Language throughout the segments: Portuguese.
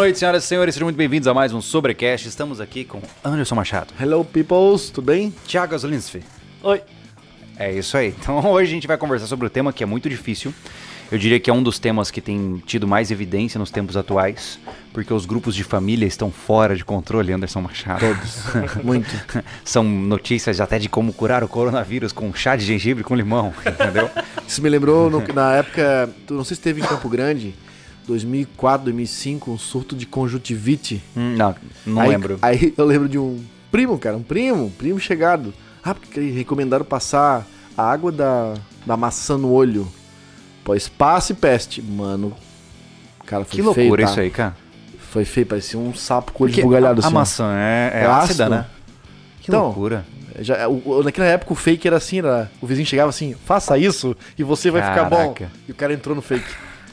noite, senhoras e senhores, sejam muito bem-vindos a mais um Sobrecast. Estamos aqui com Anderson Machado, Hello, peoples, tudo bem? Thiago Azulinsfi. Oi. É isso aí. Então hoje a gente vai conversar sobre o tema que é muito difícil. Eu diria que é um dos temas que tem tido mais evidência nos tempos atuais, porque os grupos de família estão fora de controle, Anderson Machado. Todos. Muito. São notícias até de como curar o coronavírus com chá de gengibre com limão, entendeu? Isso me lembrou no- na época, tu não sei se teve em Campo Grande, 2004, 2005, um surto de conjuntivite. Hum, não, não aí, lembro. Aí eu lembro de um primo, cara, um primo, um primo chegado. Ah, porque recomendaram passar a água da, da maçã no olho. Pós passe e peste. Mano, cara, foi Que loucura feio, tá? isso aí, cara. Foi feio, parecia um sapo com olho esbugalhado a, a assim. maçã é, é É ácida, né? Que Então, loucura. Já, o- naquela época o fake era assim, era, o vizinho chegava assim, faça isso e você vai ficar bom. Caraca. E o cara entrou no fake.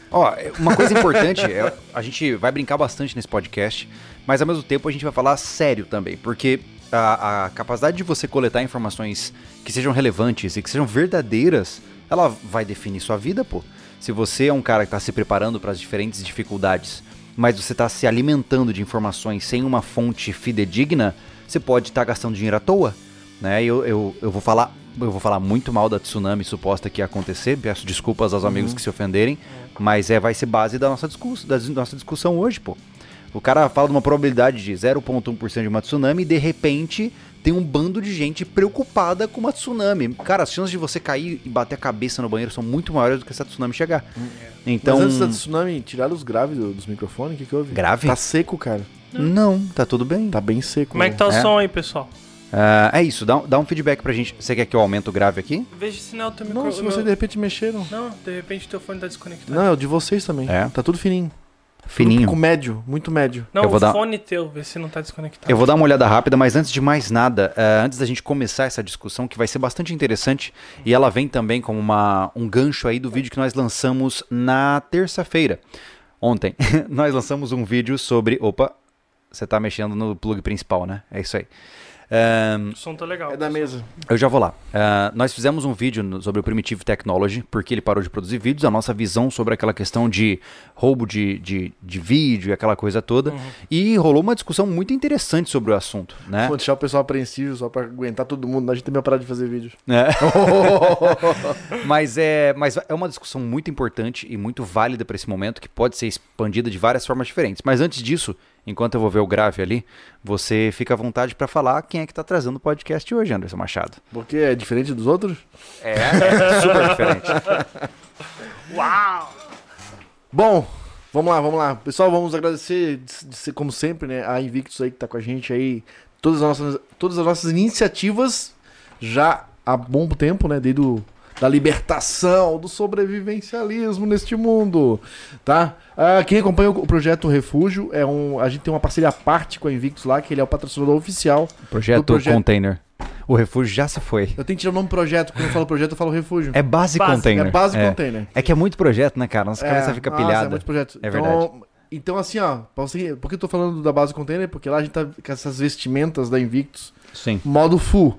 Ó, uma coisa importante, é, a gente vai brincar bastante nesse podcast, mas ao mesmo tempo a gente vai falar sério também, porque a, a capacidade de você coletar informações que sejam relevantes e que sejam verdadeiras, ela vai definir sua vida, pô. Se você é um cara que está se preparando para as diferentes dificuldades, mas você está se alimentando de informações sem uma fonte fidedigna, você pode estar gastando dinheiro à toa, né? Eu, eu, eu vou falar eu vou falar muito mal da tsunami suposta que ia acontecer, peço desculpas aos amigos que se ofenderem, mas é vai ser base da nossa, discuss, da nossa discussão hoje, pô. O cara fala de uma probabilidade de 0,1% de uma tsunami e de repente tem um bando de gente preocupada com uma tsunami. Cara, as chances de você cair e bater a cabeça no banheiro são muito maiores do que essa tsunami chegar. Então, Mas antes da tsunami, tiraram os graves do- dos microfones, o que, que houve? Grave? Tá seco, cara. não, tá tudo bem. Tá bem seco. Como é que tá o É. som aí, pessoal? Ah, é isso, dá, dá um feedback pra gente. Você quer que eu aumente o grave aqui? Veja se não é o teu Não, se vocês meu- de repente mexeram. Não, de repente teu fone tá desconectado. Não, é o de vocês também. É? Tá tudo fininho. Fininho. Tudo com médio, muito médio. Não, Eu vou o dar- fone teu, vê se não tá desconectado. Eu vou dar uma olhada rápida, mas antes de mais nada, eh, antes da gente começar essa discussão, que vai ser bastante interessante, e ela vem também como uma, um gancho aí do vídeo que nós lançamos na terça-feira. Ontem, nós lançamos um vídeo sobre. Opa, você tá mexendo no plug principal, né? É isso aí. Ahn, O som tá legal. É da mesa. eu já vou lá. Ah, nós fizemos um vídeo no- sobre o Primitive Technology, porque ele parou de produzir vídeos, a nossa visão sobre aquela questão de roubo de, de, de vídeo e aquela coisa toda. E rolou uma discussão muito interessante sobre o assunto, né? Vou deixar o pessoal apreensivo só pra aguentar todo mundo. A gente também vai parar de fazer vídeo. É. mas, é, mas é uma discussão muito importante e muito válida para esse momento, que pode ser expandida de várias formas diferentes. Mas antes disso, enquanto eu vou ver o grave ali, você fica à vontade para falar quem é que tá trazendo o podcast hoje, Anderson Machado. Porque é diferente dos outros? É, é super diferente. Uau! Bom, vamos lá, vamos lá. Pessoal, vamos agradecer, de- de ser, como sempre, né, a Invictus aí que tá com a gente aí. Todas as nossas, todas as nossas iniciativas já há bom tempo, né? Desde o, da libertação, do sobrevivencialismo neste mundo, tá? Ah, quem acompanha o, projeto Refúgio, é um, a gente tem uma parceria à parte com a Invictus lá, que ele é o patrocinador oficial. Projeto, Do projeto- Container. O refúgio já se foi. Eu tenho que tirar o nome projeto, quando eu falo projeto eu falo Refúgio. É base, Base, container. É base é. container. É que é muito projeto, né, cara? Nossa cabeça fica nossa, pilhada. É muito projeto. É então, verdade. Então, assim, ó, pra você, por que eu tô falando da base container? Porque lá a gente tá com essas vestimentas da Invictus, Sim. modo full.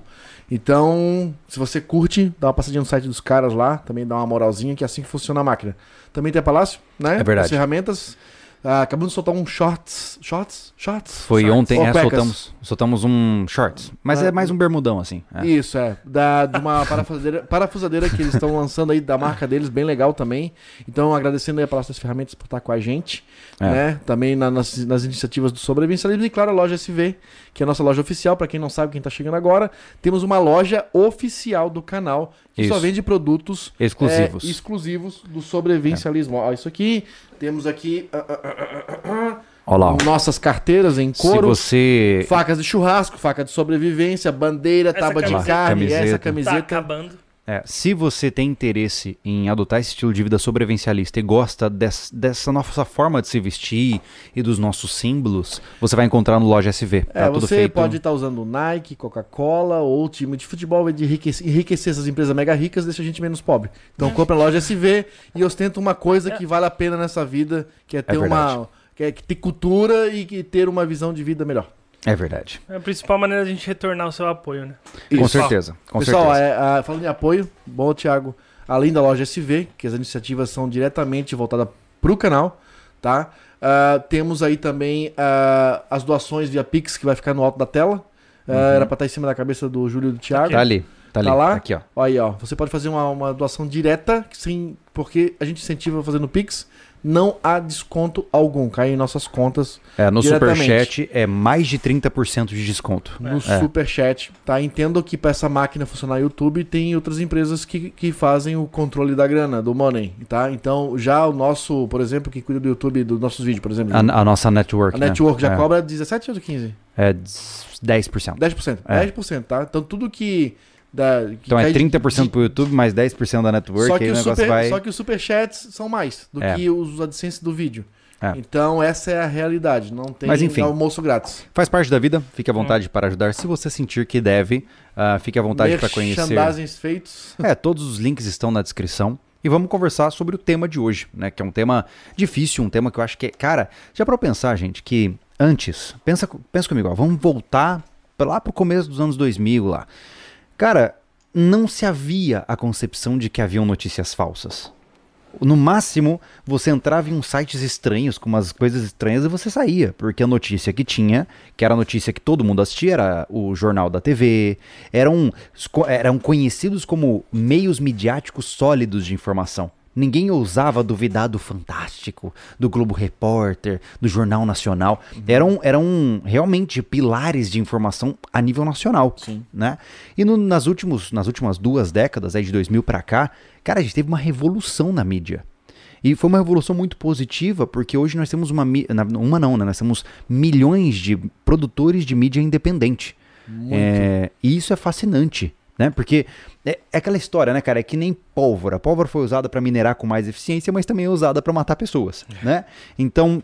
Então, se você curte, dá uma passadinha no site dos caras lá, também dá uma moralzinha, que é assim que funciona a máquina. Também tem a Palácio, né? É verdade. As ferramentas. Ah, acabamos de soltar um shorts. Shorts? Shorts? Foi Shorts. ontem, é, soltamos, soltamos um shorts. Mas Ah, é mais um bermudão, assim. é. Isso, é. Da, de uma parafusadeira, parafusadeira que eles estão lançando aí, da marca deles, bem legal também. Então, agradecendo aí a Palácio das Ferramentas por estar com a gente, É. né? Também na- nas, nas iniciativas do Sobrevivencialismo e, claro, a loja SV, que é a nossa loja oficial. Pra quem não sabe, quem tá chegando agora, temos uma loja oficial do canal que só Isso. vende produtos Exclusivos. é, exclusivos do sobrevivencialismo. Ó, isso aqui, temos aqui ah, ah, ah, ah, nossas carteiras em Se couro. você. Facas de churrasco, faca de sobrevivência, bandeira, Essa tábua de carne, Camiseta. essa Tá camiseta. acabando. É, se você tem interesse em adotar esse estilo de vida sobrevivencialista e gosta des- dessa nossa forma de se vestir e dos nossos símbolos, você vai encontrar no Loja SV. Tá É, você feito. pode estar usando Nike, Coca-Cola ou time de futebol de enriquecer, enriquecer essas empresas mega ricas, deixa a gente menos pobre. Então compra na loja SV e ostenta uma coisa que vale a pena nessa vida, que é ter verdade. uma que é que ter cultura e que ter uma visão de vida melhor. É verdade. É a principal maneira de a gente retornar o seu apoio, né? Com Isso. certeza. Com Pessoal, certeza. é, ah, falando em apoio, bom, Thiago, além da loja SV, que as iniciativas são diretamente voltadas para o canal, tá? Ah, temos aí também ah, as doações via Pix que vai ficar no alto da tela. Ah, Era pra estar em cima da cabeça do Júlio e do Thiago. Tá ali, tá ali. Tá lá? Aqui, ó. Aí, ó. Você pode fazer uma, uma doação direta, sem, porque a gente incentiva fazendo Pix. Não há desconto algum. Cai em nossas contas É, no. Superchat é mais de 30% de desconto. no É. Superchat, tá? Entendo que para essa máquina funcionar no YouTube, tem outras empresas que, que fazem o controle da grana, do money, tá? Então, já o nosso, por exemplo, que cuida do YouTube, dos nossos vídeos, por exemplo. A, a nossa network. a né? Network já é. cobra 17 ou 15? É 10%. 10%. É. 10%, tá? Então, tudo que... Da, Então é cai de- 30% de- pro YouTube, mais 10% da network, só aí que, o o negócio super, vai... só que os superchats são mais do É. que os AdSense do vídeo. É. Então, essa é a realidade. Não tem Mas, enfim. almoço grátis. Faz parte da vida, fique à vontade para ajudar. Se você sentir que deve, ah, fique à vontade para conhecer. Feitos. É, todos os links estão na descrição. E vamos conversar sobre o tema de hoje, né? Que é um tema difícil, um tema que eu acho que é. Cara, já para pensar, gente, que antes, pensa, pensa comigo, ó, vamos voltar lá pro começo dos anos 2000 lá. Cara, não se havia a concepção de que haviam notícias falsas. No máximo, você entrava em uns sites estranhos, com umas coisas estranhas, e você saía. Porque a notícia que tinha, que era a notícia que todo mundo assistia, era o jornal da TV, eram, eram conhecidos como meios midiáticos sólidos de informação. Ninguém ousava duvidar do Fantástico, do Globo Repórter, do Jornal Nacional. Eram, eram realmente pilares de informação a nível nacional. Sim. Né? E no- nas, últimos, nas últimas duas décadas, aí de 2000 pra cá, cara, a gente teve uma revolução na mídia. E foi uma revolução muito positiva, porque hoje nós temos uma. Uma não, né? Nós temos milhões de produtores de mídia independente. É, e isso é fascinante, né? Porque é, é aquela história, né, cara? É que nem pólvora. A pólvora foi usada para minerar com mais eficiência, mas também é usada para matar pessoas, né? Então,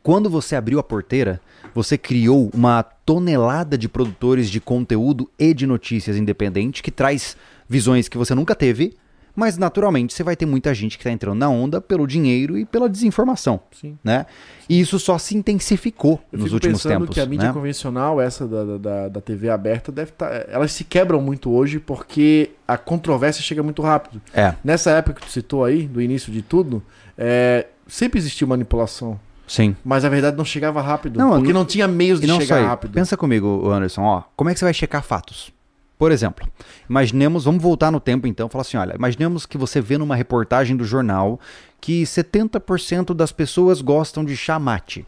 quando você abriu a porteira, você criou uma tonelada de produtores de conteúdo e de notícias independente que traz visões que você nunca teve, mas naturalmente você vai ter muita gente que está entrando na onda pelo dinheiro e pela desinformação, Sim. né? E isso só se intensificou Eu nos últimos pensando tempos, que a mídia né? convencional, essa da, da- da, TV aberta, deve estar. elas se quebram muito hoje porque a controvérsia chega muito rápido. É, Nessa época que tu citou aí, do início de tudo, é, sempre existiu manipulação. sim. Mas a verdade não chegava rápido. Não, porque não- não tinha meios de chegar rápido. pensa comigo, Anderson, ó, como é que você vai checar fatos? Por exemplo, imaginemos, vamos voltar no tempo então, falar assim, olha, imaginemos que você vê numa reportagem do jornal que 70% das pessoas gostam de chá mate.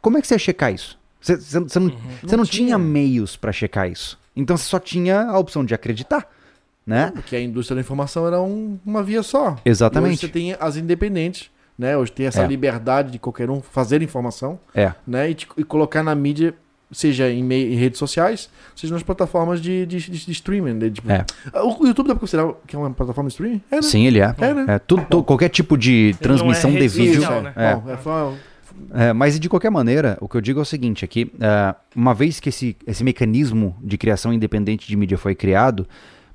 Como é que você ia checar isso? Você, você- você não, você não tinha tinha. meios para checar isso. Então você só tinha a opção de acreditar, né? Porque a indústria da informação era um- uma via só. Exatamente. E hoje você tem as independentes, né? Hoje tem essa É. liberdade de qualquer um fazer informação, É, né? E, te- e colocar na mídia, seja em, mei- em redes sociais, seja nas plataformas de, de, de- de streaming. né? Tipo, é. O, o YouTube dá pra considerar que é uma plataforma de streaming? É, né? Sim, ele é. É, né? É, tudo, qualquer tipo de transmissão não é de rede vídeo. social, Isso, né? É. Bom, é só- É, mas de qualquer maneira, o que eu digo é o seguinte: é que ah, uma vez que esse, esse mecanismo de criação independente de mídia foi criado,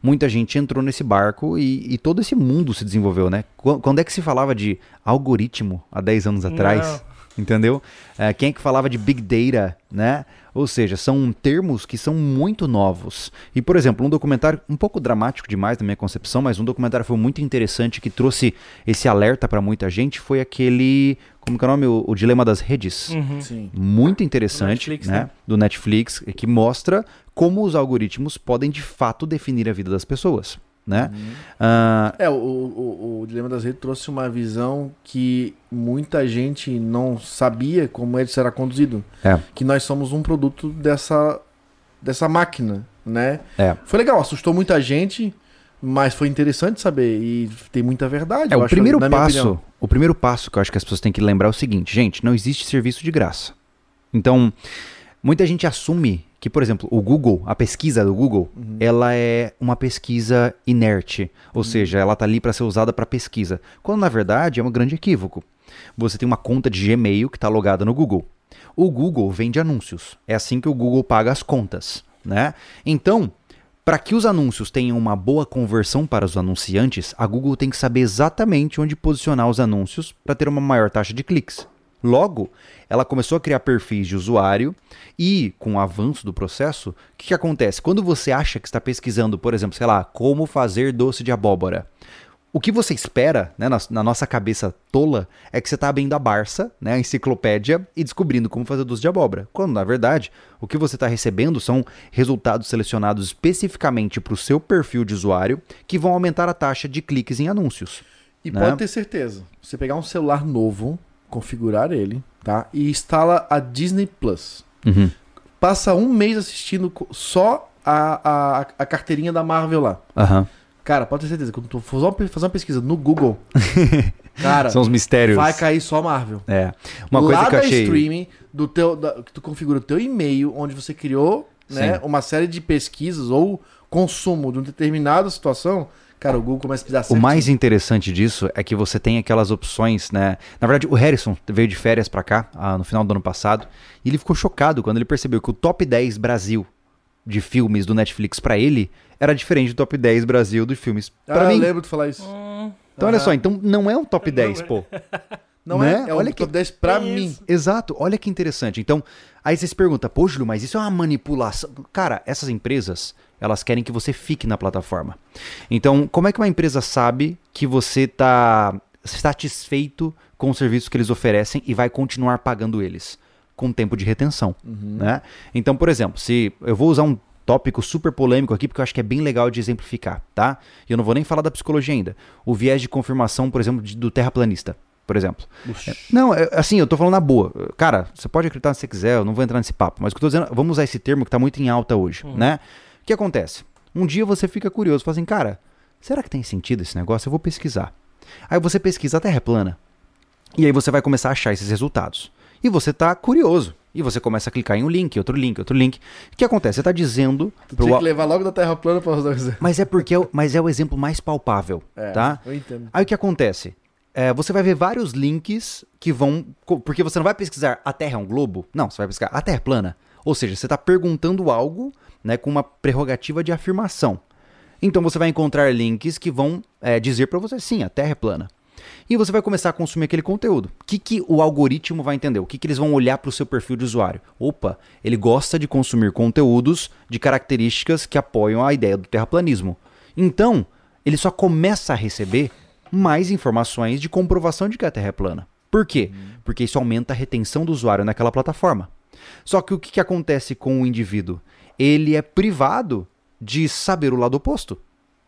muita gente entrou nesse barco e, e todo esse mundo se desenvolveu, né? Qu- Quando é que se falava de algoritmo há 10 anos atrás? Entendeu? É, quem é que falava de Big Data, né? Ou seja, são termos que são muito novos. E, por exemplo, um documentário um pouco dramático demais na minha concepção, mas um documentário foi muito interessante que trouxe esse alerta para muita gente foi aquele, como que é o nome? O, o Dilema das Redes. Uhum. Sim. Muito interessante, Do Netflix, né? né? Do Netflix, que mostra como os algoritmos podem de fato definir a vida das pessoas, né? Ah, É, o, o, o Dilema das Redes trouxe uma visão que muita gente não sabia como ele será conduzido. É. Que nós somos um produto dessa, dessa máquina, né? É. Foi legal, assustou muita gente, mas foi interessante saber e tem muita verdade. É, o acho, primeiro passo, o primeiro passo que eu acho que as pessoas têm que lembrar é o seguinte, gente, não existe serviço de graça. Então, muita gente assume que, por exemplo, o Google, a pesquisa do Google, Uhum. ela é uma pesquisa inerte, ou seja, ela tá ali para ser usada para pesquisa, quando na verdade é um grande equívoco. Você tem uma conta de Gmail que está logada no Google. O Google vende anúncios. É assim que o Google paga as contas, né? Então, para que os anúncios tenham uma boa conversão para os anunciantes, a Google tem que saber exatamente onde posicionar os anúncios para ter uma maior taxa de cliques. Logo, ela começou a criar perfis de usuário e, com o avanço do processo, o que, que acontece? Quando você acha que está pesquisando, por exemplo, sei lá, como fazer doce de abóbora, O que você espera, né, na, na nossa cabeça tola, é que você tá abrindo a Barça, né, a enciclopédia, e descobrindo como fazer doce de abóbora. Quando, na verdade, o que você está recebendo são resultados selecionados especificamente para o seu perfil de usuário, que vão aumentar a taxa de cliques em anúncios. E né? pode ter certeza, você pegar um celular novo, configurar ele, tá? E instala a Disney Plus. Uhum. Passa um mês assistindo só a, a, a carteirinha da Marvel lá. Aham. Cara, pode ter certeza, quando tu for fazer uma pesquisa no Google, cara, São os mistérios. vai cair só Marvel. É. Uma Lá coisa que eu da achei. streaming, do teu, da- que tu configura o teu e-mail, onde você criou né, Sim. uma série de pesquisas ou consumo de uma determinada situação, cara, o Google começa a pisar O certinho. mais interessante disso é que você tem aquelas opções, né? Na verdade, o Harrison veio de férias pra cá, ah, no final do ano passado, e ele ficou chocado quando ele percebeu que o top 10 Brasil de filmes do Netflix pra ele era diferente do top 10 Brasil dos filmes pra ah, eu mim. lembro de falar isso. Hum, Então, olha só, então não é um top 10, pô. Não né? é, é o Olha que- top 10 pra É mim. isso. Exato, olha que interessante. Então, aí você se pergunta, pô, Júlio, mas isso é uma manipulação. Cara, essas empresas, elas querem que você fique na plataforma. Então, como é que uma empresa sabe que você está satisfeito com os serviços que eles oferecem e vai continuar pagando eles? Com tempo de retenção. Né? Então, por exemplo, se eu vou usar um tópico super polêmico aqui, porque eu acho que é bem legal de exemplificar, tá? E eu não vou nem falar da psicologia ainda. O viés de confirmação, por exemplo, de- do terraplanista, por exemplo. Não, é- assim, eu tô falando na boa. Cara, você pode acreditar se você quiser, eu não vou entrar nesse papo. Mas o que eu tô dizendo, vamos usar esse termo que tá muito em alta hoje, né? O que acontece? Um dia você fica curioso, fala assim, cara, será que tem sentido esse negócio? Eu vou pesquisar. Aí você pesquisa a Terra é plana. E aí você vai começar a achar esses resultados. E você tá curioso. E você começa a clicar em um link, outro link, outro link. O que acontece? Você tá dizendo. Tu pro- tinha que levar logo da Terra plana pra fazer. Mas é porque é o- mas é o exemplo mais palpável, É, tá? Eu entendo. Aí o que acontece? É, você vai ver vários links que vão. Porque você não vai pesquisar a Terra é um globo? Não, você vai pesquisar a Terra é plana. Ou seja, você está perguntando algo né, com uma prerrogativa de afirmação. Então você vai encontrar links que vão é, dizer para você sim, a Terra é plana. E você vai começar a consumir aquele conteúdo. O que, que o algoritmo vai entender? O que, que eles vão olhar para o seu perfil de usuário? Opa, ele gosta de consumir conteúdos de características que apoiam a ideia do terraplanismo. Então, ele só começa a receber mais informações de comprovação de que a Terra é plana. Por quê? Porque isso aumenta a retenção do usuário naquela plataforma. Só que o que, que acontece com o indivíduo? Ele é privado de saber o lado oposto.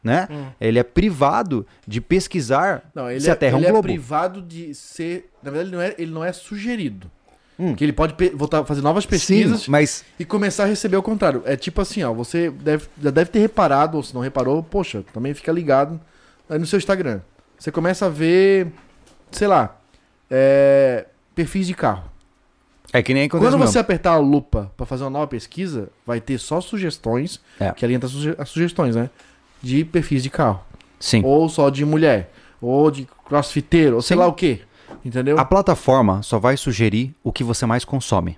Né? Ele é privado de pesquisar Não, se é, a Terra é um ele é globo. privado de ser. Na verdade, ele não é, ele não é sugerido. Hum. Que ele pode voltar a fazer novas pesquisas Sim, mas e começar a receber o contrário. É tipo assim, ó, você deve, já deve ter reparado, ou se não reparou, poxa, também fica ligado aí no seu Instagram. Você começa a ver, sei lá, é, perfis de carro. É que nem acontece Quando mesmo. você apertar a lupa pra fazer uma nova pesquisa, vai ter só sugestões, É. que ali entra as suge- as sugestões, né? De perfis de carro. Sim. Ou só de mulher. Ou de crossfiteiro, ou sei Sim. lá o quê. Entendeu? A plataforma só vai sugerir o que você mais consome.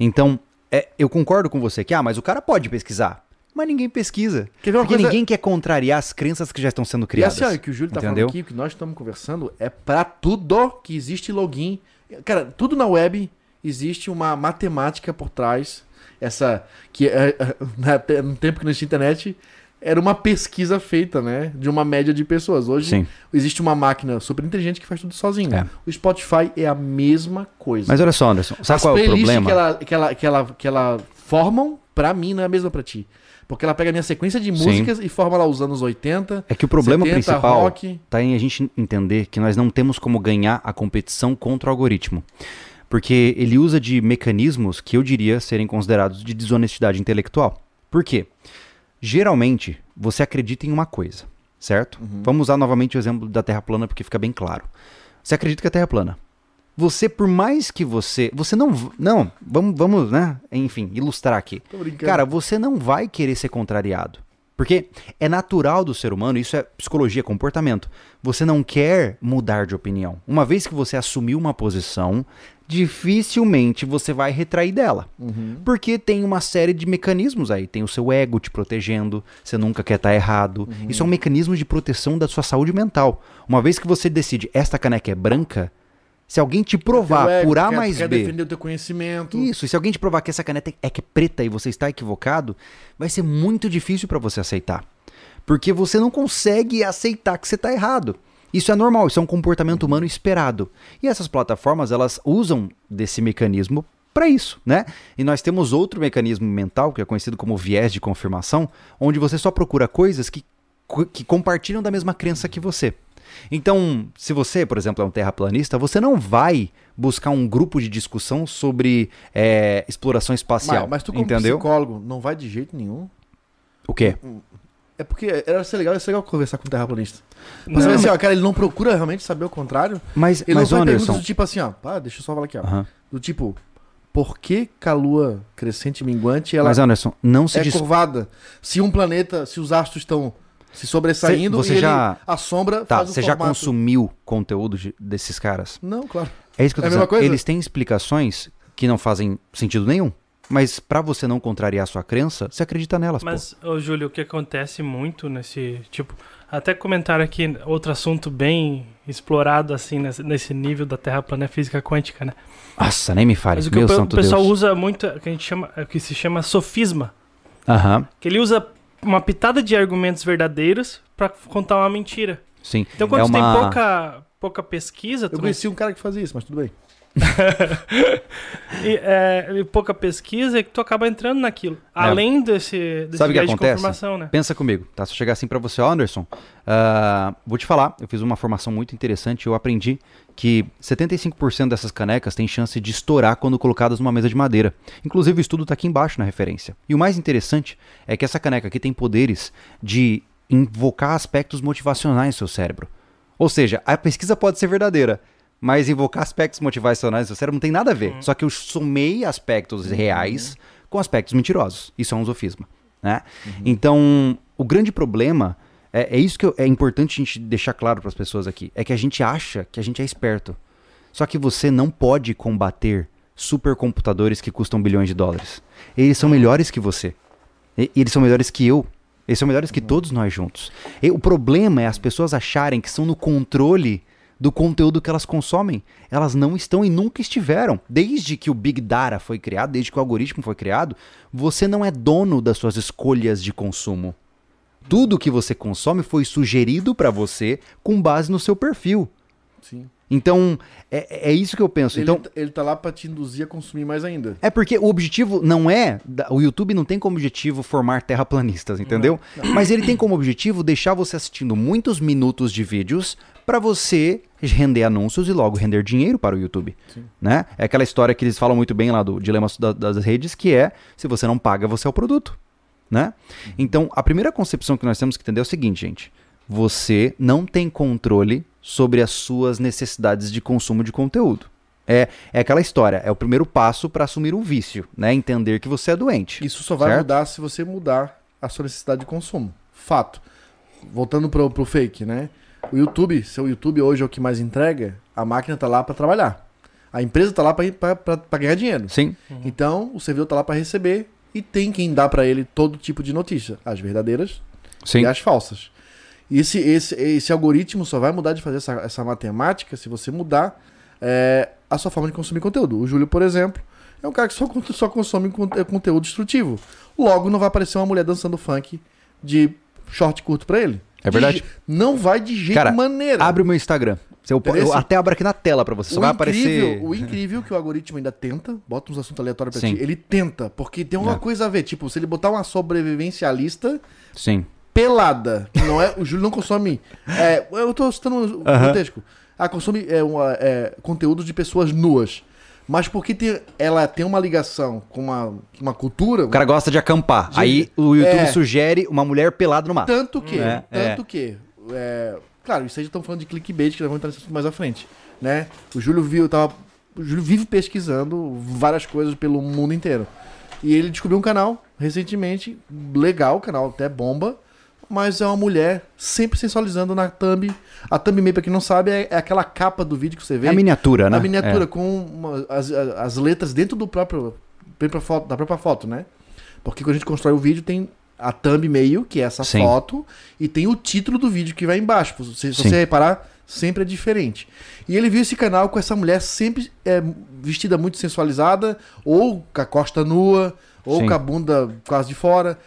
Então, é, eu concordo com você que, ah, mas o cara pode pesquisar. Mas ninguém pesquisa. Quer ver uma Porque coisa- ninguém quer contrariar as crenças que já estão sendo E criadas. assim, ó, o que o Júlio tá entendeu? falando aqui, o que nós estamos conversando, é pra tudo que existe login. Cara, tudo na web existe uma matemática por trás. Essa. Que é, é, no tempo que não existia internet, era uma pesquisa feita, né? De uma média de pessoas. Hoje Sim. existe uma máquina super inteligente que faz tudo sozinho. É. O Spotify é a mesma coisa. Mas olha só, Anderson, sabe As qual é o problema? Que ela, que, ela, que, ela, que ela formam, pra mim, não é a mesma pra ti. Porque ela pega a minha sequência de Sim. músicas e forma lá os anos 80. É que o problema 70, principal rock. tá em a gente entender que nós não temos como ganhar a competição contra o algoritmo. Porque ele usa de mecanismos que eu diria serem considerados de desonestidade intelectual. Por quê? Geralmente, você acredita em uma coisa, certo? Vamos usar novamente o exemplo da Terra plana porque fica bem claro. Você acredita que a Terra é plana. Você, por mais que você. Você não. Não, vamos, vamos, né? Enfim, ilustrar aqui. Tô brincando. Cara, você não vai querer ser contrariado. Porque é natural do ser humano, isso é psicologia, comportamento. Você não quer mudar de opinião. Uma vez que você assumiu uma posição, dificilmente você vai retrair dela. Uhum. Porque tem uma série de mecanismos aí. Tem o seu ego te protegendo, você nunca quer estar errado. Uhum. Isso é um mecanismo de proteção da sua saúde mental. Uma vez que você decide, esta caneca é branca, se alguém te provar ego, por A quer- mais quer B. defender o teu conhecimento. Isso, e se alguém te provar que essa caneta é que é preta e você está equivocado, vai ser muito difícil para você aceitar. Porque você não consegue aceitar que você está errado. Isso é normal, isso é um comportamento humano esperado. E essas plataformas, elas usam desse mecanismo para isso, né? E nós temos outro mecanismo mental, que é conhecido como viés de confirmação, onde você só procura coisas que, que compartilham da mesma crença que você. Então, se você, por exemplo, é um terraplanista, você não vai buscar um grupo de discussão sobre é, exploração espacial. Mas, mas tu como entendeu? psicólogo não vai de jeito nenhum. O quê? É porque era ser legal, ia ser legal conversar com o terraplanista. Não, Mas você vê assim, ó, cara, ele não procura realmente saber o contrário. Mas, Ele mas não faz Anderson. perguntas do tipo assim, ó. Pá, deixa eu só falar aqui, ó. Do tipo, por que, que a lua crescente e minguante ela Mas Anderson, não se é dis... curvada? Se um planeta, se os astros estão se sobressaindo Cê- você e já- ele, a sombra Tá, faz o você já consumiu conteúdo de- desses caras? Não, claro. É isso que eu É tô mesma dizendo. coisa? Eles têm explicações que não fazem sentido nenhum. Mas pra você não contrariar a sua crença, você acredita nelas, pô. Mas, ô Júlio, o que acontece muito nesse. Tipo, até comentaram aqui outro assunto bem explorado, assim, nesse, nível da Terra plana é física quântica, né? Nossa, nem me fale. Mas o que Meu o, o pessoal Deus. usa muito, que a gente chama, é o que se chama sofisma. Aham, Que ele usa uma pitada de argumentos verdadeiros pra contar uma mentira. sim. Então, quando É você uma- tem pouca, pouca pesquisa, tu Eu não conheci um cara que fazia isso, mas tudo bem. E, é, e pouca pesquisa é que tu acaba entrando naquilo. Além desse, desse Sabe que acontece? confirmação, né? Pensa comigo, tá? Se eu chegar assim pra você, Anderson, ah, vou te falar, eu fiz uma formação muito interessante, eu aprendi que 75% dessas canecas têm chance de estourar quando colocadas numa mesa de madeira. Inclusive o estudo tá aqui embaixo na referência. E o mais interessante é que essa caneca aqui tem poderes de invocar aspectos motivacionais no seu cérebro. Ou seja, a pesquisa pode ser verdadeira, mas invocar aspectos motivacionais seu cérebro não tem nada a ver. Só que eu somei aspectos reais com aspectos mentirosos. Isso é um sofisma. Né? Então, o grande problema é, é isso que eu- é importante a gente deixar claro para as pessoas aqui. É que a gente acha que a gente é esperto. Só que você não pode combater supercomputadores que custam bilhões de dólares. Eles são melhores que você. E- eles são melhores que eu. Eles são melhores que todos nós juntos. E o problema é as pessoas acharem que são no controle do conteúdo que elas consomem. Elas não estão e nunca estiveram. Desde que o Big Data foi criado, desde que o algoritmo foi criado, você não é dono das suas escolhas de consumo. Tudo que você consome foi sugerido para você com base no seu perfil. Sim. Então, é, é isso que eu penso. Ele, Então, tá- ele tá lá pra te induzir a consumir mais ainda. é porque o objetivo não é. O YouTube não tem como objetivo formar terraplanistas, entendeu? Mas ele tem como objetivo deixar você assistindo muitos minutos de vídeos para você render anúncios e logo render dinheiro para o YouTube. Né? É aquela história que eles falam muito bem lá do dilema da- das redes, que é se você não paga, você é o produto. Né? Então, a primeira concepção que nós temos que entender é o seguinte, gente. Você não tem controle sobre as suas necessidades de consumo de conteúdo. É, é aquela história, é o primeiro passo para assumir um vício, né? Entender que você é doente. Isso só vai Certo? mudar se você mudar a sua necessidade de consumo. Fato. Voltando pro, pro fake, né? O YouTube, se o YouTube hoje é o que mais entrega, a máquina tá lá pra trabalhar. A empresa tá lá pra ganhar dinheiro. Sim, Então, o servidor tá lá pra receber e tem quem dá pra ele todo tipo de notícia, as verdadeiras sim. e as falsas. E esse, esse, esse algoritmo só vai mudar de fazer essa, essa matemática se você mudar é, a sua forma de consumir conteúdo. O Júlio, por exemplo, é um cara que só, só consome con- é, conteúdo destrutivo. Logo, não vai aparecer uma mulher dançando funk de short curto pra ele. É De verdade. je- não vai de jeito Cara, maneira. Abre o meu Instagram. Eu, eu até abro aqui na tela para você, só o vai incrível, aparecer. o incrível que o algoritmo ainda tenta, bota uns assuntos aleatórios pra Sim. ti, ele tenta, porque tem alguma É. coisa a ver. Tipo, se ele botar uma sobrevivencialista, Sim. pelada. Não é, o Júlio não consome. é, eu tô citando um Aham. contexto. Ah, consome é, uma, é, conteúdo de pessoas nuas. Mas porque tem, ela tem uma ligação com uma, uma cultura. O cara gosta de acampar. Gente, Aí o YouTube é. sugere uma mulher pelada no mato. Tanto que. É, tanto que. é, claro, isso aí já estamos falando de clickbait, que nós vamos entrar nesse assunto mais à frente. Né? O Júlio viu, tava. O Júlio vive pesquisando várias coisas pelo mundo inteiro. E ele descobriu um canal recentemente, legal, o canal até bomba, mas é uma mulher sempre sensualizando na thumb. A thumbnail, pra quem não sabe, é, é aquela capa do vídeo que você vê. É a miniatura, né? A miniatura É. com uma- as, as- as letras dentro do próprio, foto, da própria foto, né? Porque quando a gente constrói o vídeo tem a thumb meio, que é essa Sim. foto, e tem o título do vídeo que vai embaixo. Se, se você reparar, sempre é diferente. E ele viu esse canal com essa mulher sempre é, vestida muito sensualizada, ou com a costa nua, ou Sim. com a bunda quase de fora.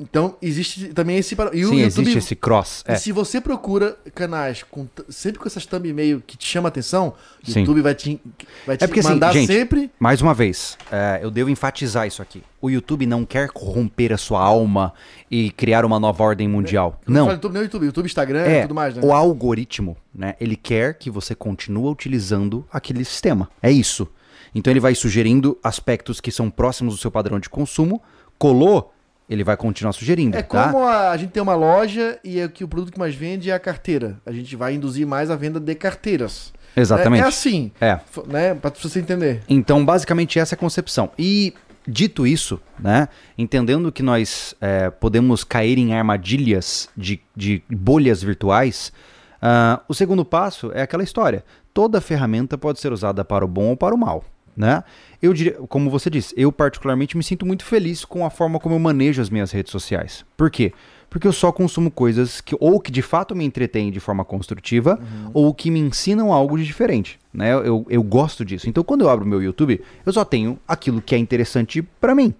Então, existe também esse... E o Sim, YouTube- existe esse cross. E É. se você procura canais com sempre com essas thumb meio que te chama atenção, o. YouTube vai te, vai te É porque, assim, mandar gente, sempre. Mais uma vez, é, eu devo enfatizar isso aqui. O YouTube não quer corromper a sua alma e criar uma nova ordem mundial. Eu Não. falo YouTube, não YouTube, YouTube, Instagram e É, tudo mais, né? o algoritmo, né? Ele quer que você continue utilizando aquele sistema. É isso. Então ele vai sugerindo aspectos que são próximos do seu padrão de consumo. Colou, ele vai continuar sugerindo. É tá? como a, a gente tem uma loja e é que o produto que mais vende é a carteira. A gente vai induzir mais a venda de carteiras. Exatamente. É, é assim, É. né? Pra você entender. Então, basicamente, essa é a concepção. E, dito isso, né, entendendo que nós é, podemos cair em armadilhas de, de bolhas virtuais, ah, o segundo passo é aquela história. Toda ferramenta pode ser usada para o bom ou para o mal. Né? Eu diria, como você disse, eu particularmente me sinto muito feliz com a forma como eu manejo as minhas redes sociais. Por quê? Porque eu só consumo coisas que ou que de fato me entretêm de forma construtiva ou que me ensinam algo de diferente. Né? Eu, eu gosto disso. Então, quando eu abro meu YouTube, eu só tenho aquilo que é interessante pra mim.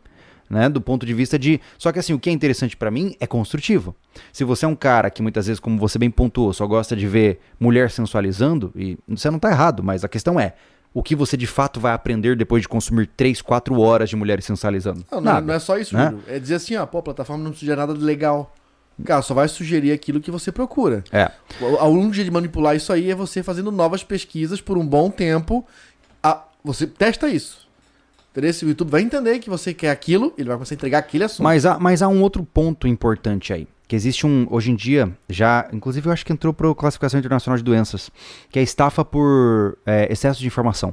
Né, do ponto de vista de. Só que assim, o que é interessante pra mim é construtivo. Se você é um cara que muitas vezes, como você bem pontuou, só gosta de ver mulher sensualizando, e você não tá errado, mas a questão é. O que você de fato vai aprender depois de consumir 3, 4 horas de mulheres sensualizando? Não, não, é- Nada. não é só isso, né? Júlio. É dizer assim, ó, pô, a plataforma não sugere nada de legal. Cara, só vai sugerir aquilo que você procura. É. O- A única jeito de manipular isso aí é você fazendo novas pesquisas por um bom tempo. Ah, você testa isso. Entendeu? Se o YouTube vai entender que você quer aquilo, ele vai começar a entregar aquele assunto. Mas há, mas há um outro ponto importante aí. Que existe um, hoje em dia, já, inclusive eu acho que entrou para a classificação internacional de doenças, que é estafa por é, excesso de informação.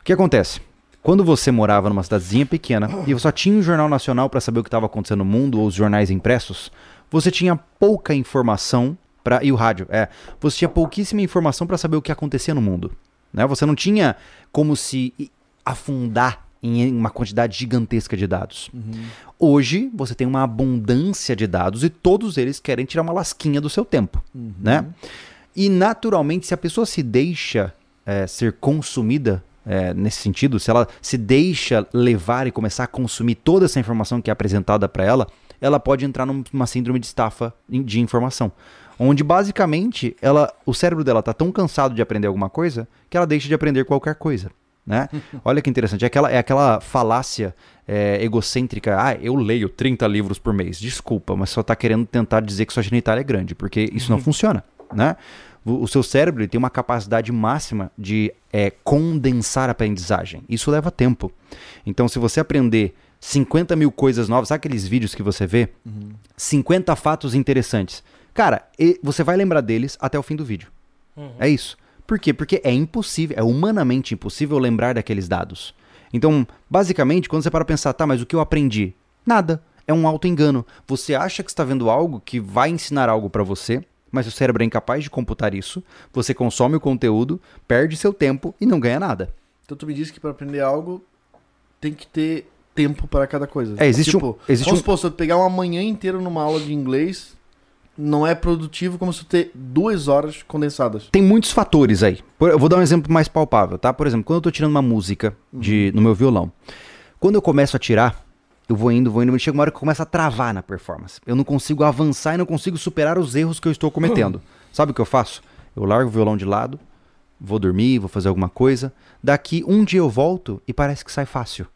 O que acontece? Quando você morava numa cidadezinha pequena e só tinha um jornal nacional para saber o que estava acontecendo no mundo ou os jornais impressos, você tinha pouca informação para e o rádio, é, você tinha pouquíssima informação para saber o que acontecia no mundo, né? Você não tinha como se afundar em uma quantidade gigantesca de dados. Hoje você tem uma abundância de dados e todos eles querem tirar uma lasquinha do seu tempo, né? E naturalmente, se a pessoa se deixa é, ser consumida é, nesse sentido, se ela se deixa levar e começar a consumir toda essa informação que é apresentada para ela, ela pode entrar num- numa síndrome de estafa de informação, onde basicamente ela, o cérebro dela tá tão cansado de aprender alguma coisa que ela deixa de aprender qualquer coisa. Né? Olha que interessante, é aquela, é aquela falácia é, egocêntrica. Ah, eu leio 30 livros por mês. Desculpa, mas só tá querendo tentar dizer que sua genitália é grande, porque isso não funciona. Né? O, o seu cérebro tem uma capacidade máxima de é, condensar a aprendizagem. Isso leva tempo. Então, se você aprender 50 mil coisas novas, sabe aqueles vídeos que você vê? 50 fatos interessantes. Cara, e- você vai lembrar deles até o fim do vídeo. É isso. Por quê? Porque é impossível, é humanamente impossível lembrar daqueles dados. Então, basicamente, quando você para pensar, tá, mas o que eu aprendi? Nada. É um auto-engano. Você acha que está vendo algo que vai ensinar algo para você, mas o cérebro é incapaz de computar isso. Você consome o conteúdo, perde seu tempo e não ganha nada. Então tu me disse que para aprender algo tem que ter tempo para cada coisa. É, existe um- tipo, existe vamos um- supor, se eu pegar uma manhã inteira numa aula de inglês, não é produtivo como se eu ter duas horas condensadas. Tem muitos fatores aí. Eu vou dar um exemplo mais palpável, tá? Por exemplo, quando eu tô tirando uma música de, no meu violão, quando eu começo a tirar, eu vou indo, vou indo, chega uma hora que começa a travar na performance. Eu não consigo avançar e não consigo superar os erros que eu estou cometendo. Sabe o que eu faço? Eu largo o violão de lado, vou dormir, vou fazer alguma coisa. Daqui um dia eu volto e parece que sai fácil.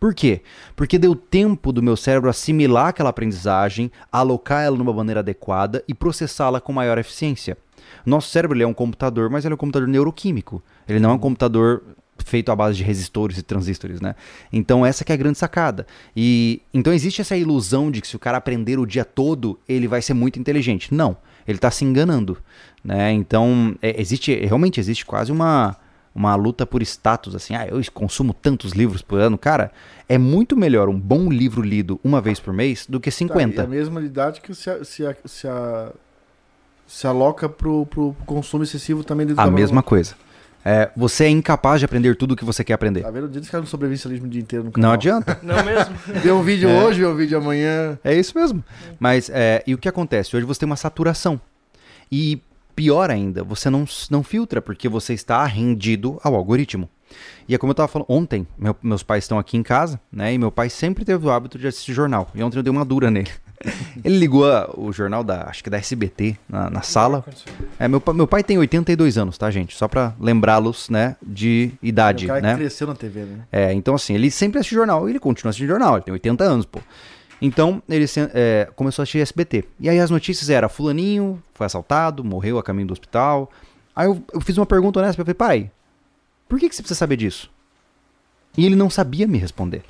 Por quê? Porque deu tempo do meu cérebro assimilar aquela aprendizagem, alocar ela numa maneira adequada e processá-la com maior eficiência. Nosso cérebro é um computador, mas ele é um computador neuroquímico. Ele não é um computador feito à base de resistores e transistores, né? Então essa que é a grande sacada. E então existe essa ilusão de que se o cara aprender o dia todo, ele vai ser muito inteligente. Não, ele está se enganando, né? Então é, existe realmente existe quase uma uma luta por status, assim, ah, eu consumo tantos livros por ano. Cara, é muito melhor um bom livro lido uma vez por mês do que Tá, 50. e a mesma didática se, a- se, a- se, a- se aloca pro, pro consumo excessivo também dentro a da mesma coisa. É, você é incapaz de aprender tudo o que você quer aprender. Tá vendo? Diz que não sobrevivencialismo o dia inteiro no canal. Não adianta. Não mesmo? Vê um vídeo É. hoje, vê um vídeo amanhã. É isso mesmo. Mas, é, e o que acontece? Hoje você tem uma saturação. E pior ainda, você não, não filtra, porque você está rendido ao algoritmo. E é como eu tava falando, ontem, meu- meus pais estão aqui em casa, né? E meu pai sempre teve o hábito de assistir jornal. E ontem eu dei uma dura nele. Ele ligou a- o jornal da, acho que da SBT, na, na sala. É, meu, meu pai tem 82 anos, tá, gente? Só pra lembrá-los, né, de idade, o cara né? que cresceu na TV, né? É, então assim, ele sempre assiste jornal, e ele continua assistindo jornal, ele tem 80 anos, pô. Então, ele é, começou a assistir SBT. E aí as notícias eram, fulaninho foi assaltado, morreu a caminho do hospital. Aí eu, eu fiz uma pergunta honesta, eu falei, pai, por que, que você precisa saber disso? E ele não sabia me responder.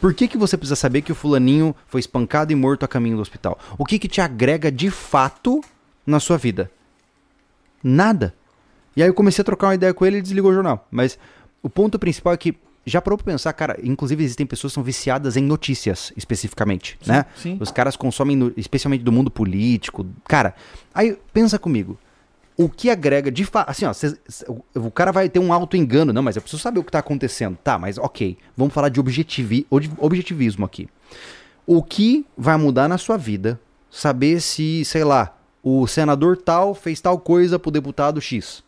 Por que, que você precisa saber que o fulaninho foi espancado e morto a caminho do hospital? O que, que te agrega de fato na sua vida? Nada. E aí eu comecei a trocar uma ideia com ele e desligou o jornal. Mas o ponto principal é que, já parou pra pensar, cara, inclusive existem pessoas que são viciadas em notícias, especificamente, né? Sim. Os caras consomem, no- especialmente do mundo político. Cara, aí pensa comigo. O que agrega de fato. Assim, ó, cês- cê- o, o cara vai ter um auto-engano. Não, mas eu preciso saber o que tá acontecendo. Tá, mas ok. Vamos falar de objetivi, ob- objetivismo aqui. O que vai mudar na sua vida saber se, sei lá, o senador tal fez tal coisa pro deputado X?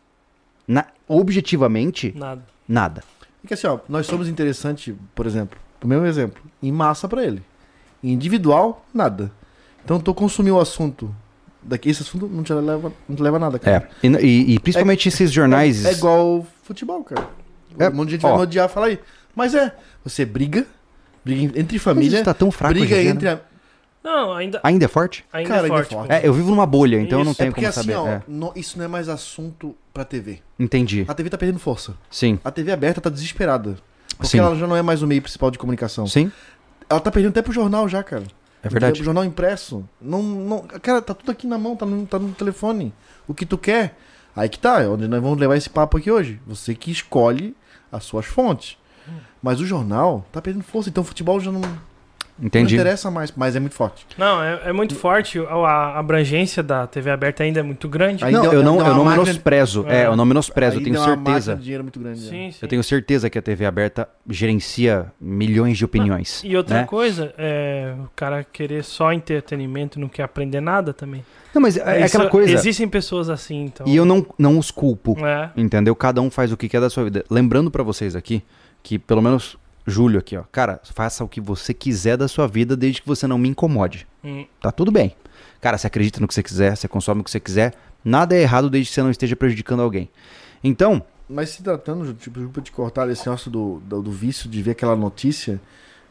Na- objetivamente, Nada. nada. E que assim, ó, nós somos interessantes, por exemplo, o mesmo exemplo, em massa pra ele. Em individual, nada. Então tu consumiu o assunto daqui, esse assunto não te leva, não te leva a nada, cara. É. E, e- e principalmente esses jornais. É, é igual futebol, cara. É, um monte de gente ó. vai odiar falar aí. Mas é, você briga, briga entre Mas família, isso tá tão fraco briga entre... né? a- Não, ainda, Ainda é forte? ainda Cara, é ainda é forte. forte. É, eu vivo numa bolha, então eu não Isso. tenho É porque como assim, saber. ó, É, no- isso não é mais assunto pra TV. entendi. A TV tá perdendo força. Sim. A TV aberta tá desesperada. Porque Sim. ela já não é mais o meio principal de comunicação. Sim, Ela tá perdendo até pro jornal já, cara. é verdade. O jornal impresso. Não, não, cara, tá tudo aqui na mão, tá no, tá no telefone. O que tu quer. Aí que tá, é onde nós vamos levar esse papo aqui hoje. Você que escolhe as suas fontes. Mas o jornal tá perdendo força, então o futebol já não, não Entendi. interessa mais, mas é muito forte. Não, é, é muito forte. A, a abrangência da TV aberta ainda é muito grande. Aí Não, deu- eu não, eu não máquina- menosprezo. É, É. eu não menosprezo, eu Aí tenho deu uma máquina certeza. de dinheiro muito grande. né? Sim, sim. Eu tenho certeza que a TV aberta gerencia milhões de opiniões. E outra né? coisa, é o cara querer só entretenimento e não quer aprender nada também. Não, mas é, Isso- aquela coisa. Existem pessoas assim, então. E eu não, não os culpo. É. Entendeu? Cada um faz o que quer da sua vida. Lembrando pra vocês aqui que, pelo menos, Júlio aqui, ó. Cara, faça o que você quiser da sua vida desde que você não me incomode. Hum. Tá tudo bem. Cara, você acredita no que você quiser, você consome o que você quiser. Nada é errado desde que você não esteja prejudicando alguém. Então, Mas se tratando, tipo, desculpa te cortar esse negócio do, do, do vício de ver aquela notícia,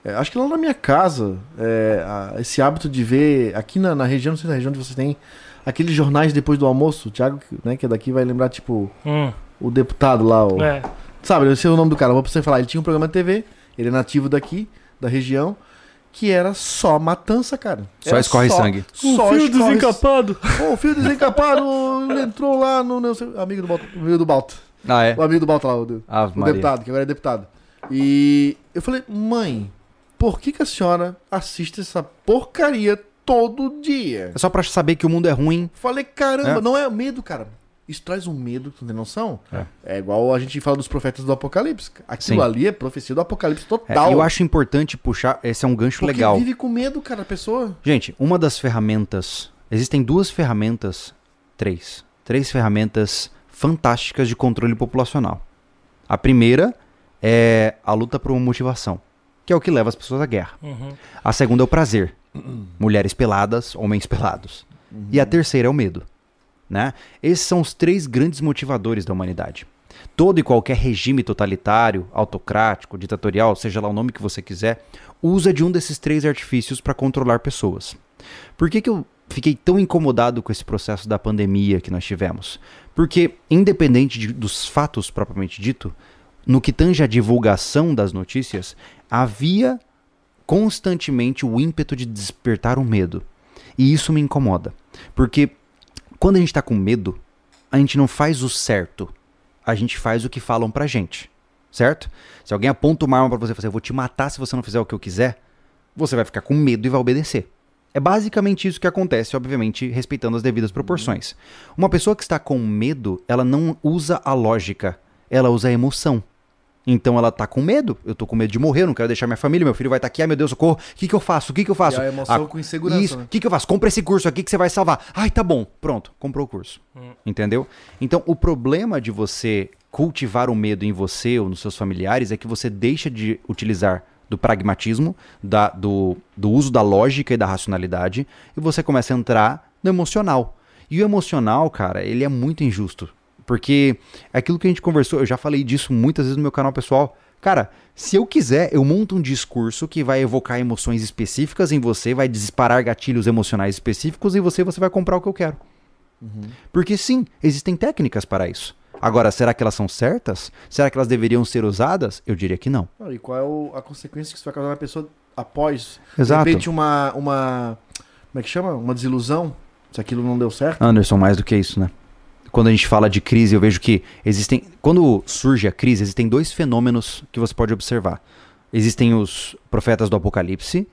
é, acho que lá na minha casa, é, a- esse hábito de ver, aqui na, na região, não sei se na região onde vocês têm, aqueles jornais depois do almoço, o Thiago, né, que é daqui, vai lembrar, tipo, Hum. o deputado lá, o, É. sabe, eu sei o nome do cara, vou pra você falar, ele tinha um programa de TV, ele é nativo daqui, da região, que era só matança, cara. Só Era escorre sangue. Só escorre desencapado. Ô, o fio desencapado, ele entrou lá no, seu amigo do Balto, amigo do Balto, ah, é. o amigo do Balto lá, o, Ave o Maria. deputado, que agora é deputado. E eu falei, mãe, por que, que a senhora assiste essa porcaria todo dia? É só pra saber que o mundo é ruim. Falei, caramba, É. não é medo, cara. Isso traz um medo, tu tem noção? É. É, igual a gente fala dos profetas do Apocalipse. Aquilo Sim. ali é profecia do Apocalipse É, total. eu acho importante puxar. Esse é um gancho Porque legal. vive com medo, cara, a pessoa. Gente, uma das ferramentas. Existem duas ferramentas. Três. Três ferramentas fantásticas de controle populacional. A primeira é a luta por uma motivação, que é o que leva as pessoas à guerra. Uhum. A segunda é o prazer. Mulheres peladas, homens pelados. E a terceira é o medo. Né? Esses são os três grandes motivadores da humanidade. Todo e qualquer regime totalitário, autocrático, ditatorial, seja lá o nome que você quiser, usa de um desses três artifícios para controlar pessoas. Por que, que eu fiquei tão incomodado com esse processo da pandemia que nós tivemos? Porque, independente de- dos fatos propriamente dito, no que tange a divulgação das notícias, havia constantemente o ímpeto de despertar o medo. E isso me incomoda. Porque quando a gente tá com medo, a gente não faz o certo. A gente faz o que falam pra gente. Certo? Se alguém aponta uma arma pra você e fala assim, eu vou te matar se você não fizer o que eu quiser, você vai ficar com medo e vai obedecer. É basicamente isso que acontece, obviamente, respeitando as devidas proporções. Uma pessoa que está com medo, ela não usa a lógica, ela usa a emoção. Então ela tá com medo. Eu tô com medo de morrer, eu não quero deixar minha família, meu filho vai estar aqui, ai meu Deus, socorro. O que, que eu faço? O que, que eu faço? E a emoção com insegurança, Isso. O né? que, que eu faço? Compra esse curso aqui que você vai salvar. Ai, tá bom. Pronto, comprou o curso. Entendeu? Então o problema de você cultivar o medo em você ou nos seus familiares é que você deixa de utilizar do pragmatismo, da- do, do uso da lógica e da racionalidade, e você começa a entrar no emocional. E o emocional, cara, ele é muito injusto. Porque é aquilo que a gente conversou, eu já falei disso muitas vezes no meu canal pessoal. Cara, se eu quiser, eu monto um discurso que vai evocar emoções específicas em você, vai disparar gatilhos emocionais específicos e você, você vai comprar o que eu quero. Porque sim, existem técnicas para isso. Agora, será que elas são certas? Será que elas deveriam ser usadas? Eu diria que não. E qual é o- a consequência que isso vai causar na pessoa após? Exato. De repente, uma, uma. Como é que chama? Uma desilusão? Se aquilo não deu certo. Anderson, mais do que isso, né? Quando a gente fala de crise, eu vejo que existem. Quando surge a crise, existem dois fenômenos que você pode observar. Existem os profetas do Apocalipse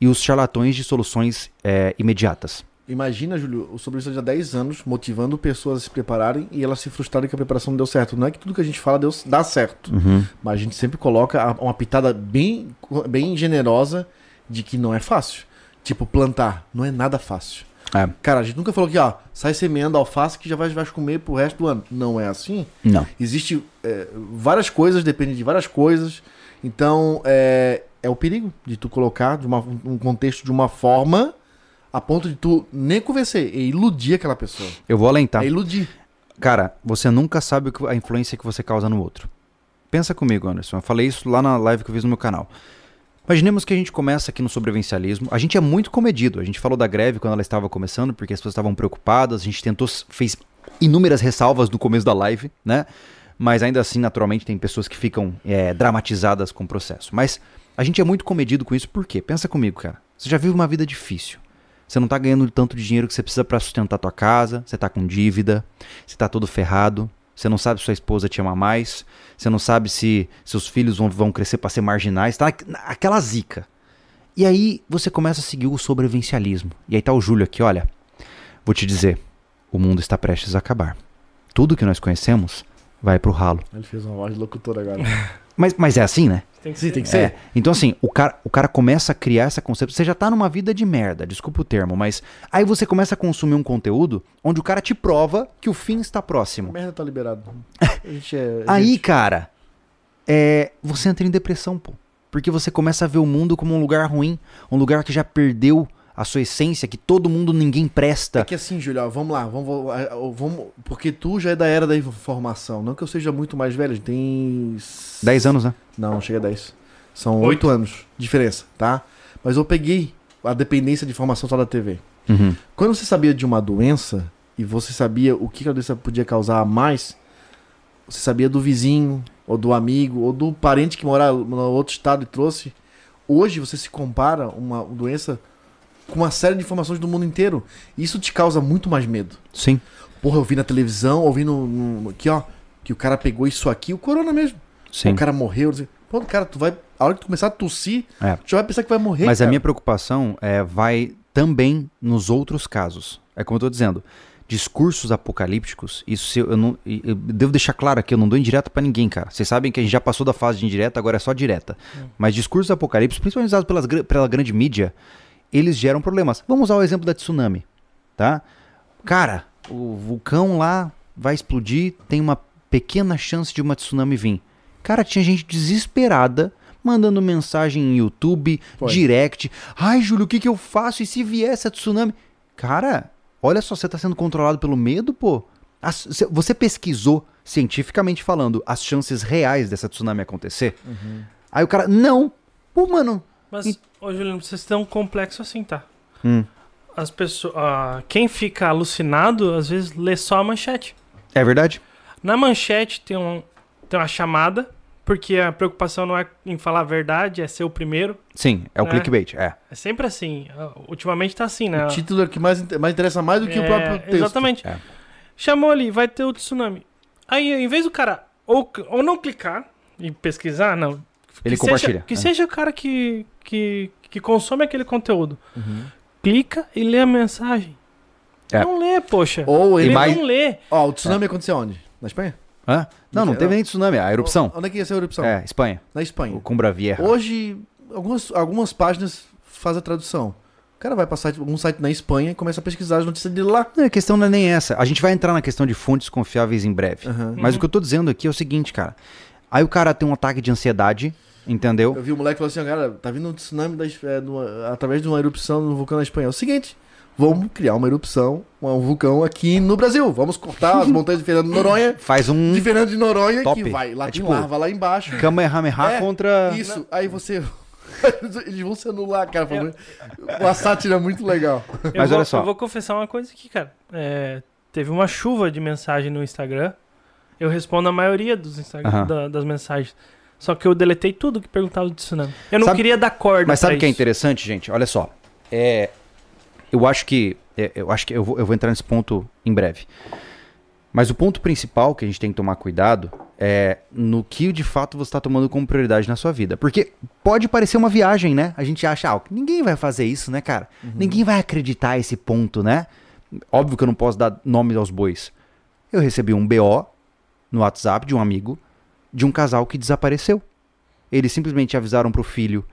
e os charlatões de soluções é, imediatas. Imagina, Júlio, o sobrevivente há 10 anos motivando pessoas a se prepararem e elas se frustrarem que a preparação não deu certo. Não é que tudo que a gente fala deu, dá certo. Uhum. Mas a gente sempre coloca uma pitada bem, bem generosa de que não é fácil. Tipo, plantar. Não é nada fácil. É, Cara, a gente nunca falou que, ó, sai semeando alface que já vai, vai comer pro resto do ano. Não é assim. não. Existe é, várias coisas, depende de várias coisas. Então, é, é o perigo de tu colocar de uma, um contexto de uma forma a ponto de tu nem convencer, e iludir aquela pessoa. Eu vou tá? É iludir. Cara, você nunca sabe a influência que você causa no outro. Pensa comigo, Anderson. Eu falei isso lá na live que eu fiz no meu canal. Imaginemos que a gente começa aqui no sobrevivencialismo. A gente é muito comedido. A gente falou da greve quando ela estava começando, porque as pessoas estavam preocupadas. A gente tentou, fez inúmeras ressalvas no começo da live, né? Mas ainda assim, naturalmente, tem pessoas que ficam é, dramatizadas com o processo. Mas a gente é muito comedido com isso, por quê? Pensa comigo, cara. Você já vive uma vida difícil. Você não tá ganhando tanto de dinheiro que você precisa para sustentar tua casa, você tá com dívida, você tá todo ferrado, você não sabe se sua esposa te ama mais, você não sabe se seus filhos vão, vão crescer para ser marginais, tá aquela zica. E aí você começa a seguir o sobrevivencialismo. E aí tá o Júlio aqui, olha, vou te dizer, o mundo está prestes a acabar. Tudo que nós conhecemos vai pro ralo. Ele fez uma voz de locutor agora. Mas, mas é assim, né? Tem que Sim, ser. tem que ser. É. Então, assim, o cara, o cara começa a criar essa concepção. Você já tá numa vida de merda, desculpa o termo, mas aí você começa a consumir um conteúdo onde o cara te prova que o fim está próximo. Merda tá liberado. A é. Aí, gente, cara, é, você entra em depressão, pô. Porque você começa a ver o mundo como um lugar ruim, um lugar que já perdeu a sua essência, que todo mundo, ninguém É presta. que assim, Júlio, ó, vamos lá, vamos, vamos, vamos- Porque tu já é da era da informação. Não que eu seja muito mais velho, a gente tem. 10 anos, né? Não, chega a 10. São Oito. 8 anos de diferença, tá? Mas eu peguei a dependência de informação só da TV. Uhum. Quando você sabia de uma doença e você sabia o que a doença podia causar a mais, você sabia do vizinho, ou do amigo, ou do parente que morava no outro estado e trouxe. Hoje você se compara uma doença com uma série de informações do mundo inteiro. Isso te causa muito mais medo. Sim. Porra, eu vi na televisão, ouvi no, no- aqui, ó, que o cara pegou isso aqui, o corona mesmo. Sim. O cara morreu. Pô, cara, tu vai. A hora que tu começar a tossir, É. tu já vai pensar que vai morrer. Mas a cara. minha preocupação é, vai também nos outros casos. É como eu tô dizendo. Discursos apocalípticos, isso se eu, eu não. Eu devo deixar claro aqui, eu não dou indireta pra ninguém, cara. Vocês sabem que a gente já passou da fase de indireta, agora é só direta. Mas discursos apocalípticos, principalmente usados pelas, pela grande mídia, eles geram problemas. Vamos usar o exemplo da tsunami, tá? Cara, o vulcão lá vai explodir, tem uma pequena chance de uma tsunami vir. Cara, tinha gente desesperada mandando mensagem em YouTube, Foi. direct. Ai, Júlio, o que, que eu faço? E se vier essa tsunami? Cara, olha só, você tá sendo controlado pelo medo, pô. As- cê- você pesquisou, cientificamente falando, as chances reais dessa tsunami acontecer? Aí o cara, não. Pô, mano. Mas, E- ô Juliano, vocês um complexo assim, tá? Hum, As pessoas. ah, quem fica alucinado, às vezes, lê só a manchete. é verdade? Na manchete tem, um, tem uma chamada, porque a preocupação não é em falar a verdade, é ser o primeiro. Sim, é o É. clickbait, é. É sempre assim. Ah, Ultimamente tá assim, né? O título é o que mais, mais interessa mais do que o É, próprio texto. Exatamente. É. Chamou ali, vai ter o tsunami. Aí, em vez do cara ou, ou não clicar e pesquisar, não. Ele que compartilha. Seja, que é. seja o cara que, que, que consome aquele conteúdo. Uhum. Clica e lê a mensagem. É. Não lê, poxa. Ou ele. E mais- Não lê. Ó, o tsunami aconteceu onde? Na Espanha? Hã? Não, não Não. teve nem tsunami, a erupção. Onde é que ia ser a erupção? É, Espanha. Na Espanha. O Cumbra Vieja. Hoje, algumas, algumas páginas fazem a tradução. O cara vai passar algum site na Espanha e começa a pesquisar as notícias dele lá. Não, a questão não é nem essa. A gente vai entrar na questão de fontes confiáveis em breve. Aham. Mas o que eu tô dizendo aqui é o seguinte, cara. Aí o cara tem um ataque de ansiedade, entendeu? Eu vi o moleque falou assim, cara, tá vindo um tsunami da, é, através de uma erupção no vulcão na Espanha. É o seguinte, vamos criar uma erupção, um vulcão aqui no Brasil. Vamos cortar as montanhas de Fernando de Noronha, Faz um de Fernando de Noronha, Top. que vai lá É tipo- lava lá embaixo. Kamehameha É, contra... Isso, aí você... Eles vão se anular, cara. Muito- Uma sátira muito legal. Eu Mas vou, olha só. Eu vou confessar uma coisa aqui, cara. É, teve uma chuva de mensagem no Instagram. Eu respondo a maioria dos Instagram, Aham. da- das mensagens. Só que eu deletei tudo que perguntava de tsunami. Eu não Sabe- queria dar corda Mas sabe o que é interessante, gente? Olha só. É, eu acho que. é, eu acho que eu vou, eu vou entrar nesse ponto em breve. Mas o ponto principal que a gente tem que tomar cuidado é no que de fato você está tomando como prioridade na sua vida. Porque pode parecer uma viagem, né? A gente acha, ah, ninguém vai fazer isso, né, cara? Ninguém vai acreditar esse ponto, né? Óbvio que eu não posso dar nome aos bois. Eu recebi um BO no WhatsApp de um amigo de um casal que desapareceu. Eles simplesmente avisaram pro filho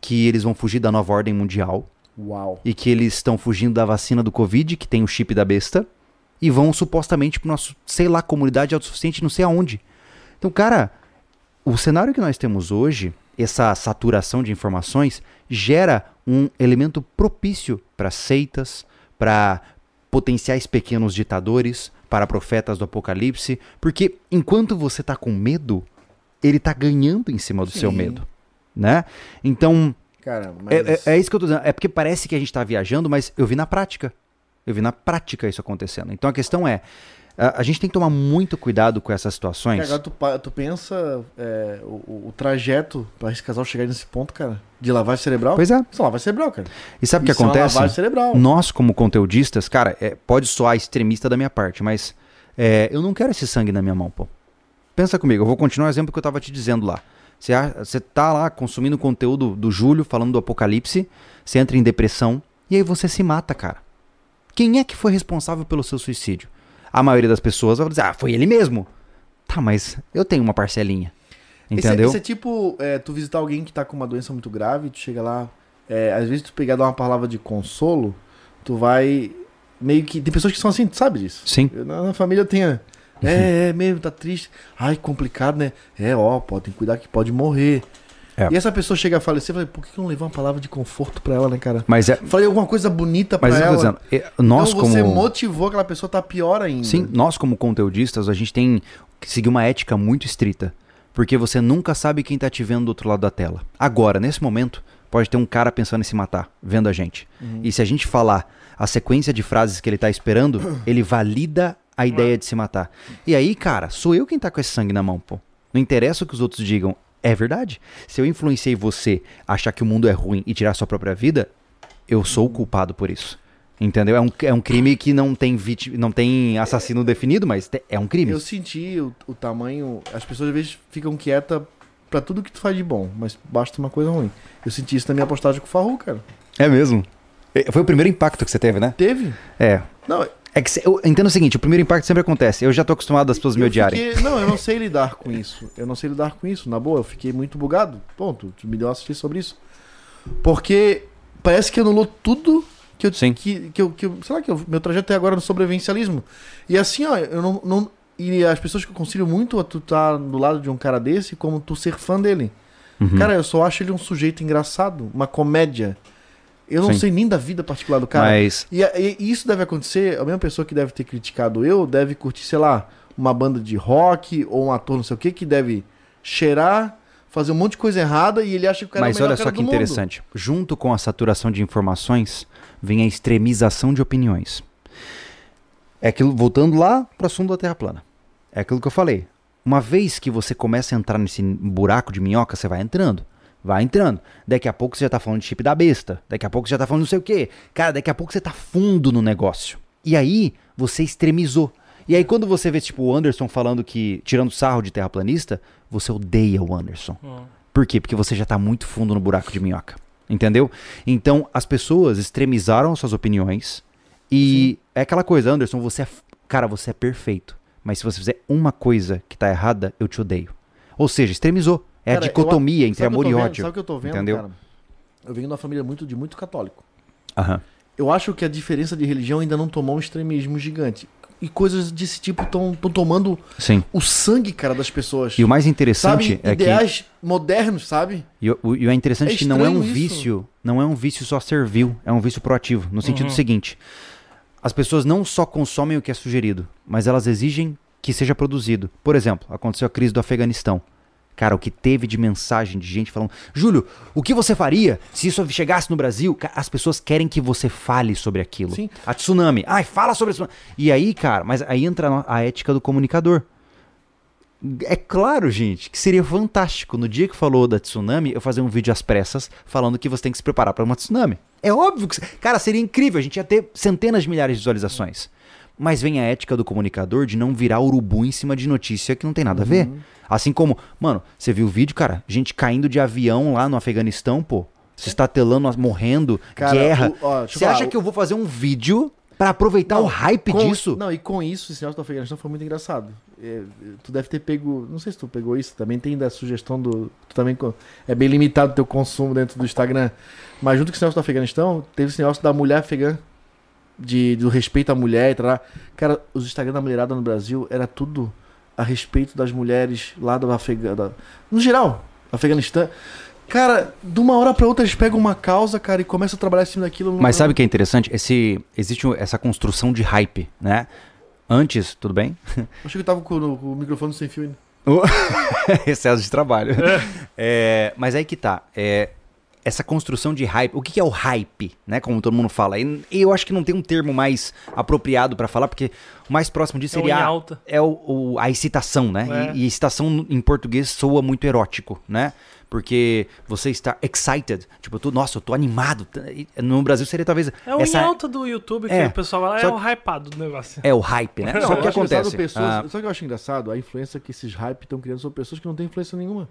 que eles vão fugir da nova ordem mundial Uau. e que eles estão fugindo da vacina do Covid, que tem o chip da besta, e vão supostamente para nosso, sei lá, comunidade autossuficiente, não sei aonde. Então, cara, o cenário que nós temos hoje, essa saturação de informações, gera um elemento propício para seitas, para potenciais pequenos ditadores, para profetas do apocalipse, porque enquanto você tá com medo, ele tá ganhando em cima do seu Sim. medo, né? Então, Cara, mas... é, é- é isso que eu tô dizendo. É porque parece que a gente tá viajando, mas eu vi na prática. Eu vi na prática isso acontecendo. Então a questão é, a, a gente tem que tomar muito cuidado com essas situações. Cara, agora tu, tu pensa é, o, o- trajeto pra esse casal chegar nesse ponto, cara, de lavagem cerebral. Pois é. Isso é lavagem cerebral, cara. E sabe o que é acontece? lavagem cerebral. Nós, como conteudistas, cara, é, pode soar extremista da minha parte, mas é, eu não quero esse sangue na minha mão, pô. Pensa comigo, eu vou continuar o exemplo que eu tava te dizendo lá. Você, você tá lá consumindo conteúdo do Júlio falando do apocalipse, você entra em depressão e aí você se mata, cara. Quem é que foi responsável pelo seu suicídio? A maioria das pessoas vai dizer, ah, foi ele mesmo. Tá, mas eu tenho uma parcelinha. É- Entendeu? Esse é, tipo é, tu visitar alguém que tá com uma doença muito grave, tu chega lá, é, às vezes tu pegar dar uma palavra de consolo, tu vai meio que. Tem pessoas que são assim, tu sabe disso? Sim. Eu, na, na família eu tenho. É, é mesmo, tá triste. Ai, complicado, né? É, ó, pode tem que cuidar que pode morrer. É. E essa pessoa chega a falecer, falei, por que eu não levei uma palavra de conforto pra ela, né, cara? Mas é. Falei alguma coisa bonita tô ela. dizendo, é, nós então como. você motivou aquela pessoa a tá pior ainda. Sim, nós como conteudistas, a gente tem que seguir uma ética muito estrita. Porque você nunca sabe quem tá te vendo do outro lado da tela. Agora, nesse momento, pode ter um cara pensando em se matar, vendo a gente. E se a gente falar a sequência de frases que ele tá esperando, ele valida a ideia de se matar. E aí, cara, sou eu quem tá com esse sangue na mão, pô. Não interessa o que os outros digam, é verdade. Se eu influenciei você a achar que o mundo é ruim e tirar sua própria vida, eu sou o culpado por isso. Entendeu? É um, é um crime que não tem, vítima, não tem assassino definido, mas é um crime. Eu senti o, o tamanho. As pessoas às vezes ficam quietas pra tudo que tu faz de bom, mas basta uma coisa ruim. Eu senti isso na minha postagem com o Farru, cara. É mesmo? É, Foi o primeiro impacto que você teve, né? Teve? É. Não, É que eu entendo o seguinte, o primeiro impacto sempre acontece. Eu já tô acostumado das pessoas me odiarem. fiquei- Não, eu não sei lidar com isso. Eu não sei lidar com isso. Na boa, eu fiquei muito bugado. Ponto. Tu me deu uma assistir sobre isso. Porque parece que anulou tudo que eu. Sim. Que, que eu, que eu sei lá, que eu, meu trajeto até agora no sobrevivencialismo. E assim, ó, eu não. não e as pessoas que eu consigo muito a tu estar do lado de um cara desse, como tu ser fã dele. Uhum. Cara, eu só acho ele um sujeito engraçado, uma comédia. Eu não Sim. sei nem da vida particular do cara. Mas, E, e isso deve acontecer, a mesma pessoa que deve ter criticado eu, deve curtir, sei lá, uma banda de rock ou um ator não sei o que, que deve cheirar, fazer um monte de coisa errada e ele acha que o cara mas é o melhor olha cara só que do mundo. interessante. Junto com a saturação de informações, vem a extremização de opiniões. É aquilo, voltando lá pro assunto da Terra plana. É aquilo que eu falei. Uma vez que você começa a entrar nesse buraco de minhoca, você vai entrando. Vai entrando. Daqui a pouco você já tá falando de chip da besta. Daqui a pouco você já tá falando não sei o quê. Cara, daqui a pouco você tá fundo no negócio. E aí, você extremizou. E aí, quando você vê, tipo, o Anderson falando que, tirando sarro de terraplanista, você odeia o Anderson. Hum. Por quê? Porque você já tá muito fundo no buraco de minhoca. Entendeu? Então, as pessoas extremizaram suas opiniões. E é aquela coisa, Anderson, você é. Cara, você é perfeito. mas se você fizer uma coisa que tá errada, eu te odeio. Ou seja, extremizou. É Cara, a dicotomia entre Sabe o amor que eu e ódio. Sabe o que eu tô vendo, entendeu? cara? Eu venho de uma família muito, de muito católico. Aham. Eu acho que a diferença de religião ainda não tomou um extremismo gigante. E coisas desse tipo estão tomando Sim. o sangue, cara, das pessoas. E o mais interessante sabe? é que Ideais modernos, sabe? E o, o- e o interessante É é que não é um isso. vício, não é um vício só servil, é um vício proativo, no sentido Uhum. seguinte: as pessoas não só consomem o que é sugerido, mas elas exigem que seja produzido. Por exemplo, aconteceu a crise do Afeganistão. Cara, o que teve de mensagem de gente falando, Júlio, o que você faria se isso chegasse no Brasil? As pessoas querem que você fale sobre aquilo. Sim. A tsunami, ai, fala sobre a tsunami. E aí, cara, mas aí entra a ética do comunicador. É claro, gente, que seria fantástico no dia que falou da tsunami eu fazer um vídeo às pressas falando que você tem que se preparar para uma tsunami. É óbvio que. Cara, seria incrível, a gente ia ter centenas de milhares de visualizações. Mas vem a ética do comunicador de não virar urubu em cima de notícia que não tem nada a ver. Assim como, mano, você viu o vídeo, cara? Gente caindo de avião lá no Afeganistão, pô. Se está telando, morrendo, Cara, guerra. o- ó, Você falar, acha o- que eu vou fazer um vídeo pra aproveitar o hype com- disso? Não, e com isso, esse negócio do Afeganistão foi muito engraçado. É, tu deve ter pego. Não sei se tu pegou isso, também tem da sugestão do. Tu também. É bem limitado o teu consumo dentro do Instagram. Mas junto com esse negócio do Afeganistão, teve esse negócio da mulher afegã. De, do respeito à mulher e tal. Cara, os Instagram da mulherada no Brasil era tudo a respeito das mulheres lá do Afeganistão. No geral, Afeganistão. Cara, de uma hora pra outra eles pegam uma causa, cara, e começam a trabalhar em cima daquilo. Mas sabe o que é interessante? Esse, existe essa construção de hype, né? Antes, tudo bem? Eu achei que eu tava com o, com o microfone sem fio ainda. Excesso de trabalho. É, mas aí que tá. É, essa construção de hype. O que é o hype, né? Como todo mundo fala. E eu acho que não tem um termo mais apropriado pra falar, porque o mais próximo disso É o seria alta. é o, o- a excitação, né? É. E, e excitação em português soa muito erótico, né? Porque você está excited. Tipo, eu tô, nossa, eu tô animado. No Brasil seria talvez. É o essa, alta do YouTube que É, o pessoal fala, é só o hypado do negócio. É o hype, né? Não, Só que acontece. Pessoas, ah, o que eu acho engraçado? A influência que esses hype estão criando são pessoas que não têm influência nenhuma.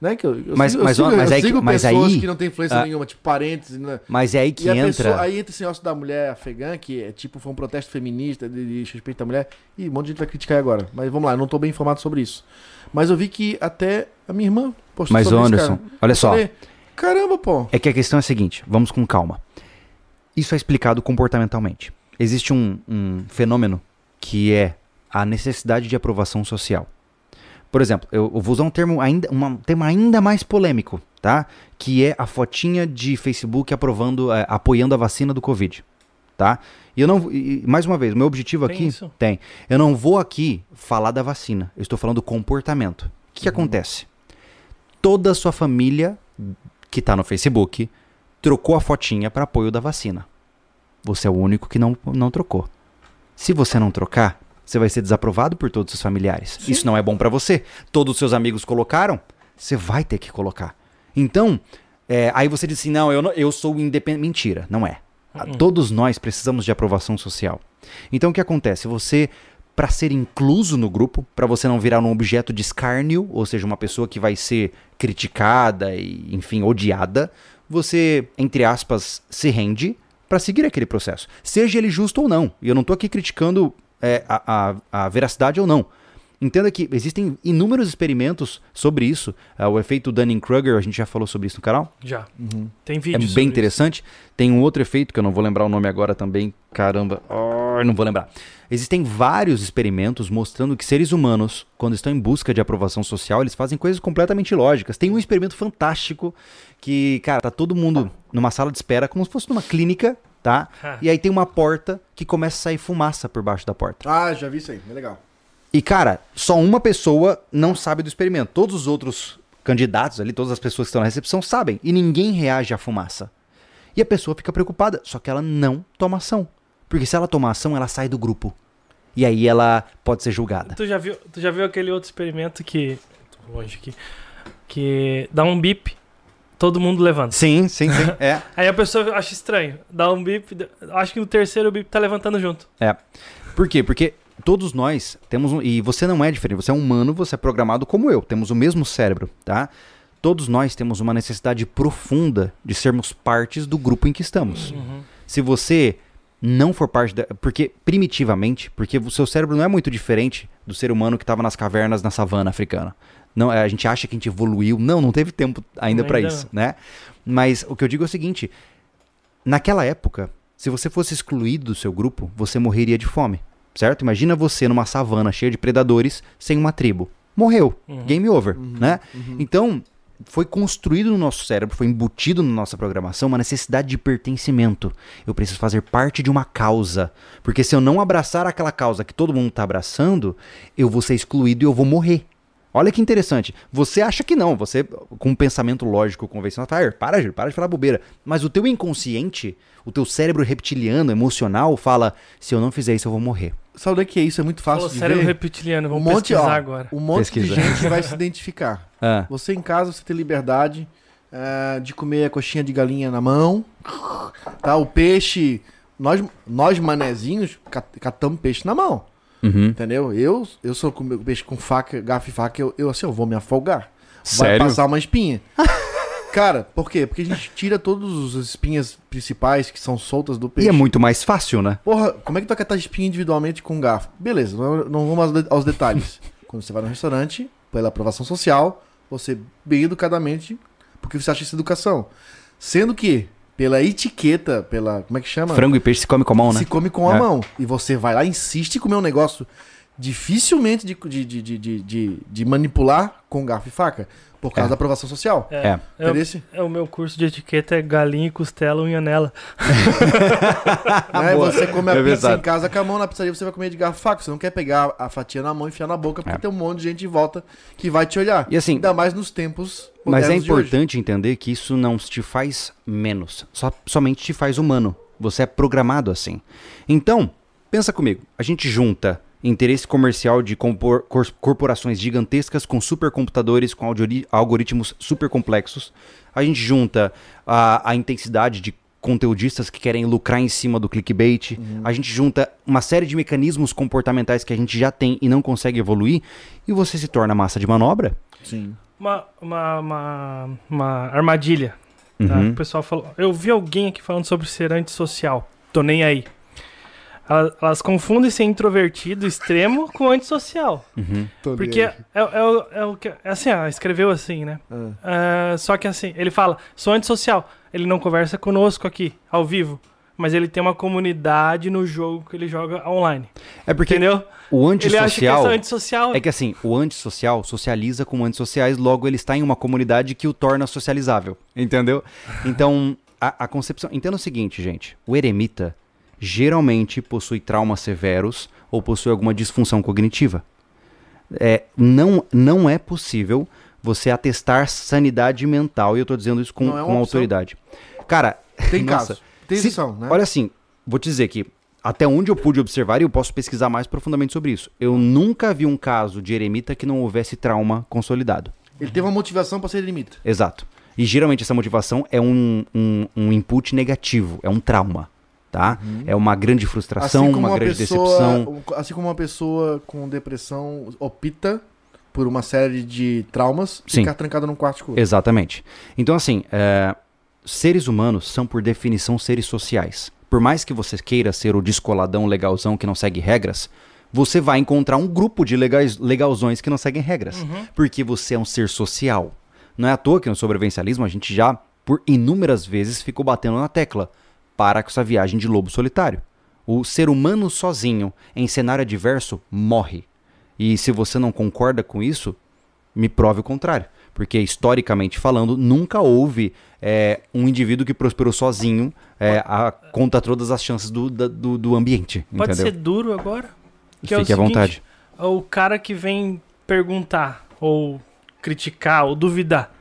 Né? Que eu, eu Mas- sigo, mas, eu sigo, mas eu aí que- sigo mas pessoas aí- que não têm influência ah, nenhuma, tipo parentes. Né? mas é aí que e entra. pessoa, aí entra esse negócio da mulher afegã, que é tipo, foi um protesto feminista de, de respeito à mulher. E um monte de gente vai criticar agora. Mas vamos lá, eu não tô bem informado sobre isso. Mas eu vi que até a minha irmã postou Mas, sobre isso, Anderson, cara. olha só. falei, Caramba, pô. É que a questão é a seguinte, vamos com calma. Isso é explicado comportamentalmente. Existe um, um fenômeno que é a necessidade de aprovação social. Por exemplo, eu, vou usar um termo ainda, um tema ainda mais polêmico, tá? Que é a fotinha de Facebook aprovando, eh, apoiando a vacina do Covid, tá? E eu não, e- mais uma vez, o meu objetivo Tem aqui isso? tem. Eu não vou aqui falar da vacina. Eu estou falando do comportamento. O que, que acontece? Toda a sua família que está no Facebook trocou a fotinha para apoio da vacina. Você é o único que não, não trocou. Se você não trocar, você vai ser desaprovado por todos os seus familiares. Isso não é bom para você. Todos os seus amigos colocaram, você vai ter que colocar. Então, é, aí você diz assim: não, eu, não, eu sou independente. Mentira, não é. Ah, Todos nós precisamos de aprovação social. Então o que acontece? Você, para ser incluso no grupo, para você não virar um objeto de escárnio, ou seja, uma pessoa que vai ser criticada e, enfim, odiada, você, entre aspas, se rende para seguir aquele processo. Seja ele justo ou não. E eu não tô aqui criticando é, a, a, a veracidade ou não. Entenda que existem inúmeros experimentos sobre isso. Ah, o efeito Dunning-Kruger, a gente já falou sobre isso no canal. Já. Uhum. Tem É vídeo bem sobre interessante. Tem um outro efeito que eu não vou lembrar o nome agora também. Caramba, oh, não vou lembrar. Existem vários experimentos mostrando que seres humanos, quando estão em busca de aprovação social, eles fazem coisas completamente lógicas. Tem um experimento fantástico que, cara, tá todo mundo numa sala de espera, como se fosse numa clínica, tá? E aí tem uma porta que começa a sair fumaça por baixo da porta. Ah, já vi isso aí. É legal. E, cara, só uma pessoa não sabe do experimento. Todos os outros candidatos ali, todas as pessoas que estão na recepção sabem. E ninguém reage à fumaça. E a pessoa fica preocupada, só que ela não toma ação. Porque se ela tomar ação, ela sai do grupo. E aí ela pode ser julgada. Tu já viu, tu já viu aquele outro experimento que. Tô longe aqui. Que dá um bip, todo mundo levanta. Sim, sim, sim. É. Aí a pessoa acha estranho. Dá um bip, acho que no terceiro o bip tá levantando junto. Por quê? Porque todos nós temos um. E você não é diferente, você é humano, você é programado como eu. Temos o mesmo cérebro, tá? Todos nós temos uma necessidade profunda de sermos partes do grupo em que estamos. Uhum. Se você não for parte da. Porque, primitivamente, porque o seu cérebro não é muito diferente do ser humano que estava nas cavernas na savana africana. Não, é, a gente acha que a gente evoluiu. Não, não teve tempo ainda para isso, né? Mas o que eu digo é o seguinte: naquela época, se você fosse excluído do seu grupo, você morreria de fome, certo? Imagina você numa savana cheia de predadores, sem uma tribo. Morreu. Game over, né? Então, foi construído no nosso cérebro, foi embutido na nossa programação uma necessidade de pertencimento. Eu preciso fazer parte de uma causa. Porque se eu não abraçar aquela causa que todo mundo está abraçando, eu vou ser excluído e eu vou morrer. Olha que interessante. Você acha que não, você com um pensamento lógico convencional, tá, para, Gil, para de falar bobeira. Mas o teu inconsciente, o teu cérebro reptiliano, emocional, fala: se eu não fizer isso, eu vou morrer. Sabe o que é isso? É muito fácil Falou de cérebro ver. reptiliano, Um vamos monte, pesquisar ó, agora. um monte Pesquisa. de gente vai se identificar. Ah, Você em casa, você tem liberdade eh, de comer a coxinha de galinha na mão, tá? O peixe, nós, nós manezinhos, cat- catamos peixe na mão, uhum. entendeu? Eu, eu sou com peixe com faca, garfo e faca, eu, eu assim, eu vou me afogar. Vai Sério? passar uma espinha. Cara, por quê? Porque a gente tira todas as espinhas principais que são soltas do E peixe. é muito mais fácil, né? Porra, como é que tu vai catar espinha individualmente com um garfo? Beleza, não, não vamos aos detalhes. Quando você vai no restaurante, pela aprovação social, você bem educadamente, porque você acha isso educação. Sendo que, pela etiqueta, pela. Como é que chama? Frango e peixe se come com a mão, né? Se come com a É. mão. E você vai lá e insiste em comer um negócio dificilmente de, de, de, de, de, de- de manipular com garfo e faca. Por causa É. da aprovação social. É. É, é, o meu curso de etiqueta é galinha e costela unha nela. Né? Boa. Você come a É pizza verdade. em casa com a mão na pizzaria, você vai comer de garfo e faca. Você não quer pegar a fatia na mão e enfiar na boca, porque É. tem um monte de gente em volta que vai te olhar. E assim, Ainda mais nos tempos Mas é importante entender que isso não te faz menos, só, somente te faz humano. Você é programado assim. Então, pensa comigo, a gente junta interesse comercial de compor- cor- corporações gigantescas com supercomputadores, com algori- algoritmos super complexos. A gente junta a, a intensidade de conteudistas que querem lucrar em cima do clickbait. A gente junta uma série de mecanismos comportamentais que a gente já tem e não consegue evoluir. E você se torna massa de manobra. Sim. Uma, uma, uma, uma armadilha. Tá? Uhum. O pessoal falou. Eu vi alguém aqui falando sobre ser antissocial. Tô nem aí. Elas, elas confundem ser introvertido extremo com antissocial. Uhum. Porque é, é, o- é o que. É assim, ó, escreveu assim, né? Ah, só que assim, ele fala, sou antissocial. Ele não conversa conosco aqui, ao vivo. Mas ele tem uma comunidade no jogo que ele joga online. É porque Entendeu? o Ele acha que é antissocial. antissocial. É que assim, o antissocial socializa com antissociais, logo ele está em uma comunidade que o torna socializável. Entendeu? Então, a, a concepção. Entenda o seguinte, gente. O eremita geralmente possui traumas severos ou possui alguma disfunção cognitiva. É, não, não é possível você atestar sanidade mental, e eu tô dizendo isso com, é com autoridade. Cara, Tem nossa, caso. Tem se- né? Olha assim, vou te dizer que até onde eu pude observar, e eu posso pesquisar mais profundamente sobre isso, eu nunca vi um caso de eremita que não houvesse trauma consolidado. Ele teve uma motivação pra ser limite. Exato. E geralmente essa motivação é um, um, um input negativo, é um trauma, tá? É uma grande frustração, uma, grande decepção. um- assim como uma pessoa com depressão opta por uma série de traumas Sim. ficar trancada num quarto escuro. Exatamente. Então, assim, é, seres humanos são, por definição, seres sociais. Por mais que você queira ser o descoladão legalzão que não segue regras, você vai encontrar um grupo de legais, legalzões que não seguem regras. Porque você é um ser social. Não é à toa que no sobrevivencialismo a gente já, por inúmeras vezes, ficou batendo na tecla. Para com essa viagem de lobo solitário. O ser humano sozinho, em cenário adverso, morre. E se você não concorda com isso, me prove o contrário. Porque, historicamente falando, nunca houve é, um indivíduo que prosperou sozinho é, a, contra todas as chances do, do, do ambiente. Pode entendeu? ser duro agora? Que é o Fique à seguinte, vontade. O cara que vem perguntar, ou criticar, ou duvidar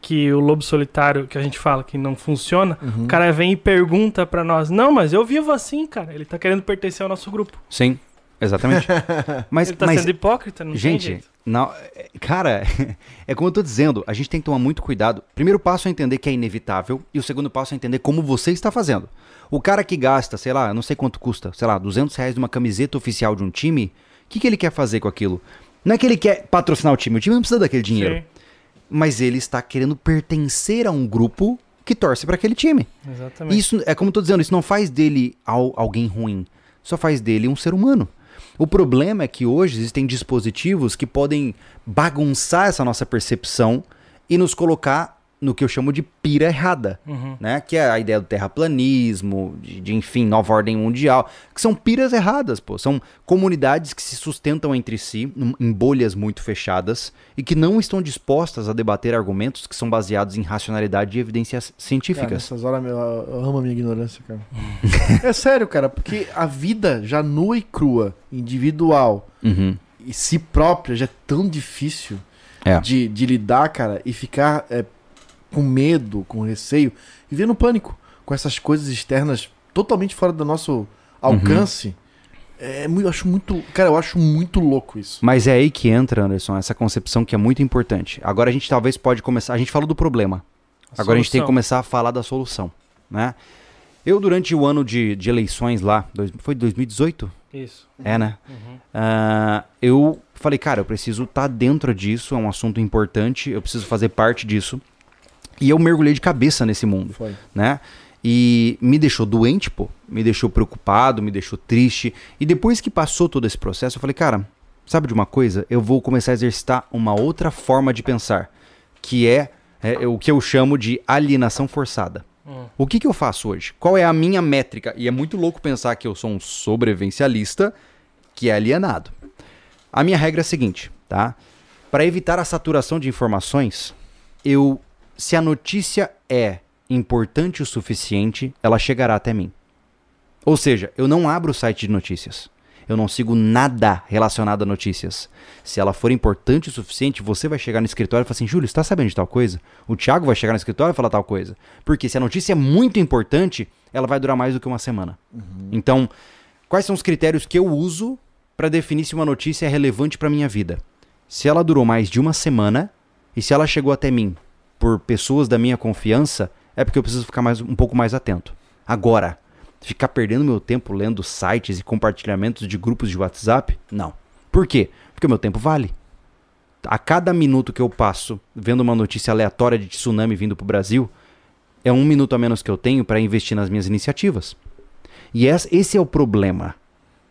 que o lobo solitário que a gente fala que não funciona, Uhum. o cara vem e pergunta pra nós: Não, mas eu vivo assim, cara. Ele tá querendo pertencer ao nosso grupo. Sim, exatamente. mas, Ele tá mas sendo hipócrita, não tem gente, jeito. não, é- cara, é como eu tô dizendo, a gente tem que tomar muito cuidado. Primeiro passo é entender que é inevitável, e o segundo passo é entender como você está fazendo. O cara que gasta, sei lá, não sei quanto custa, sei lá, 200 reais numa camiseta oficial de um time, o que, que ele quer fazer com aquilo? Não é que ele quer patrocinar o time, o time não precisa daquele dinheiro. Sim. mas ele está querendo pertencer a um grupo que torce para aquele time. Exatamente. Isso é como eu tô dizendo, isso não faz dele al- alguém ruim, só faz dele um ser humano. O problema é que hoje existem dispositivos que podem bagunçar essa nossa percepção e nos colocar no que eu chamo de pira errada, Uhum. né? Que é a ideia do terraplanismo, de, de, enfim, nova ordem mundial, que são piras erradas, pô. São comunidades que se sustentam entre si em bolhas muito fechadas e que não estão dispostas a debater argumentos que são baseados em racionalidade e evidências Cara, científicas. nessas horas eu amo a minha ignorância, cara. é sério, cara, porque a vida já nua e crua, individual Uhum. e si própria já é tão difícil É. de, de lidar, cara, e ficar é, com medo, com receio, e no pânico com essas coisas externas totalmente fora do nosso alcance. É, muito- eu acho muito. Cara, eu acho muito louco isso. Mas é aí que entra, Anderson, essa concepção que é muito importante. Agora a gente talvez pode começar. A gente falou do problema. Agora a gente tem que solução. começar a falar da solução, né? Eu, durante o ano de, de eleições lá, dois- foi 2018? Isso. É, né? Uhum. Ah, eu falei, cara, eu preciso estar dentro disso, é um assunto importante, eu preciso fazer parte disso. E eu mergulhei de cabeça nesse mundo Foi. né? E me deixou doente, pô. Me deixou preocupado, me deixou triste. E depois que passou todo esse processo, eu falei, cara, sabe de uma coisa? Eu vou começar a exercitar uma outra forma de pensar, que é, é, o que eu chamo de alienação forçada. Hum. O que, que eu faço hoje? Qual é a minha métrica? E é muito louco pensar que eu sou um sobrevivencialista que é alienado. A minha regra é a seguinte, tá? Para evitar a saturação de informações, eu, se a notícia é importante o suficiente, ela chegará até mim. Ou seja, eu não abro o site de notícias. Eu não sigo nada relacionado a notícias. Se ela for importante o suficiente, você vai chegar no escritório e falar assim: Júlio, você tá sabendo de tal coisa? O Thiago vai chegar no escritório e falar tal coisa. Porque se a notícia é muito importante, ela vai durar mais do que uma semana. Então, quais são os critérios que eu uso para definir se uma notícia é relevante para minha vida? Se ela durou mais de uma semana e se ela chegou até mim por pessoas da minha confiança, é porque eu preciso ficar mais, um pouco mais atento. Agora, ficar perdendo meu tempo lendo sites e compartilhamentos de grupos de WhatsApp? Não. Por quê? Porque o meu tempo vale. A cada minuto que eu passo vendo uma notícia aleatória de tsunami vindo pro Brasil, é um minuto a menos que eu tenho para investir nas minhas iniciativas. E es- esse é o problema.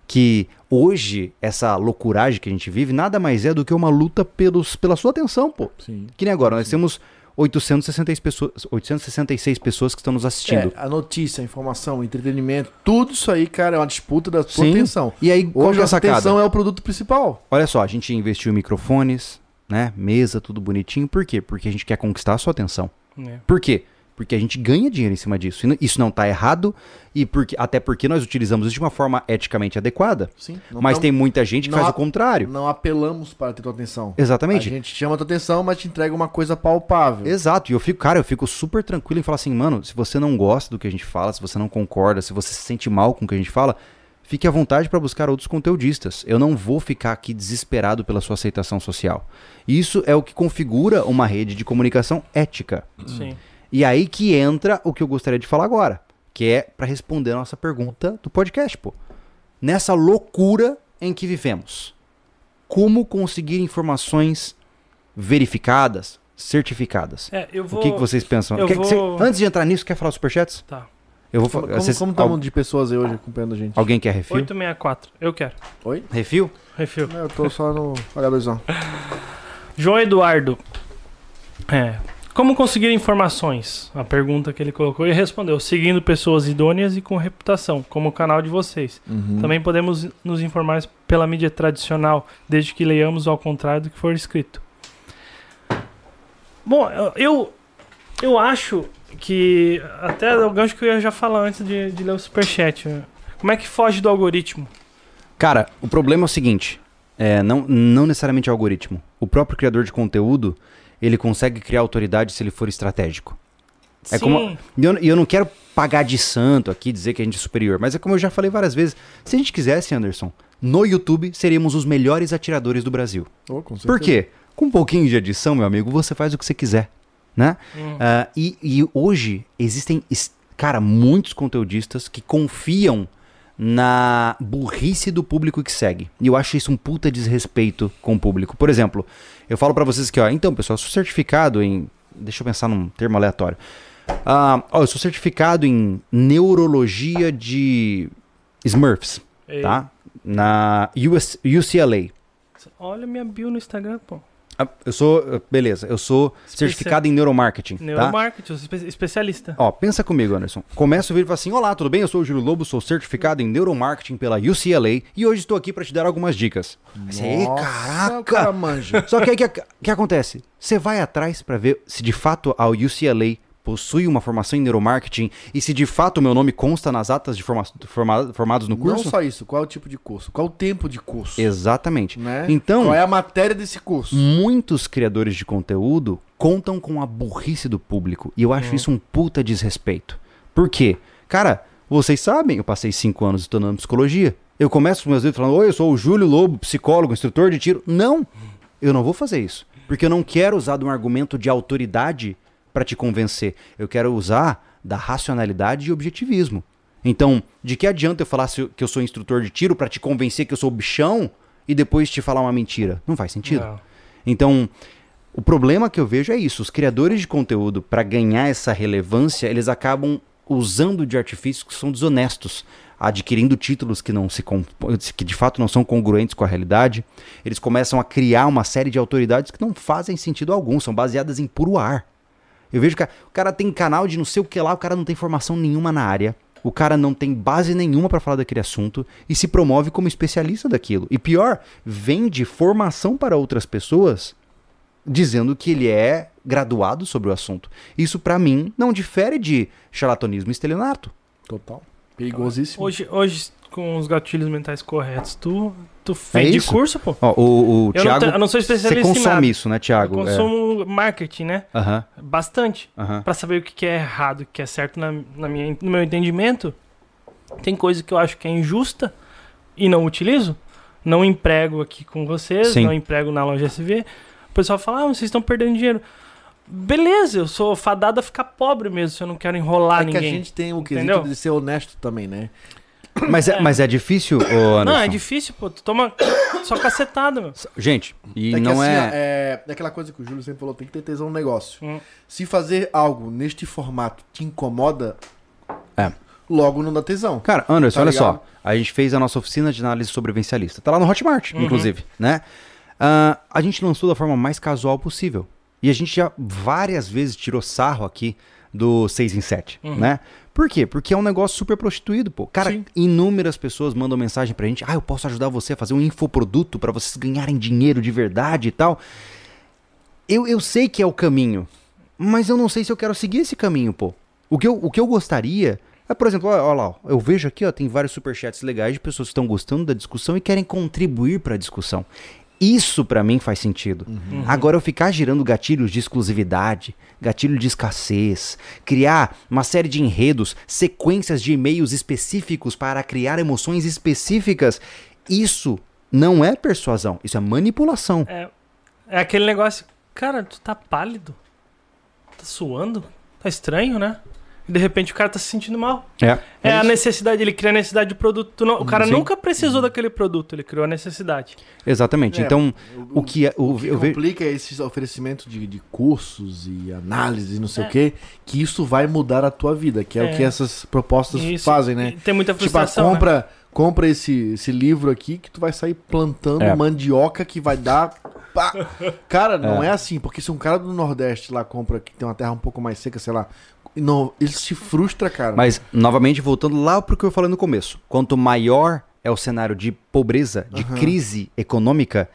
Que hoje, essa loucuragem que a gente vive, nada mais é do que uma luta pelos, pela sua atenção, pô. Sim. Que nem agora, nós temos 866 pessoas, 866 pessoas que estão nos assistindo. É, a notícia, a informação, o entretenimento, tudo isso aí, cara, é uma disputa da sua Sim. atenção. E aí, qual Hoje é a a sacada? atenção é o produto principal. Olha só, a gente investiu em microfones, né? Mesa, tudo bonitinho. Por quê? Porque a gente quer conquistar a sua atenção. É. Por quê? Porque a gente ganha dinheiro em cima disso. E Isso não tá errado, e porque, até porque nós utilizamos isso de uma forma eticamente adequada. Sim. mas tem muita gente que faz há- o contrário. Não apelamos para ter tua atenção. Exatamente. A gente chama tua atenção, mas te entrega uma coisa palpável. Exato, e eu fico, cara, eu fico super tranquilo em falar assim, mano, se você não gosta do que a gente fala, se você não concorda, se você se sente mal com o que a gente fala, fique à vontade para buscar outros conteudistas. Eu não vou ficar aqui desesperado pela sua aceitação social. Isso é o que configura uma rede de comunicação ética. Sim. E aí que entra o que eu gostaria de falar agora, que é para responder a nossa pergunta do podcast, pô. Nessa loucura em que vivemos, como conseguir informações verificadas, certificadas? É, eu vou. O que, que vocês pensam? eu Quer- vou- cê- antes de entrar nisso, quer falar os superchats? Tá. Eu vou Como, como, al- estamos de pessoas aí hoje acompanhando a gente? Alguém quer refil? 864. Eu quero. Oi? Refil? Refil. Não, eu tô só no H2O. João Eduardo. É. Como conseguir informações? A pergunta que ele colocou e respondeu: seguindo pessoas idôneas e com reputação, como o canal de vocês. Uhum. Também podemos nos informar pela mídia tradicional, desde que leiamos ao contrário do que for escrito. Bom, eu- eu, acho que. Até o gancho que eu ia já falar antes de, de ler o superchat. né? Como é que foge do algoritmo? Cara, o problema é o seguinte: é, não, não necessariamente é o algoritmo. O próprio criador de conteúdo ele consegue criar autoridade se ele for estratégico. É Sim, como- E eu, eu não quero pagar de santo aqui, dizer que a gente é superior, mas é como eu já falei várias vezes: se a gente quisesse, Anderson, no YouTube seríamos os melhores atiradores do Brasil. Oh, com Por quê? Com um pouquinho de edição, meu amigo, você faz o que você quiser, né? Hum. Ah, e, e hoje existem, cara, muitos conteudistas que confiam na burrice do público que segue. E eu acho isso um puta desrespeito com o público. Por exemplo, eu falo pra vocês que, ó, então, pessoal, eu sou certificado em. Deixa eu pensar num termo aleatório. Ah, ó, eu sou certificado em neurologia de Smurfs, Ei, tá? Na US UCLA. Olha minha bio no Instagram, pô. Ah, Eu sou, beleza, eu sou Especia- certificado em neuromarketing, tá? Neuromarketing, eu sou espe- especialista. Ó, pensa comigo, Anderson. Começa o vídeo e fala assim: Olá, tudo bem? Eu sou o Júlio Lobo, sou certificado em neuromarketing pela UCLA e hoje estou aqui para te dar algumas dicas. Aí você, "Ê, Nossa, caraca! cara. Só que aí o que, que acontece? Você vai atrás para ver se de fato a UCLA possui uma formação em neuromarketing e se de fato o meu nome consta nas atas de forma, forma- formados no Não curso? só isso, qual é o tipo de curso? Qual é o tempo de curso? Exatamente. Né? Então, Qual é a matéria desse curso? muitos criadores de conteúdo contam com a burrice do público. E eu acho isso um puta desrespeito. Por quê? Cara, vocês sabem, eu passei cinco anos estudando psicologia. Eu começo os meus vídeos falando, oi, eu sou o Júlio Lobo, psicólogo, instrutor de tiro. Não, eu não vou fazer isso. Porque eu não quero usar de um argumento de autoridade para te convencer. Eu quero usar da racionalidade e objetivismo. Então, de que adianta eu falar que eu sou instrutor de tiro para te convencer que eu sou bichão e depois te falar uma mentira? Não faz sentido. Não. Então, o problema que eu vejo é isso. Os criadores de conteúdo, para ganhar essa relevância, eles acabam usando de artifícios que são desonestos, adquirindo títulos que não se que de fato não são congruentes com a realidade. Eles começam a criar uma série de autoridades que não fazem sentido algum, são baseadas em puro ar. Eu vejo que o cara tem canal de não sei o que lá, o cara não tem formação nenhuma na área. O cara não tem base nenhuma para falar daquele assunto e se promove como especialista daquilo. E pior, vende formação para outras pessoas dizendo que ele é graduado sobre o assunto. Isso pra mim não difere de charlatanismo e estelionato. Total. Perigosíssimo. Hoje, hoje, com os gatilhos mentais corretos, tu, tu vende É isso? curso, pô. Ó, o, o Eu não Thiago, te- eu não sou você especialista em consome nada. isso, né, Eu Thiago? consumo marketing, né? É. Aham, Bastante. aham. Pra saber o que que é errado, o que é certo na, na minha, no meu entendimento. Tem coisa que eu acho que é injusta e não utilizo. Não emprego aqui com vocês, Sim. não emprego na loja SV. O pessoal fala, ah, vocês estão perdendo dinheiro. Beleza, eu sou fadado a ficar pobre mesmo, se eu não quero enrolar é que ninguém. a gente tem o quesito Entendeu? de ser honesto também, né? Mas, é, mas é difícil, ô Anderson? Não, é difícil, pô. Tu toma só cacetada, meu. Gente, e é que não assim, é... é... é aquela coisa que o Júlio sempre falou, tem que ter tesão no negócio. Hum. Se fazer algo neste formato te incomoda, É. logo não dá tesão. Cara, Anderson, Tá olha ligado? só. A gente fez a nossa oficina de análise sobrevivencialista. Tá lá no Hotmart, Uhum. inclusive, né? Ah, a gente lançou da forma mais casual possível. E a gente já várias vezes tirou sarro aqui do 6 em 7, Uhum. né? Por quê? Porque é um negócio super prostituído, pô. Cara, Sim. inúmeras pessoas mandam mensagem pra gente. Ah, eu posso ajudar você a fazer um infoproduto pra vocês ganharem dinheiro de verdade e tal. Eu, eu sei que é o caminho, mas eu não sei se eu quero seguir esse caminho, pô. O que eu, o que eu gostaria é, por exemplo, olha, lá, eu vejo aqui, ó, tem vários superchats legais de pessoas que estão gostando da discussão e querem contribuir pra discussão. Isso pra mim faz sentido. Uhum. Agora eu ficar girando gatilhos de exclusividade, gatilho de escassez, criar uma série de enredos, sequências de e-mails específicos para criar emoções específicas, isso não é persuasão, isso é manipulação. É, é aquele negócio, cara, tu tá pálido? Tá suando? Tá estranho, né? De repente o cara tá se sentindo mal. É. É, a necessidade, ele cria a necessidade de produto. Não- o cara Sim. nunca precisou daquele produto, ele criou a necessidade. Exatamente. É, então, o que é. O, O que vejo. complica é esse oferecimento de, de cursos e análises e não sei É. o quê, que isso vai mudar a tua vida, que é, É. o que essas propostas Isso. fazem, né? E Tem muita Tipo, ah, frustração. né? compra, compra esse, esse livro aqui que tu vai sair plantando É. mandioca que vai dar. pá. Cara, não é. assim, porque se um cara do Nordeste lá compra, que tem uma terra um pouco mais seca, sei lá, não, ele se frustra, cara. Mas, novamente, voltando lá pro que eu falei no começo. Quanto maior é o cenário de pobreza, de Aham. crise econômica,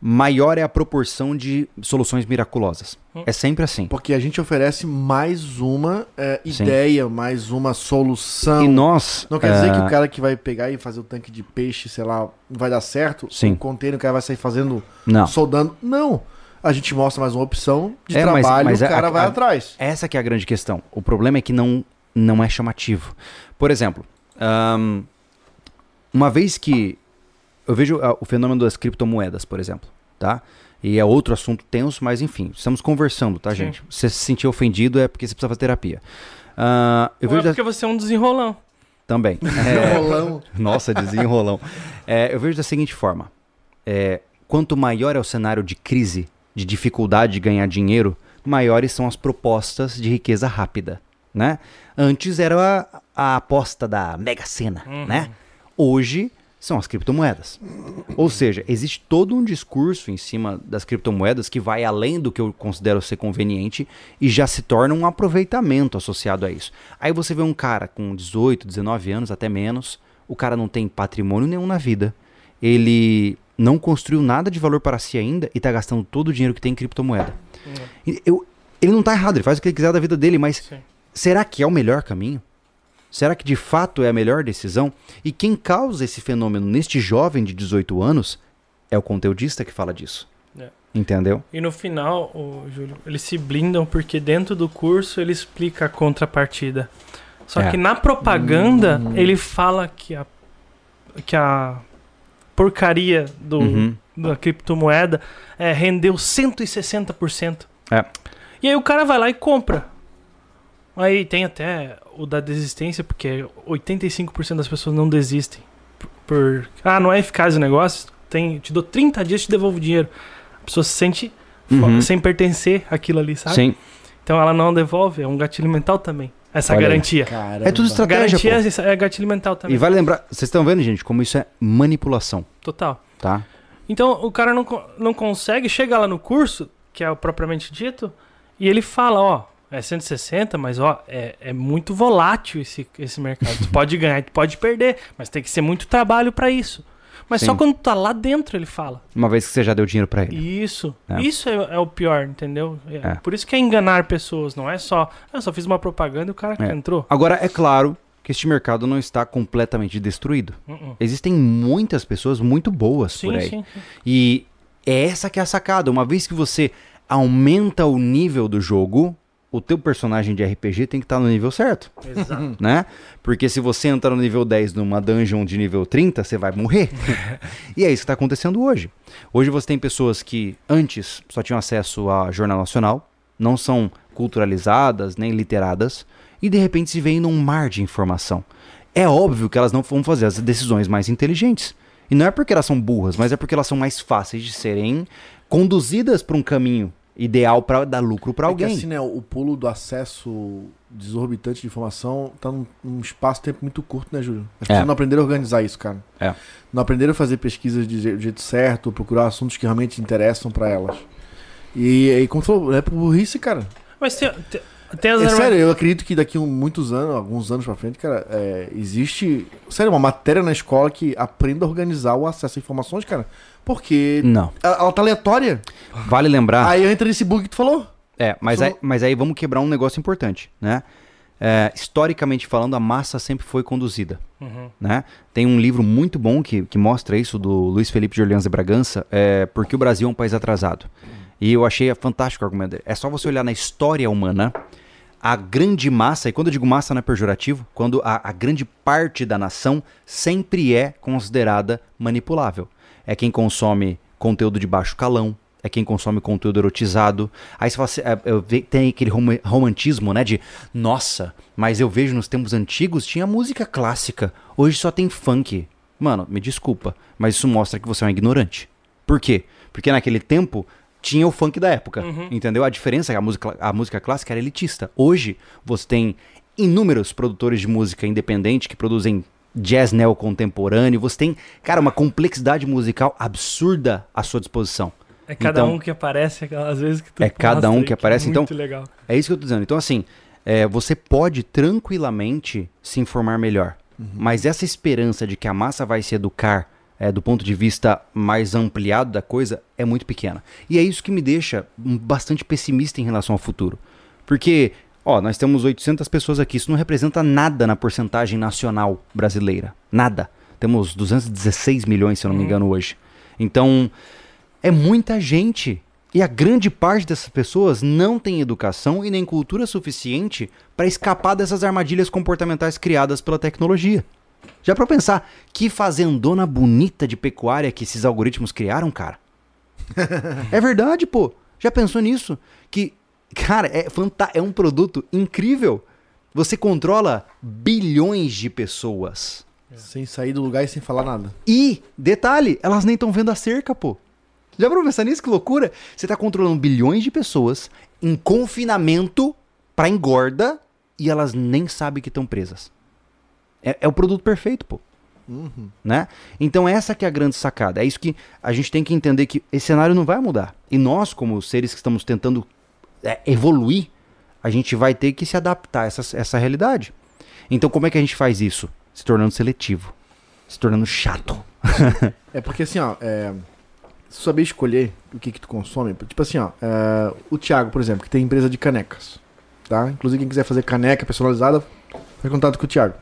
maior é a proporção de soluções miraculosas. Hum. É sempre assim. Porque a gente oferece mais uma é, Sim. ideia, mais uma solução. E nós. Não quer dizer que ah, o cara que vai pegar e fazer o tanque de peixe, sei lá, não vai dar certo. Sim. O container o cara vai sair fazendo, Não. soldando. Não. A gente mostra mais uma opção de É, mas- trabalho mas e o é- cara a- vai a- atrás. Essa que é a grande questão. O problema é que não, não é chamativo. Por exemplo, ahn, uma vez que eu vejo ah, o fenômeno das criptomoedas, por exemplo, tá? E é outro assunto tenso, mas enfim, estamos conversando, tá, Sim. gente? Se você se sentir ofendido é porque você precisa fazer terapia. Ah, eu Ou é vejo da- porque você é um desenrolão. também. É, Rolão. nossa, desenrolão. É, eu vejo da seguinte forma: é, quanto maior é o cenário de crise, de dificuldade de ganhar dinheiro, maiores são as propostas de riqueza rápida. né? Antes era a, a aposta da Mega Sena, né? Hoje são as criptomoedas. Ou seja, existe todo um discurso em cima das criptomoedas que vai além do que eu considero ser conveniente e já se torna um aproveitamento associado a isso. Aí você vê um cara com 18, 19 anos, até menos, o cara não tem patrimônio nenhum na vida, ele não construiu nada de valor para si ainda e está gastando todo o dinheiro que tem em criptomoeda. E Eu, ele não está errado, ele faz o que ele quiser da vida dele, mas Sim. será que é o melhor caminho? Será que de fato é a melhor decisão? E quem causa esse fenômeno neste jovem de 18 anos é o conteudista que fala disso. É. Entendeu? E no final, o Júlio, eles se blindam porque dentro do curso ele explica a contrapartida. Só É. que na propaganda ele fala que a, que a porcaria do, Uhum. da criptomoeda é, rendeu 160%. É. E aí o cara vai lá e compra. Aí tem até o da desistência, porque 85% das pessoas não desistem. Por, por- ah, não é eficaz o negócio, tem, te dou 30 dias e te devolvo o dinheiro. A pessoa se sente Uhum. sem pertencer àquilo ali, sabe? Sim. Então ela não devolve, é um gatilho mental também. Essa Olha garantia. Caramba. É tudo estratégia, garantia pô. é, gatilho mental também. E vale lembrar, vocês estão vendo, gente, como isso é manipulação, Total. tá? Então o cara não, não consegue chegar lá no curso, que é o propriamente dito, e ele fala, ó, é 160, mas ó, é, é muito volátil esse, esse mercado. Tu pode ganhar, tu pode perder, mas tem que ser muito trabalho pra isso. Mas só Sim. quando tu tá lá dentro ele fala. Uma vez que você já deu dinheiro pra ele. Isso. É. Isso é, é o pior, entendeu? É. É. Por isso que é enganar pessoas, não é só, "Ah, eu só fiz uma propaganda e o cara É. entrou. Agora, é claro que este mercado não está completamente destruído. Uh-uh. Existem muitas pessoas muito boas Sim, por aí. sim, sim. E é essa que é a sacada. Uma vez que você aumenta o nível do jogo, o teu personagem de RPG tem que estar no nível certo, Exato. né? Porque se você entrar no nível 10 numa dungeon de nível 30, você vai morrer. e é isso que está acontecendo hoje. Hoje você tem pessoas que antes só tinham acesso a jornal nacional, não são culturalizadas nem literadas, e de repente se veem num mar de informação. É óbvio que elas não vão fazer as decisões mais inteligentes. E não é porque elas são burras, mas é porque elas são mais fáceis de serem conduzidas para um caminho ideal para dar lucro para É que alguém. assim, né, o pulo do acesso desorbitante de informação tá num, num espaço-tempo muito curto, né, Júlio? As É. pessoas não aprenderam a organizar isso, cara. É. Não aprenderam a fazer pesquisas de jeito certo, procurar assuntos que realmente interessam pra elas. E, e como tu falou, é por burrice, cara. Mas tem, tem, tem as É sério, eu acredito que daqui a muitos anos, alguns anos pra frente, cara, é, existe, sério, uma matéria na escola que aprenda a organizar o acesso a informações, cara. Porque Não. ela, ela tá aleatória. Vale lembrar. Aí entra nesse bug que tu falou. É, mas aí, mas aí vamos quebrar um negócio importante, né? É, historicamente falando, a massa sempre foi conduzida. Uhum. né? Tem um livro muito bom que, que mostra isso, do Luiz Felipe de Orleans e Bragança, é Porque o Brasil é um País Atrasado. E eu achei fantástico o argumento dele. É só você olhar na história humana, a grande massa, e quando eu digo massa não é pejorativo, quando a, a grande parte da nação sempre é considerada manipulável. É quem consome conteúdo de baixo calão, é quem consome conteúdo erotizado. Aí você fala assim, é, tem aquele rom- romantismo, né? De, nossa, mas eu vejo nos tempos antigos tinha música clássica, hoje só tem funk. Mano, me desculpa, mas isso mostra que você é um ignorante. Por quê? Porque naquele tempo tinha o funk da época, entendeu? A diferença é que a música, a música clássica era elitista. Hoje você tem inúmeros produtores de música independente que produzem jazz neocontemporâneo. Você tem, cara, uma complexidade musical absurda à sua disposição. É cada Então- um que aparece, às vezes que tu É cada um aí, que aparece, é então- Muito legal. É isso que eu tô dizendo. Então, assim, é, você pode tranquilamente se informar melhor. Mas essa esperança de que a massa vai se educar é, do ponto de vista mais ampliado da coisa é muito pequena. E é isso que me deixa hum, bastante pessimista em relação ao futuro. Porque, ó, nós temos 800 pessoas aqui. Isso não representa nada na porcentagem nacional brasileira. Nada. Temos 216 milhões, se eu não me engano, hoje. Então, é muita gente. E a grande parte dessas pessoas não tem educação e nem cultura suficiente para escapar dessas armadilhas comportamentais criadas pela tecnologia. Já para pensar, que fazendona bonita de pecuária que esses algoritmos criaram, cara? é verdade, pô. Já pensou nisso? Que, cara, é, fanta- é um produto incrível. Você controla bilhões de pessoas. Sem sair do lugar e sem falar nada. E, detalhe, elas nem estão vendo a cerca, pô. Já pra pensar nisso? Que loucura. Você tá controlando bilhões de pessoas em confinamento pra engorda e elas nem sabem que estão presas. É, é o produto perfeito, pô. Uhum. Né? Então essa que é a grande sacada. É isso que a gente tem que entender que esse cenário não vai mudar. E nós, como seres que estamos tentando é, evoluir, a gente vai ter que se adaptar a essa, essa realidade. Então como é que a gente faz isso? Se tornando seletivo. Se tornando chato. É porque assim, ó, é, saber escolher o que que tu consome, tipo assim, ó, é, o Thiago, por exemplo, que tem empresa de canecas, tá? Inclusive quem quiser fazer caneca personalizada, faz contato com o Thiago.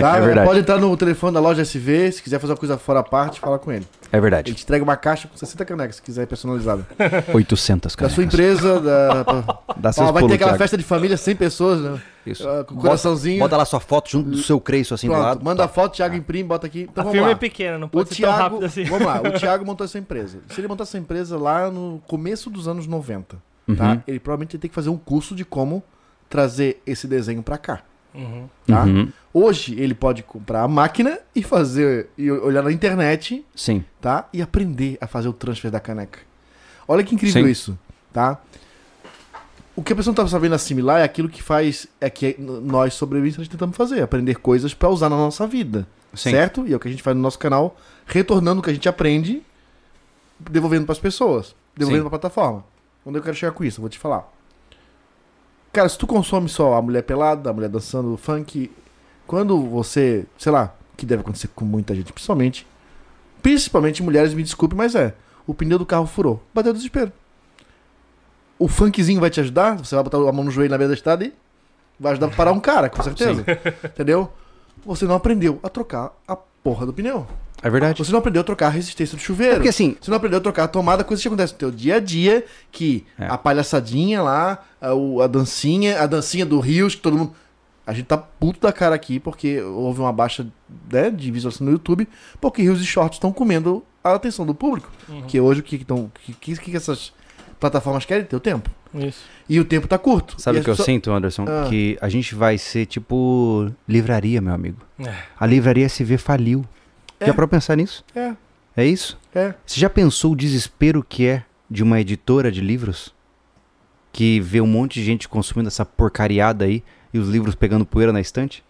Tá? É verdade. Pode entrar no telefone da loja SV, se quiser fazer uma coisa fora a parte, fala com ele. É Ele verdade. te entrega uma caixa com 60 canecas, se quiser personalizada. 800, cara. Da sua empresa, da, Dá Ó, vai ter aquela festa de família, 100 pessoas, né? Isso. Ah, com Bota- coraçãozinho. Bota lá sua foto junto do seu Creiço assim do Pronto, lado. manda a foto, Thiago imprime, bota aqui. Então a vamos firma lá. é pequena, não O pode ser tão Thiago, rápido assim. vamos lá, o Thiago montou essa empresa. Se ele montar essa empresa lá no começo dos anos 90, tá? Uhum. Ele provavelmente ter que fazer um curso de como trazer esse desenho pra cá, Uhum. tá? Uhum. Hoje ele pode comprar a máquina e fazer e olhar na internet, Sim. tá? E aprender a fazer o transfer da caneca. Olha que incrível Sim. isso, tá? O que a pessoa não tá sabendo assimilar é aquilo que faz é que nós sobreviventistas tentamos fazer, aprender coisas pra usar na nossa vida. Sim. Certo? E é o que a gente faz no nosso canal, retornando o que a gente aprende, devolvendo pras pessoas, devolvendo Sim. pra plataforma. Onde eu quero chegar com isso? Eu vou te falar. Cara, se tu consome só a mulher pelada, a mulher dançando funk, quando você, sei lá, que deve acontecer com muita gente, principalmente, principalmente mulheres, me desculpe, mas é, o pneu do carro furou, bateu desespero. O funkzinho vai te ajudar? Você vai botar a mão no joelho na beira da estrada e vai ajudar a parar um cara, com certeza. Entendeu? Você não aprendeu a trocar a porra do pneu. É verdade. Você não aprendeu a trocar a resistência do É chuveiro. porque assim, Você não aprendeu a trocar a tomada, coisas que acontecem no teu dia a dia, que É. a palhaçadinha lá, a, o- a dancinha, a dancinha do Rios, que todo mundo. A gente tá puto da cara aqui porque houve uma baixa né, de visualização no YouTube, porque Rios e Shorts estão comendo a atenção do público. Uhum. Que hoje o que, que, tão, que, que, que essas plataformas querem? Ter o tempo. Isso. E o tempo tá curto. sabe o que eu sinto, Anderson? Ah. Que a gente vai ser tipo livraria, meu amigo. É. A livraria SV faliu. É. Já pra pensar nisso? É, É isso? é. Você já pensou o desespero que é de uma editora de livros? Que vê um monte de gente consumindo essa porcariada aí e os livros pegando poeira na estante?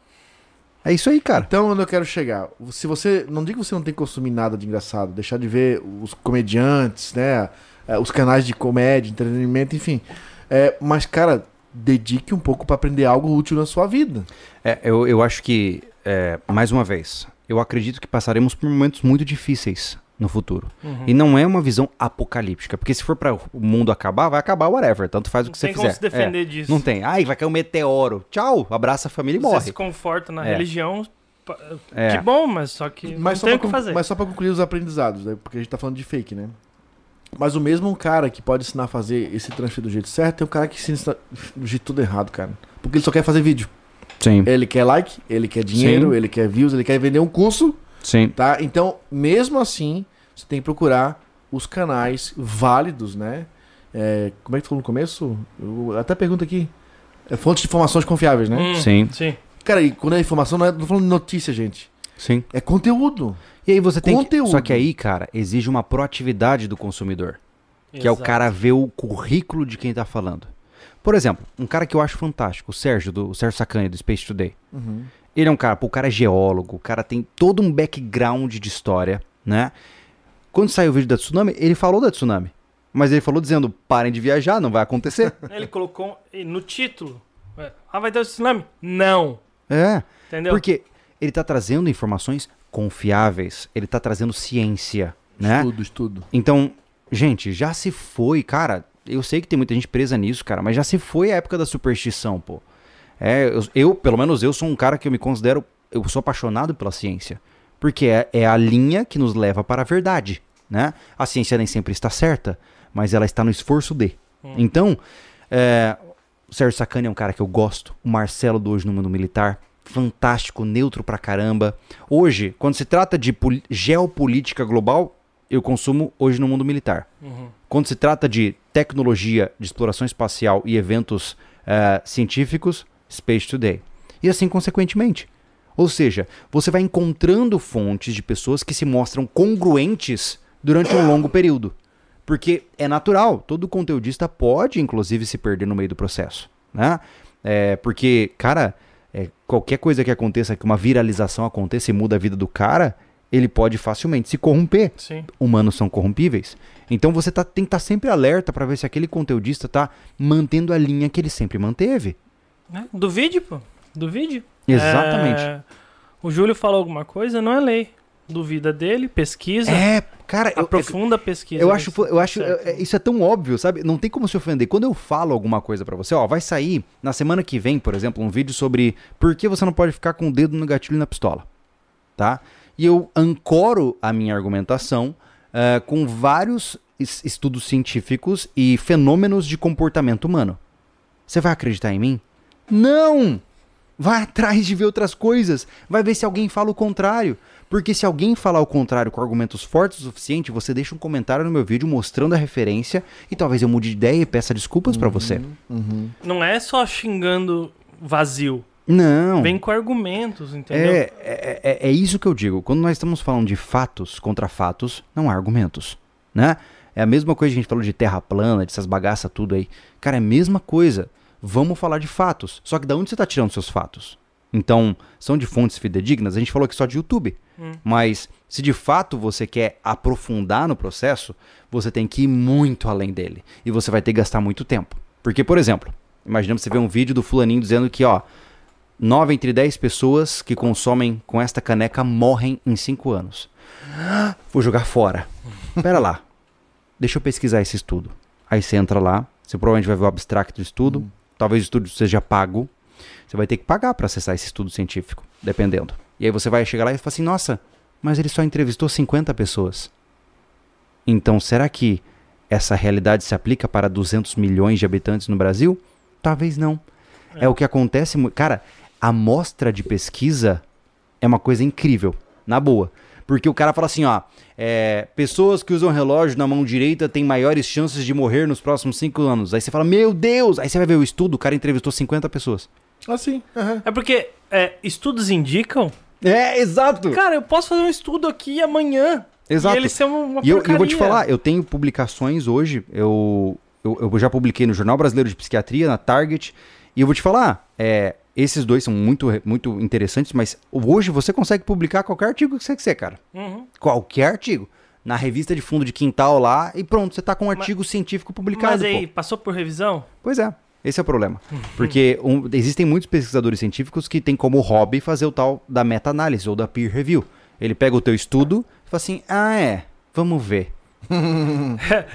É isso aí, cara. Então, onde eu quero chegar? Se você. Não diga que você não tem que consumir nada de engraçado, deixar de ver os comediantes, né? eh, Os canais de comédia, entretenimento, enfim. É, mas, cara, dedique um pouco pra aprender algo útil na sua vida. É, eu, eu acho que, é, mais uma vez, eu acredito que passaremos por momentos muito difíceis no futuro. Uhum. E não é uma visão apocalíptica, porque se for para o mundo acabar, vai acabar whatever, tanto faz o Não que você tem como fizer. se defender É, disso. Não tem. Ai, vai cair um meteoro. Tchau, abraça a família e Você morre. se conforta na É. religião, É. que bom, mas só que Mas não só, tem o que fazer. mas só pra concluir os aprendizados, né? Porque a gente tá falando de fake, né? Mas o mesmo cara que pode ensinar a fazer esse transfer do jeito certo, tem um cara que ensina do jeito tudo errado, cara. Porque ele só quer fazer vídeo. Sim, Ele quer like, ele quer dinheiro, Sim. ele quer views, ele quer vender um curso. sim. Tá? Então, mesmo assim, você tem que procurar os canais válidos, né? É, como é que tu falou no começo? Eu até pergunta aqui. É fontes de informações confiáveis, né? Hum, Sim. Sim. Cara, e quando é informação, não é não tô falando de notícia, gente. Sim. É conteúdo. E aí você tem que... Conteúdo. Só que aí, cara, exige uma proatividade do consumidor. Que é o Exato. cara ver o currículo de quem tá falando. Por exemplo, um cara que eu acho fantástico, o Sérgio, do, o Sérgio Sacani, do Space Today. Ele é um cara, pô, o cara é geólogo, o cara tem todo um background de história, né? Quando saiu o vídeo da tsunami, ele falou da tsunami. Mas ele falou dizendo, parem de viajar, não vai acontecer. Ele colocou no título. é, Ah, vai ter tsunami? Não. é, Entendeu? porque ele tá trazendo informações confiáveis, ele tá trazendo ciência, né? Estudo, estudo. Então, gente, já se foi, cara. Eu sei que tem muita gente presa nisso, cara, mas já se foi a época da superstição, pô. É, eu, eu, pelo menos eu sou um cara que eu me considero, eu sou apaixonado pela ciência, porque é, é a linha que nos leva para a verdade, né? A ciência nem sempre está certa, mas ela está no esforço de. Então, é, o Sérgio Sacani é um cara que eu gosto, o Marcelo do Hoje no Mundo Militar, fantástico, neutro pra caramba. Hoje, quando se trata de geopolítica global, eu consumo Hoje no Mundo Militar. Uhum. Quando se trata de tecnologia, de exploração espacial e eventos eh, científicos, Space Today. E assim consequentemente. Ou seja, você vai encontrando fontes de pessoas que se mostram congruentes durante um longo período. Porque é natural, todo conteudista pode, inclusive, se perder no meio do processo. Né? É, porque, cara, é, qualquer coisa que aconteça, que uma viralização aconteça e muda a vida do cara, ele pode facilmente se corromper. Sim. Humanos são corrompíveis. Então você tá, tem que estar sempre alerta pra ver se aquele conteudista tá mantendo a linha que ele sempre manteve. Né? Duvide, pô. Duvide. Exatamente. É, o Júlio falou alguma coisa, não é lei. Duvida dele, pesquisa, É, cara, eu, aprofunda a pesquisa. Eu acho, Isso, eu acho certo. é- é- isso é tão óbvio, sabe? Não tem como se ofender. Quando eu falo alguma coisa pra você, ó, vai sair na semana que vem, por exemplo, um vídeo sobre por que você não pode ficar com o dedo no gatilho na pistola, tá? E eu ancoro a minha argumentação eh, com vários es- estudos científicos e fenômenos de comportamento humano. Você vai acreditar em mim? Não! Vai atrás de ver outras coisas. Vai ver se alguém fala o contrário. Porque se alguém falar o contrário com argumentos fortes o suficiente, você deixa um comentário no meu vídeo mostrando a referência e talvez eu mude de ideia e peça desculpas pra você. Não é só xingando vazio. Não. Vem com argumentos, entendeu? É, é, é, é isso que eu digo. Quando nós estamos falando de fatos contra fatos, não há argumentos, né? É a mesma coisa que a gente falou de terra plana, dessas bagaças tudo aí. Cara, é a mesma coisa. Vamos falar de fatos. Só que da onde você está tirando seus fatos? Então, são de fontes fidedignas? A gente falou aqui só de YouTube. Mas se de fato você quer aprofundar no processo, você tem que ir muito além dele. E você vai ter que gastar muito tempo. Porque, por exemplo, imaginamos você ver um vídeo do fulaninho dizendo que, ó, 9 entre 10 pessoas que consomem com esta caneca morrem em 5 anos. Vou jogar fora. Pera lá. Deixa eu pesquisar esse estudo. Aí você entra lá, você provavelmente vai ver o abstract do estudo. Talvez o estudo seja pago. Você vai ter que pagar para acessar esse estudo científico, dependendo. E aí você vai chegar lá e fala assim: "Nossa, mas ele só entrevistou 50 pessoas". Então, será que essa realidade se aplica para 200 milhões de habitantes no Brasil? Talvez não. É, o que acontece, cara, amostra de pesquisa é uma coisa incrível, na boa. Porque o cara fala assim, ó, é, pessoas que usam relógio na mão direita têm maiores chances de morrer nos próximos 5 anos. Aí você fala, meu Deus! Aí você vai ver o estudo, o cara entrevistou 50 pessoas. Assim. aham. É porque é, estudos indicam. É, exato! Cara, eu posso fazer um estudo aqui amanhã. Exato. E ele ser uma, uma E eu, eu vou te falar, eu tenho publicações hoje, eu, eu, eu já publiquei no Jornal Brasileiro de Psiquiatria, na Target, e eu vou te falar, é, esses dois são muito, muito interessantes, mas hoje você consegue publicar qualquer artigo que você quiser, cara. Uhum. Qualquer artigo. Na revista de fundo de quintal lá, e pronto, você tá com um artigo científico publicado. Mas aí, pô. passou por revisão? Pois é, esse é o problema. Porque um- existem muitos pesquisadores científicos que têm como hobby fazer o tal da meta-análise ou da peer review. Ele pega o teu estudo e fala assim, ah é, vamos ver.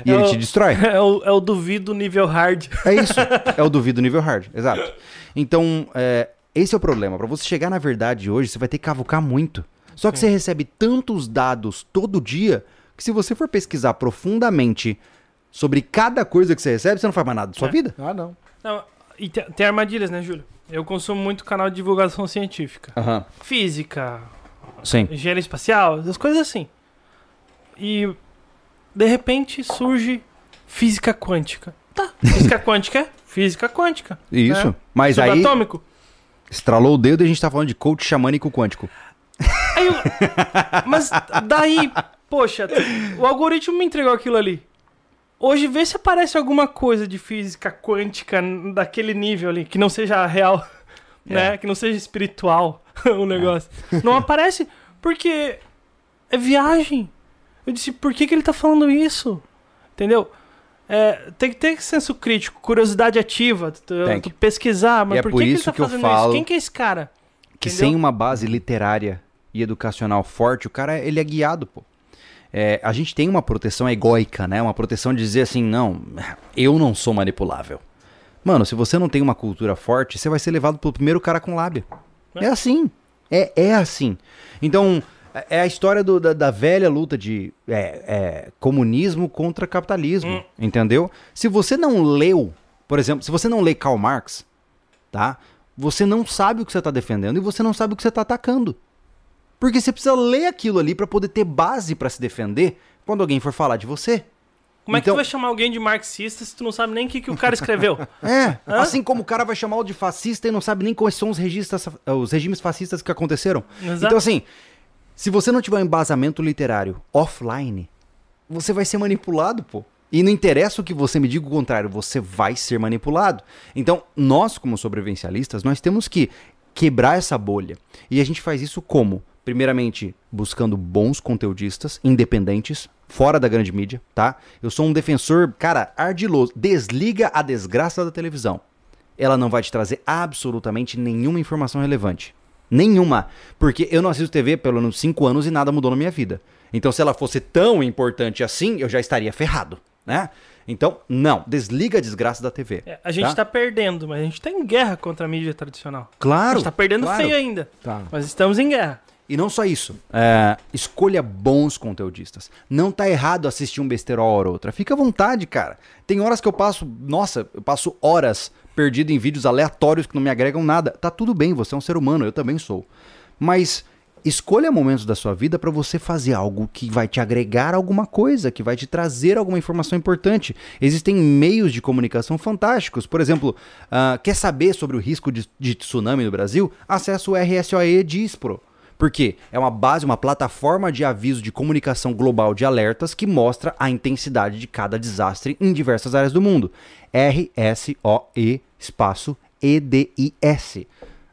E ele É te o- destrói. É o, é o duvido nível hard. É isso. É o duvido nível hard. Exato. Então, é, esse é o problema. Pra você chegar na verdade hoje, você vai ter que cavucar muito. Só que você recebe tantos dados todo dia que se você for pesquisar profundamente sobre cada coisa que você recebe, você não faz mais nada da sua É. vida. Ah, não. Não, e tem, tem armadilhas, né, Júlio? Eu consumo muito canal de divulgação científica. Aham. Física, Sim. engenharia espacial, as coisas assim. E de repente surge física quântica. Tá, física quântica é física quântica. Isso. né? Mas aí, Subatômico. estralou o dedo e a gente tá falando de coach xamânico quântico. Aí eu- Mas daí, poxa, o algoritmo me entregou aquilo ali. Hoje vê se aparece alguma coisa de física quântica daquele nível ali, que não seja real, né? Que não seja espiritual o negócio. Não aparece porque é viagem. Eu disse, por que, que ele tá falando isso? Entendeu? É, tem que ter senso crítico, curiosidade ativa, tu, tu pesquisar, mas E é por por que, que ele isso tá que eu fazendo falo isso? Quem que é esse cara? Que Entendeu? sem uma base literária e educacional forte, o cara ele é guiado, pô. É, a gente tem uma proteção egóica, né? Uma proteção de dizer assim, não, eu não sou manipulável. Mano, se você não tem uma cultura forte, você vai ser levado pelo primeiro cara com lábia. É, assim. É, é assim. Então, é- é a história do- da, da velha luta de é, é, comunismo contra capitalismo, entendeu? Se você não leu, por exemplo, se você não lê Karl Marx, tá? Você não sabe o que você está defendendo e você não sabe o que você está atacando. Porque você precisa ler aquilo ali para poder ter base para se defender quando alguém for falar de você. Como é que Então- tu vai chamar alguém de marxista se tu não sabe nem o que, que o cara escreveu? É, Hã? assim como o cara vai chamar o de fascista e não sabe nem quais são os, registas, os regimes fascistas que aconteceram. Exato. Então, assim, se você não tiver um embasamento literário offline, você vai ser manipulado, pô. E não interessa o que você me diga o contrário, você vai ser manipulado. Então, nós, como sobrevivencialistas, nós temos que quebrar essa bolha. E a gente faz isso como? Primeiramente, buscando bons conteudistas, independentes, fora da grande mídia, tá? Eu sou um defensor, cara, ardiloso. Desliga a desgraça da televisão. Ela não vai te trazer absolutamente nenhuma informação relevante. Nenhuma. Porque eu não assisto TV pelo menos 5 anos e nada mudou na minha vida. Então, se ela fosse tão importante assim, eu já estaria ferrado, né? Então, não, desliga a desgraça da TV. É, a gente tá? perdendo, mas a gente tá em guerra contra a mídia tradicional. Claro. A gente tá perdendo claro. feio ainda. Tá. Mas estamos em guerra. E não só isso. É, escolha bons conteudistas. Não tá errado assistir um besterol hora ou outra. Fica à vontade, cara. Tem horas que eu passo, nossa, eu passo horas perdido em vídeos aleatórios que não me agregam nada. Tá tudo bem, você é um ser humano, eu também sou. Mas escolha momentos da sua vida para você fazer algo que vai te agregar alguma coisa, que vai te trazer alguma informação importante. Existem meios de comunicação fantásticos. Por exemplo, uh, quer saber sobre o risco de, de tsunami no Brasil? Acesse o RSOE Dispro. Por quê? É uma base, uma plataforma de aviso de comunicação global de alertas que mostra a intensidade de cada desastre em diversas áreas do mundo. R-S-O-E espaço E-D-I-S.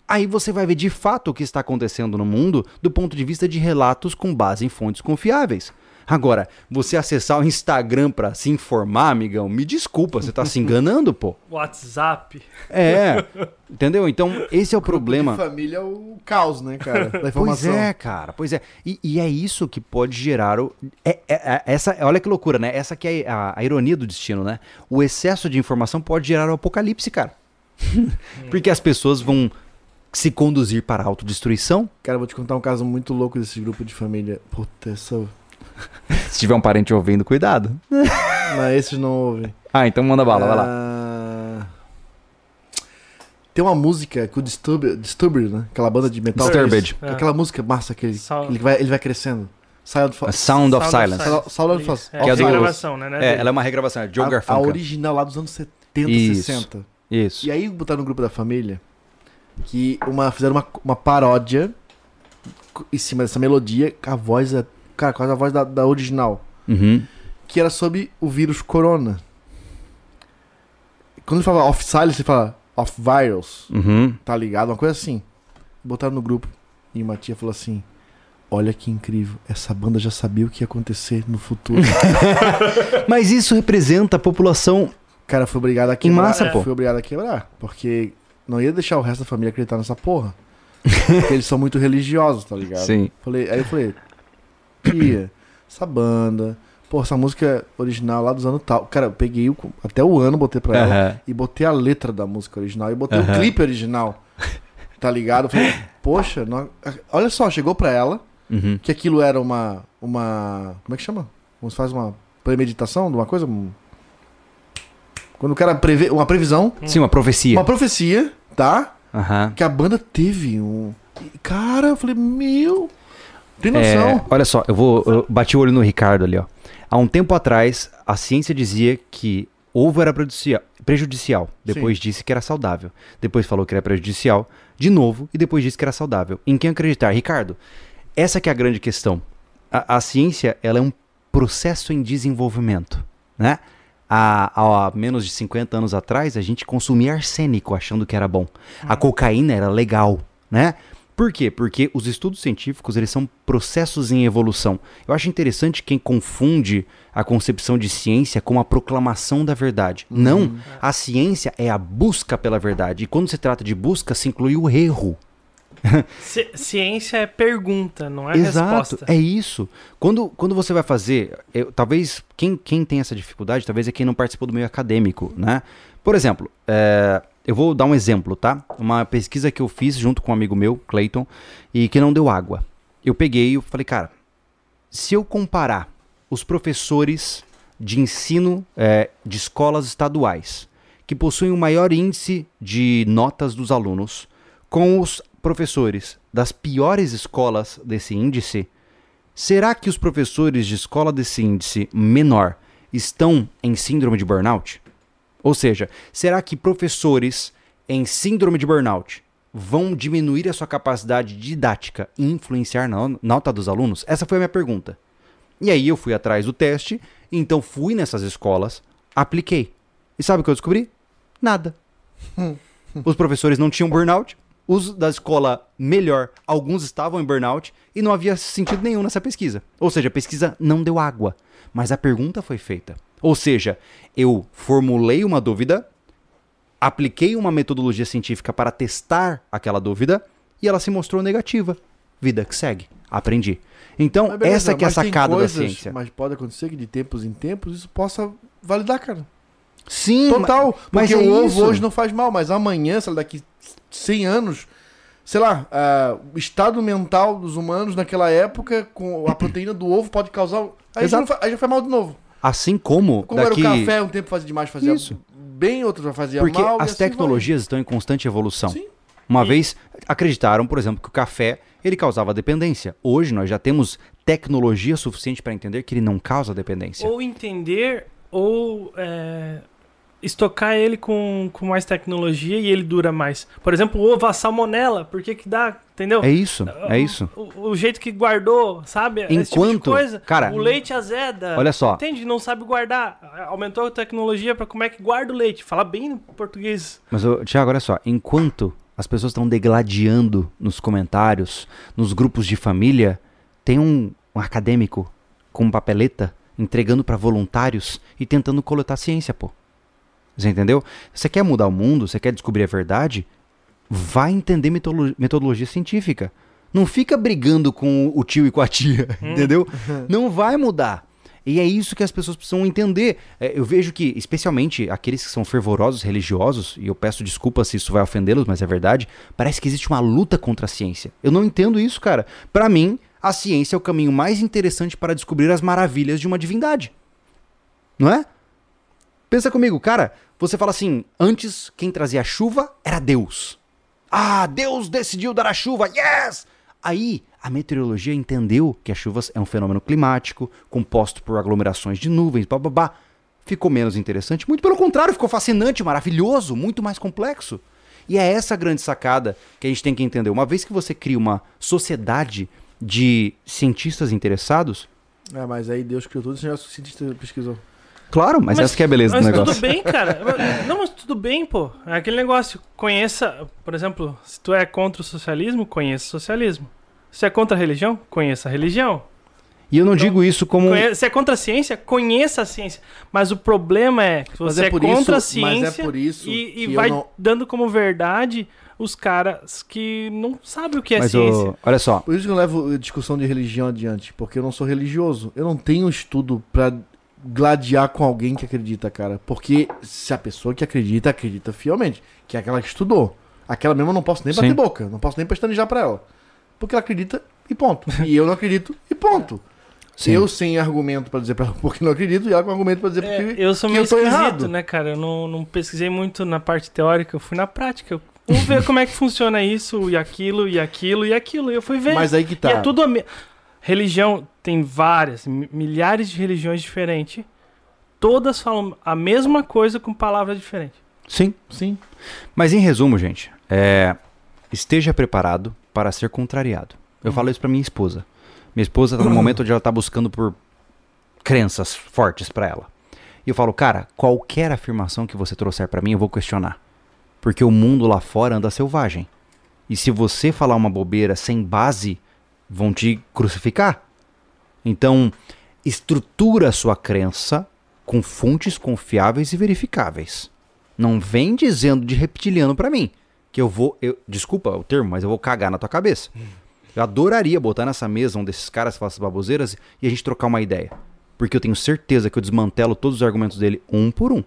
Aí você vai ver de fato o que está acontecendo no mundo do ponto de vista de relatos com base em fontes confiáveis. Agora, você acessar o Instagram para se informar, amigão, me desculpa, você tá se enganando, pô. WhatsApp. É. Entendeu? Então, esse é o problema. De família é o caos, né, cara? Da Pois informação. é, cara, pois é. E, e é isso que pode gerar o. É, é- é- essa, olha que loucura, né? Essa que é a, a ironia do destino, né? O excesso de informação pode gerar o apocalipse, cara. Porque as pessoas vão se conduzir para a autodestruição. Cara, eu vou te contar um caso muito louco desse grupo de família. Puta, essa... Se tiver um parente ouvindo, cuidado. Não, esses não ouvem. Ah, então manda bala, vai lá. Ah, Tem uma música que o Disturbed, Disturbed, né? Aquela banda de metal. Disturbed. Que- Aquela música massa que ele, ele, vai, ele vai crescendo. Sound, A Sound of Sound of Silence. Silence. Sound of Silence. É, é é do- gravação, né? né, É, ela é uma regravação, é Joe a, a original lá dos anos 70, Isso. 60. Isso. E aí botaram no grupo da família que uma, fizeram uma, uma paródia em cima dessa melodia, com a voz, é- cara, quase a voz da, da original. Uhum. Que era sobre o vírus corona. Quando ele fala off silence, ele fala off virus. Uhum. tá ligado? Uma coisa assim. Botaram no grupo. E uma tia falou assim: Olha que incrível, essa banda já sabia o que ia acontecer no futuro. Mas isso representa a população. Cara, foi obrigado a Em quebrar. massa, É, pô. Foi obrigado a quebrar. Porque não ia deixar o resto da família acreditar nessa porra. porque eles são muito religiosos, tá ligado? Sim. Falei, aí eu falei, tia, essa banda, pô, essa música original lá dos anos tal. Cara, eu peguei o- até o ano, botei pra ela. E botei a letra da música original e botei o clipe original. Tá ligado? Falei, poxa, não- olha só, chegou pra ela Uhum. que aquilo era uma. uma como é que chama? Como se faz uma premeditação de uma coisa? Quando o cara prevê. Uma previsão, Sim, uma profecia. uma profecia, tá? Que a banda teve um. Cara, eu falei, meu. Tem É, noção? olha só, eu vou. Eu bati o olho no Ricardo ali, ó. Há um tempo atrás, a ciência dizia que ovo era prejudicial. Depois disse que era saudável. Depois falou que era prejudicial. De novo, e depois disse que era saudável. Em quem acreditar? Ricardo, essa que é a grande questão. A, a ciência, ela é um processo em desenvolvimento, né? Há, há menos de 50 anos atrás, a gente consumia arsênico achando que era bom. A cocaína era legal, né? Por quê? Porque os estudos científicos, eles são processos em evolução. Eu acho interessante quem confunde a concepção de ciência com a proclamação da verdade. Não, a ciência é a busca pela verdade. E quando se trata de busca, se inclui o erro. Ci- ciência é pergunta, não é Exato, resposta. é isso. Quando, quando você vai fazer, eu- talvez quem, quem tem essa dificuldade, talvez é quem não participou do meio acadêmico, né? Por exemplo, é, eu vou dar um exemplo, tá? Uma pesquisa que eu fiz junto com um amigo meu, Clayton, e que não deu água. Eu peguei e falei, cara, se eu comparar os professores de ensino é, de escolas estaduais, que possuem o maior índice de notas dos alunos, com os professores das piores escolas desse índice, será que os professores de escola desse índice menor estão em síndrome de burnout? Ou seja, será que professores em síndrome de burnout vão diminuir a sua capacidade didática e influenciar na nota dos alunos? Essa foi a minha pergunta. E aí eu fui atrás do teste, então fui nessas escolas, apliquei. E sabe o que eu descobri? Nada. Os professores não tinham burnout, os da escola melhor, alguns estavam em burnout e não havia sentido nenhum nessa pesquisa. Ou seja, a pesquisa não deu água, mas a pergunta foi feita. Ou seja, eu formulei uma dúvida, apliquei uma metodologia científica para testar aquela dúvida e ela se mostrou negativa. Vida que segue. Aprendi. Então, Mas beleza, essa que é a mas sacada coisas- da ciência. Mas pode acontecer que de tempos em tempos isso possa validar, cara. Sim, Total. mas Porque é o ovo hoje não faz mal, mas amanhã, sei lá, daqui 100 anos, sei lá, ah, o estado mental dos humanos naquela época, com a proteína do ovo pode causar. Aí, já, Exato. não fa- aí já faz mal de novo. Assim como, Como daqui... era o café, um tempo fazia demais, fazia Isso. bem, outro fazia Porque mal. e as assim vai. tecnologias estão em constante evolução. Sim. Uma E- vez acreditaram, por exemplo, que o café ele causava dependência. Hoje nós já temos tecnologia suficiente para entender que ele não causa dependência. Ou entender, ou é, estocar ele com, com mais tecnologia e ele dura mais. Por exemplo, o ovo, a salmonela, por que que dá, entendeu? É isso, é isso. O, o jeito que guardou, sabe? Tipo Enquanto- coisa. cara, o leite azeda. olha só. Entende? Não sabe guardar. Aumentou a tecnologia pra como é que guarda o leite. Fala bem no português. Mas, Tiago, olha só. Enquanto as pessoas estão degladiando nos comentários, nos grupos de família, tem um, um acadêmico com papeleta entregando para voluntários e tentando coletar ciência, pô. Você entendeu? Você quer mudar o mundo? Você quer descobrir a verdade? Vai entender metodolo- metodologia científica. Não fica brigando com o tio e com a tia, entendeu? Não vai mudar. E é isso que as pessoas precisam entender. É, eu vejo que, especialmente aqueles que são fervorosos religiosos, e eu peço desculpa se isso vai ofendê-los, mas é verdade, parece que existe uma luta contra a ciência. Eu não entendo isso, cara. Pra mim, a ciência é o caminho mais interessante para descobrir as maravilhas de uma divindade. Não é? Pensa comigo, cara. Você fala assim: antes quem trazia a chuva era Deus. Ah, Deus decidiu dar a chuva, yes! Aí a meteorologia entendeu que as chuvas é um fenômeno climático, composto por aglomerações de nuvens, bababá. Ficou menos interessante, muito pelo contrário, ficou fascinante, maravilhoso, muito mais complexo. E é essa a grande sacada que a gente tem que entender. Uma vez que você cria uma sociedade de cientistas interessados, É, mas aí Deus criou tudo e o cientista pesquisou. Claro, mas, essa que é a beleza mas do negócio. tudo bem, cara. Não, mas tudo bem, pô. É aquele negócio. Conheça, por exemplo, se tu é contra o socialismo, conheça o socialismo. Se é contra a religião, conheça a religião. E eu não digo isso como. Conhe- Se é contra a ciência, conheça a ciência. Mas o problema é que Mas você é é, contra isso- a mas é ciência por isso e, e eu vai não- dando como verdade os caras que não sabem o que é Mas, ciência. ô, olha só, Por isso que eu levo a discussão de religião adiante, porque eu não sou religioso. Eu não tenho estudo pra gladiar com alguém que acredita, cara. Porque se a pessoa que acredita, acredita fielmente, que é aquela que estudou. Aquela mesma eu não posso nem bater Sim. boca, não posso nem pestanejar pra ela. Porque ela acredita e ponto. E eu não acredito e ponto. Sim. Eu sem argumento pra dizer pra ela porque não acredito e ela com argumento pra dizer É, porque eu sou que meio eu tô esquisito, errado. né, cara? Eu não, não pesquisei muito na parte teórica, eu fui na prática. Eu- Vamos ver como é que funciona isso, e aquilo, e aquilo, e aquilo. E eu fui ver. Mas aí que tá. E é tudo a me... Religião, tem várias, mi- milhares de religiões diferentes. Todas falam a mesma coisa com palavras diferentes. sim. Sim. Mas em resumo, gente, é, esteja preparado para ser contrariado. Eu falo isso pra minha esposa. Minha esposa tá no momento onde ela tá buscando por crenças fortes pra ela. E eu falo, cara, qualquer afirmação que você trouxer pra mim, eu vou questionar. Porque o mundo lá fora anda selvagem. E se você falar uma bobeira sem base, vão te crucificar. Então, estrutura a sua crença com fontes confiáveis e verificáveis. Não vem dizendo de reptiliano pra mim. Que eu vou. Eu, desculpa o termo, mas eu vou cagar na tua cabeça. Eu adoraria botar nessa mesa um desses caras que essas baboseiras e a gente trocar uma ideia. Porque eu tenho certeza que eu desmantelo todos os argumentos dele um por um.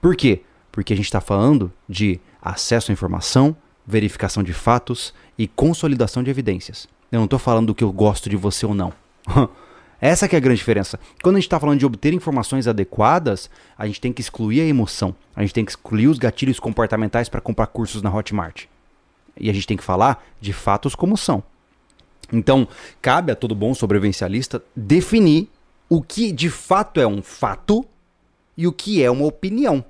Por quê? Porque a gente está falando de acesso à informação, verificação de fatos e consolidação de evidências. Eu não estou falando do que eu gosto de você ou não. Essa que é a grande diferença. Quando a gente está falando de obter informações adequadas, a gente tem que excluir a emoção. A gente tem que excluir os gatilhos comportamentais para comprar cursos na Hotmart. E a gente tem que falar de fatos como são. Então, cabe a todo bom sobrevivencialista definir o que de fato é um fato e o que é uma opinião,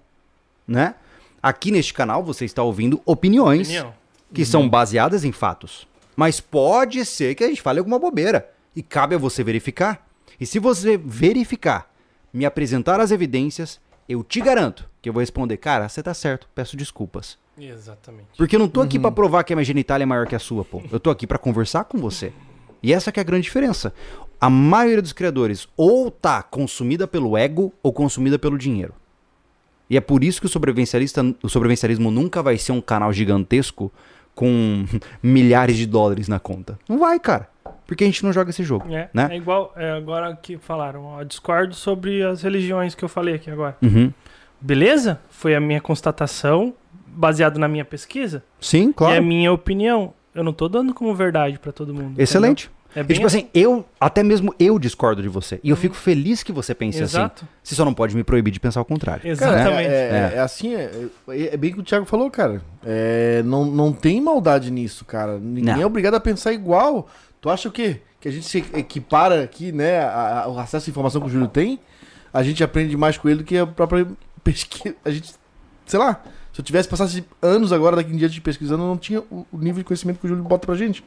né? Aqui neste canal você está ouvindo opiniões Opinião. que são baseadas em fatos. Mas pode ser que a gente fale alguma bobeira e cabe a você verificar. E se você verificar, me apresentar as evidências, eu te garanto que eu vou responder, cara, você tá certo, peço desculpas. Exatamente. Porque eu não tô aqui pra provar que a minha genitália é maior que a sua, pô. Eu tô aqui pra conversar com você. E essa que é a grande diferença. A maioria dos criadores ou tá consumida pelo ego ou consumida pelo dinheiro. E é por isso que o sobrevivencialista, o sobrevivencialismo nunca vai ser um canal gigantesco com milhares de dólares na conta. Não vai, cara. Porque a gente não joga esse jogo, É, né? é igual é, agora que falaram, ó, discordo sobre as religiões que eu falei aqui agora. Uhum. Beleza? Foi a minha constatação, baseado na minha pesquisa. Sim, E a claro. minha opinião. Eu não tô dando como verdade pra todo mundo. Excelente. entendeu? É E, bem tipo assim, eu, até mesmo eu discordo de você. E eu fico feliz que você pense assim. Exato. Você só não pode me proibir de pensar o contrário. Cara, Exatamente. é, é- É. é assim, é, é- é bem o que o Thiago falou, cara. É, não, não tem maldade nisso, cara. Ninguém Não. é obrigado a pensar igual. Tu acha o quê? Que a gente se equipara aqui, né? a- a- o acesso à informação que o Júlio tem, a gente aprende mais com ele do que a própria pesquisa. A gente, sei lá, se eu tivesse passado anos agora, daqui em diante, pesquisando, eu não tinha o, o nível de conhecimento que o Júlio bota pra gente.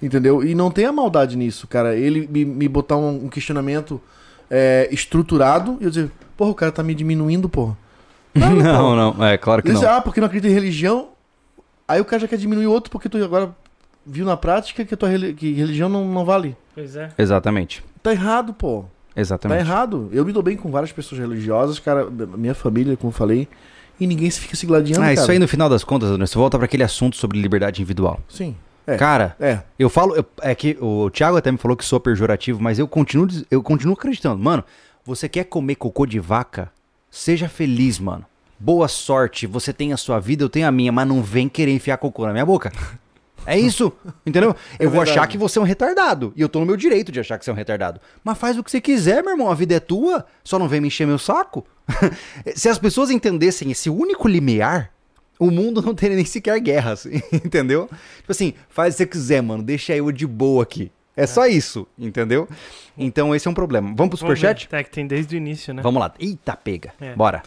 Entendeu? E não tem a maldade nisso, cara. Ele me, me botar um, um questionamento é, estruturado e eu dizer, porra, o cara tá me diminuindo, porra. Porra. Não, não, é claro que Ele diz, não. ah, porque não acredita em religião. Aí o cara já quer diminuir outro porque tu agora viu na prática que a tua que religião não, não vale. Pois é. Exatamente. Tá errado, pô. Tá Exatamente. errado. Eu me dou bem com várias pessoas religiosas, cara, minha família, como eu falei, e ninguém se fica se gladiando, Ah, cara. isso aí no final das contas, André, você volta pra aquele assunto sobre liberdade individual. Sim. É. Cara, É. eu falo, eu- é que o Thiago até me falou que sou pejorativo, mas eu continuo, eu continuo acreditando. Mano, você quer comer cocô de vaca? Seja feliz, mano. Boa sorte, você tem a sua vida, eu tenho a minha, mas não vem querer enfiar cocô na minha boca. É isso, entendeu? Eu vou verdade. achar que você é um retardado. E eu tô no meu direito de achar que você é um retardado. Mas faz o que você quiser, meu irmão. A vida é tua. Só não vem me encher meu saco. Se as pessoas entendessem esse único limiar, o mundo não teria nem sequer guerras, entendeu? Tipo assim, faz o que você quiser, mano. Deixa eu de boa aqui. É só isso, entendeu? Então esse é um problema. Vamos pro superchat? É que tem desde o início, né? Vamos lá. Eita, pega. É. Bora.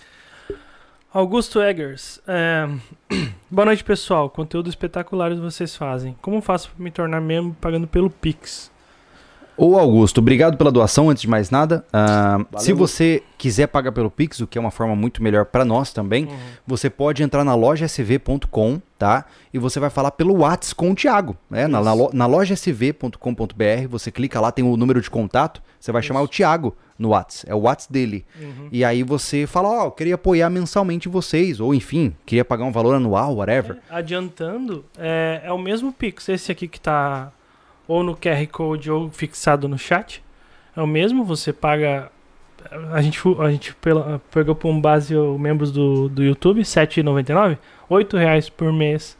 Augusto Eggers. é, Boa noite, pessoal. Conteúdo espetacular que vocês fazem. Como faço pra me tornar membro pagando pelo Pix? Ô Augusto, obrigado pela doação, antes de mais nada. Ah, se você quiser pagar pelo Pix, o que é uma forma muito melhor para nós também, Uhum. você pode entrar na lojasv.com, tá? E você vai falar pelo Whats com o Thiago, né? Na, na, lojasv.com.br, você clica lá, tem o número de contato, você vai chamar o Thiago no Whats, é o Whats dele. Uhum. E aí você fala, ó, eu queria apoiar mensalmente vocês, ou enfim, queria pagar um valor anual, whatever. Adiantando, é, é o mesmo Pix. Esse aqui que tá ou no QR Code ou fixado no chat. É o mesmo, você paga. A gente, a gente pela- pegou por um base os membros do, do YouTube, R$ 7,99. 8 reais por mês.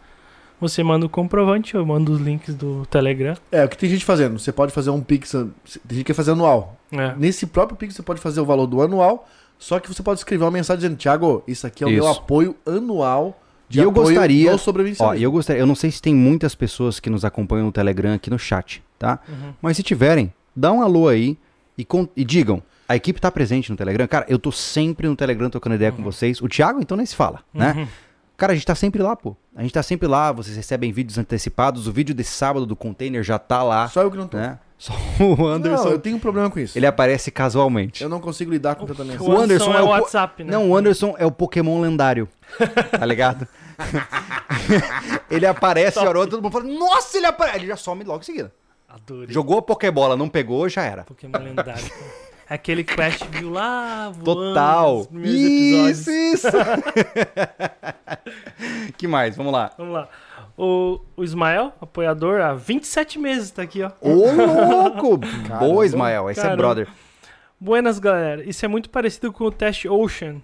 Você manda o comprovante, eu mando os links do Telegram. É, o que tem gente fazendo? Você pode fazer um Pix, tem gente que quer fazer anual. É. Nesse próprio Pix você pode fazer o valor do anual, só que você pode escrever uma mensagem dizendo, Thiago, isso aqui é o meu Isso. apoio anual de E eu apoio gostaria- do Ó, eu gostaria, eu não sei se tem muitas pessoas que nos acompanham no Telegram aqui no chat, tá? Uhum. Mas se tiverem, dá um alô aí e, con- e digam. A equipe tá presente no Telegram. Cara, eu tô sempre no Telegram trocando ideia com vocês. O Thiago, então, nem se fala, né? Cara, a gente tá sempre lá, pô. A gente tá sempre lá, vocês recebem vídeos antecipados. O vídeo desse sábado do container já tá lá, Só eu que não tô. né? Só o Anderson. Não, eu tenho um problema com isso. Ele aparece casualmente. Eu não consigo lidar com tanta mensagem. O, O Anderson, Anderson é é o o WhatsApp, né? Não, o Anderson é o Pokémon lendário. Tá ligado? ele aparece, orou, todo mundo fala, nossa, ele aparece. Ele já some logo em seguida. Adorei. Jogou a Pokébola, não pegou, já era. Pokémon lendário. Aquele Quest viu lá, voando, Total. Isso, isso. que mais? Vamos lá. Vamos lá. O, o Ismael, apoiador, há 27 meses tá aqui, ó. Ô, louco! Boa, Ismael. Esse é Caramba. brother. Buenas, galera. Isso é muito parecido com o teste Ocean.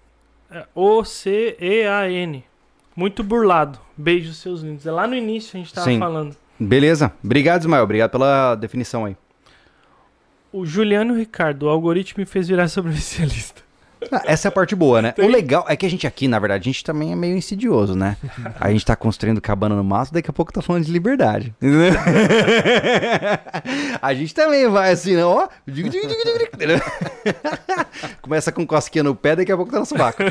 É O-C-E-A-N. Muito burlado. Beijos, seus lindos. É lá no início a gente tava Sim. falando. Beleza. Obrigado, Ismael. Obrigado pela definição aí. O Juliano Ricardo, o algoritmo me fez virar sobrevivencialista. Ah, Essa é a parte boa, né? O legal é que a gente aqui, na verdade, a gente também é meio insidioso, né? A gente tá construindo cabana no mato, daqui a pouco tá falando de liberdade. Entendeu? A gente também vai assim, né? Ó. Começa com cosquinha no pé, daqui a pouco tá no sovaco.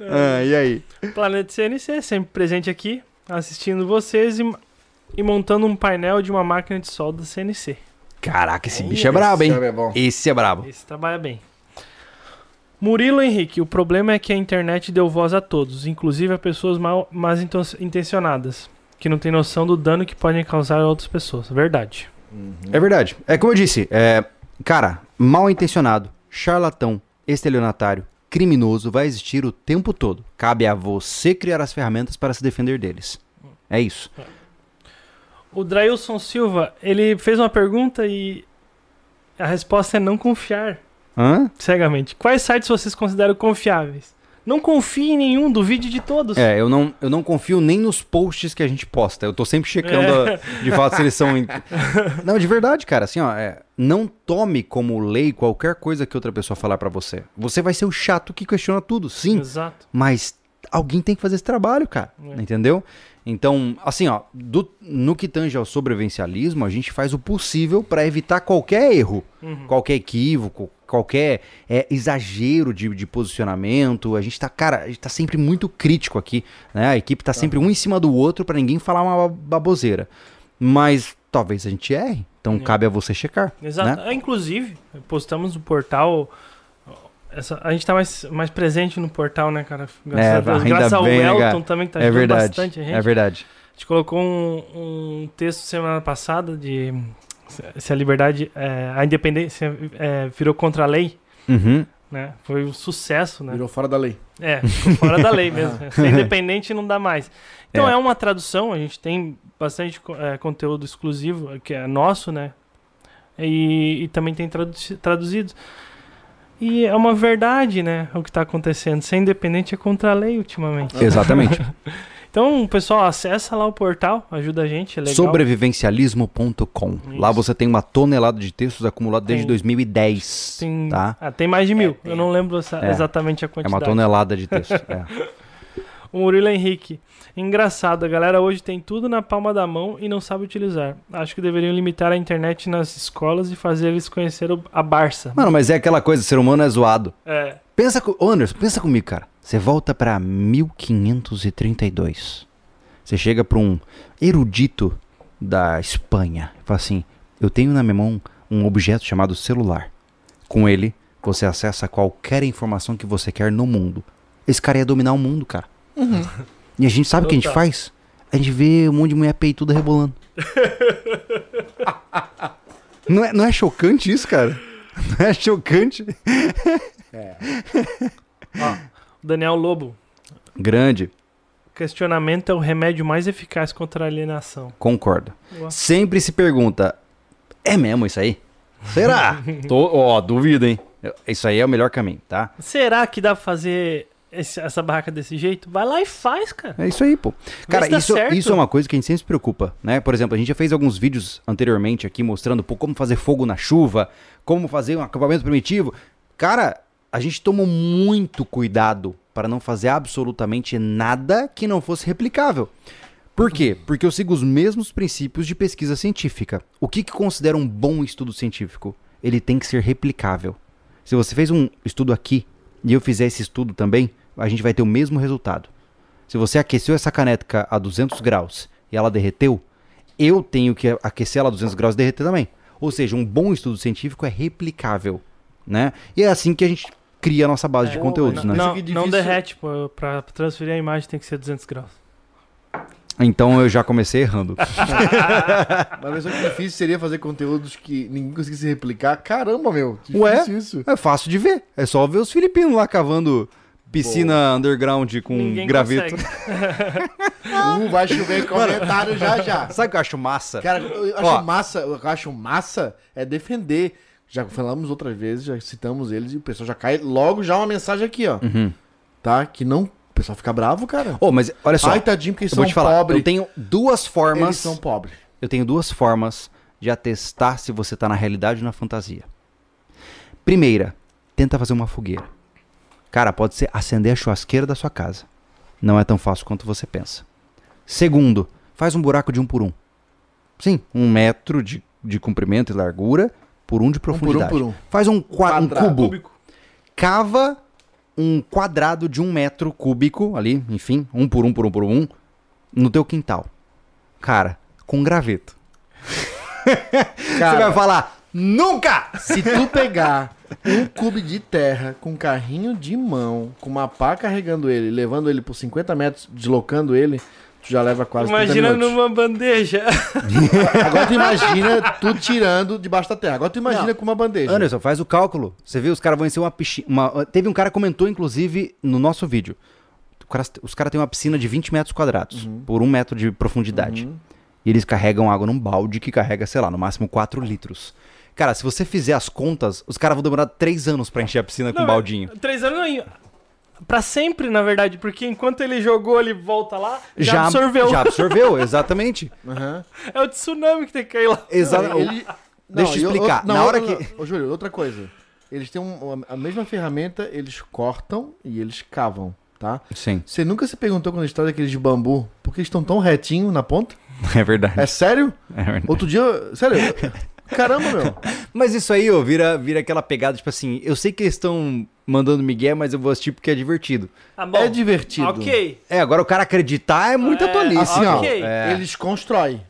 ah, e aí? Planeta CNC, sempre presente aqui, assistindo vocês e, e montando um painel de uma máquina de solda CNC. Caraca, esse bicho é brabo, hein? Esse é bom. Esse é brabo. Esse trabalha bem. Murilo Henrique, o problema é que a internet deu voz a todos, inclusive a pessoas mal, mais inten- intencionadas, que não têm noção do dano que podem causar a outras pessoas. Verdade. É verdade. É como eu disse, é, cara, mal intencionado, charlatão, estelionatário, criminoso vai existir o tempo todo. Cabe a você criar as ferramentas para se defender deles. É isso. O Drailson Silva, ele fez uma pergunta e a resposta é não confiar Hã? cegamente. Quais sites vocês consideram confiáveis? Não confie em nenhum, duvide de todos. É, eu não, eu não confio nem nos posts que a gente posta. Eu tô sempre checando É. a- de fato se eles são. Não, de verdade, cara. Assim, ó, é, não tome como lei qualquer coisa que outra pessoa falar pra você. Você vai ser o chato que questiona tudo, sim. Exato. Mas alguém tem que fazer esse trabalho, cara. É. Entendeu? Então, assim, ó, do- no que tange ao sobrevivencialismo, a gente faz o possível pra evitar qualquer erro, Uhum. qualquer equívoco, qualquer é, exagero de, de posicionamento. A gente tá, cara, a gente tá sempre muito crítico aqui, né? A equipe tá sempre um em cima do outro pra ninguém falar uma baboseira. Mas talvez a gente erre, então É. cabe a você checar. Exato. Né? É, inclusive, postamos no portal. Essa- a gente tá mais, mais presente no portal, né, cara? Graças É, a Deus. ainda Graças ao bem, né, Elton cara? também, que tá é ajudando verdade. bastante a gente. É verdade. A gente colocou um, um texto semana passada de se- a liberdade, é, a independência é, virou contra a lei, Uhum. né? Foi um sucesso, né? Virou fora da lei. É, ficou fora da lei mesmo. Ser independente não dá mais. Então É. é, uma tradução, a gente tem bastante é, conteúdo exclusivo, que é nosso, né? E, e também tem traduzi- traduzidos. E é uma verdade, né? O que está acontecendo. Ser independente é contra a lei ultimamente. Exatamente. Então, pessoal, acessa lá o portal, ajuda a gente, é. Sobrevivencialismo.com. Lá você tem uma tonelada de textos acumulados desde Tem. 2010. Tem, Tá? ah, tem mais de mil. Eu não lembro essa- É. exatamente a É quantidade. uma tonelada de textos. é. O Murilo Henrique. Engraçado, a galera hoje tem tudo na palma da mão e não sabe utilizar. Acho que deveriam limitar a internet nas escolas e fazer eles conhecer a Barça. Mano, mas é aquela coisa, ser humano é zoado. É. Pensa com. Ô, Anderson, pensa comigo, cara. Você volta pra 1532. Você chega pra um erudito da Espanha. e Fala assim: Eu tenho na minha mão um objeto chamado celular. Com ele, você acessa qualquer informação que você quer no mundo. Esse cara ia dominar o mundo, cara. E a gente sabe o que a gente faz? A gente vê um monte de mulher peituda rebolando. não, é, não é chocante isso, cara? Não é chocante? O Daniel Lobo. Grande. Questionamento é o remédio mais eficaz contra a alienação. Concordo. Ué. Sempre se pergunta: é mesmo isso aí? Será? Tô, ó, duvido, hein? Isso aí é o melhor caminho, tá? Será que dá pra fazer esse- essa barraca desse jeito? Vai lá e faz, cara. É isso aí, pô. Cara, isso, certo. isso é uma coisa que a gente sempre se preocupa, né? Por exemplo, a gente já fez alguns vídeos anteriormente aqui mostrando pô, como fazer fogo na chuva, como fazer um acampamento primitivo. Cara, a gente tomou muito cuidado para não fazer absolutamente nada que não fosse replicável. Por quê? Porque eu sigo os mesmos princípios de pesquisa científica. O que, que considera um bom estudo científico? Ele tem que ser replicável. Se você fez um estudo aqui e eu fizer esse estudo também, a gente vai ter o mesmo resultado. Se você aqueceu essa caneca a 200 graus e ela derreteu, eu tenho que aquecer ela a 200 graus e derreter também. Ou seja, um bom estudo científico é replicável, né? E é assim que a gente cria a nossa base de É, conteúdos, não, né? não, não derrete, pô. Pra transferir a imagem tem que ser 200 graus. Então eu já comecei errando. Mas pensou que difícil seria fazer conteúdos que ninguém conseguisse replicar? Caramba, meu. Difícil Ué? isso. É fácil de ver. É só ver os filipinos lá cavando piscina underground com Ninguém graveto. Uh, vai chover comentário já já. Sabe o que eu acho massa? Cara, eu acho Ó. massa, o que eu acho massa é defender. Já falamos outras vezes, já citamos eles e o pessoal já cai logo já uma mensagem aqui, ó. Uhum. Tá? Que não. O pessoal fica bravo, cara. Oh, mas olha só. Ai, tadinho, porque eles são pobres. Eu tenho duas formas. Eles são pobres. Eu tenho duas formas de atestar se você tá na realidade ou na fantasia. Primeira, tenta fazer uma fogueira. Cara, pode ser acender a churrasqueira da sua casa. Não é tão fácil quanto você pensa. Segundo, faz um buraco de um por um. Sim, um metro de, de comprimento e largura por um de Um por um profundidade. por um. Faz um, qua- um cubo. Cúbico. Cava um quadrado de um metro cúbico ali, enfim, um por um por um por um, no teu quintal. Cara, com graveto. Você vai falar, nunca! Se tu pegar um cube de terra com um carrinho de mão, com uma pá carregando ele, levando ele por 50 metros, deslocando ele, tu já leva quase 30 Imagina numa bandeja. Agora tu imagina tu tirando debaixo da terra. Agora tu imagina Não. com uma bandeja. Anderson, faz o cálculo. Você viu, os caras vão encher uma piscina. uma- Teve um cara que comentou, inclusive, no nosso vídeo. Os caras têm uma piscina de 20 metros quadrados, por um metro de profundidade. E eles carregam água num balde que carrega, sei lá, no máximo 4 litros. Cara, se você fizer as contas, os caras vão demorar 3 anos pra encher a piscina com um Não, baldinho. Três anos não. Pra sempre, na verdade, porque enquanto ele jogou, ele volta lá, já, absorveu. Já absorveu, exatamente. Aham. É o tsunami que tem que cair lá. Exato. Ele- Deixa eu explicar. o- Na hora outra- que- Ô, Júlio, outra coisa. Eles têm um- a mesma ferramenta, eles cortam e eles cavam, tá? Sim, Você nunca se perguntou quando a história daqueles de bambu, por que eles estão tão retinho na ponta? é verdade. É sério? É verdade. Outro dia, sério, caramba, meu. Mas isso aí, ó, vira, vira aquela pegada, tipo assim, eu sei que eles estão mandando migué, mas eu vou assistir porque é divertido. Ah, bom. É divertido. Ok. É, agora o cara acreditar é muita É, tolice. Assim, ó, Ok. É. eles constroem,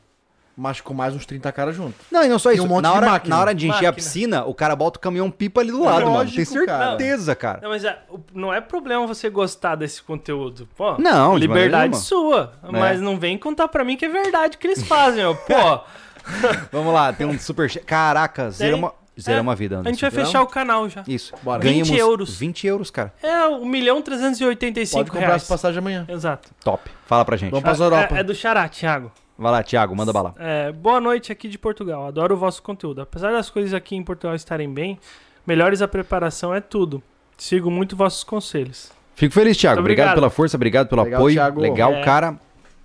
mas com mais uns 30 caras junto. Não, e não só Tem isso. um monte na, de hora, máquina. na hora de encher a Máquina. piscina, o cara bota o caminhão pipa ali do lado, mano. Lógico, Tem certeza, cara. Não, mas é, não é problema você gostar desse conteúdo. Pô, Não, de liberdade sua. É. Mas não vem contar pra mim que é verdade que eles fazem, ó. Pô, Vamos lá, tem um super... chat. Caraca, zera Tem. uma, zera É, uma vida, a Anderson. gente vai fechar o canal já. Isso. Bora. 20 20 euros. 20 euros, cara. É 1 milhão 385 Pode comprar reais. as passagens amanhã. Exato. Top. Fala pra gente. Vamos pra Europa. É, é do Xará, Thiago. Vai lá, Thiago, manda bala. É, boa noite aqui de Portugal. Adoro o vosso conteúdo. Apesar das coisas aqui em Portugal estarem bem, melhores a preparação é tudo. Sigo muito vossos conselhos. Fico feliz, Thiago. Obrigado obrigado. pela força, obrigado pelo Legal, apoio. Thiago. Legal, É. cara.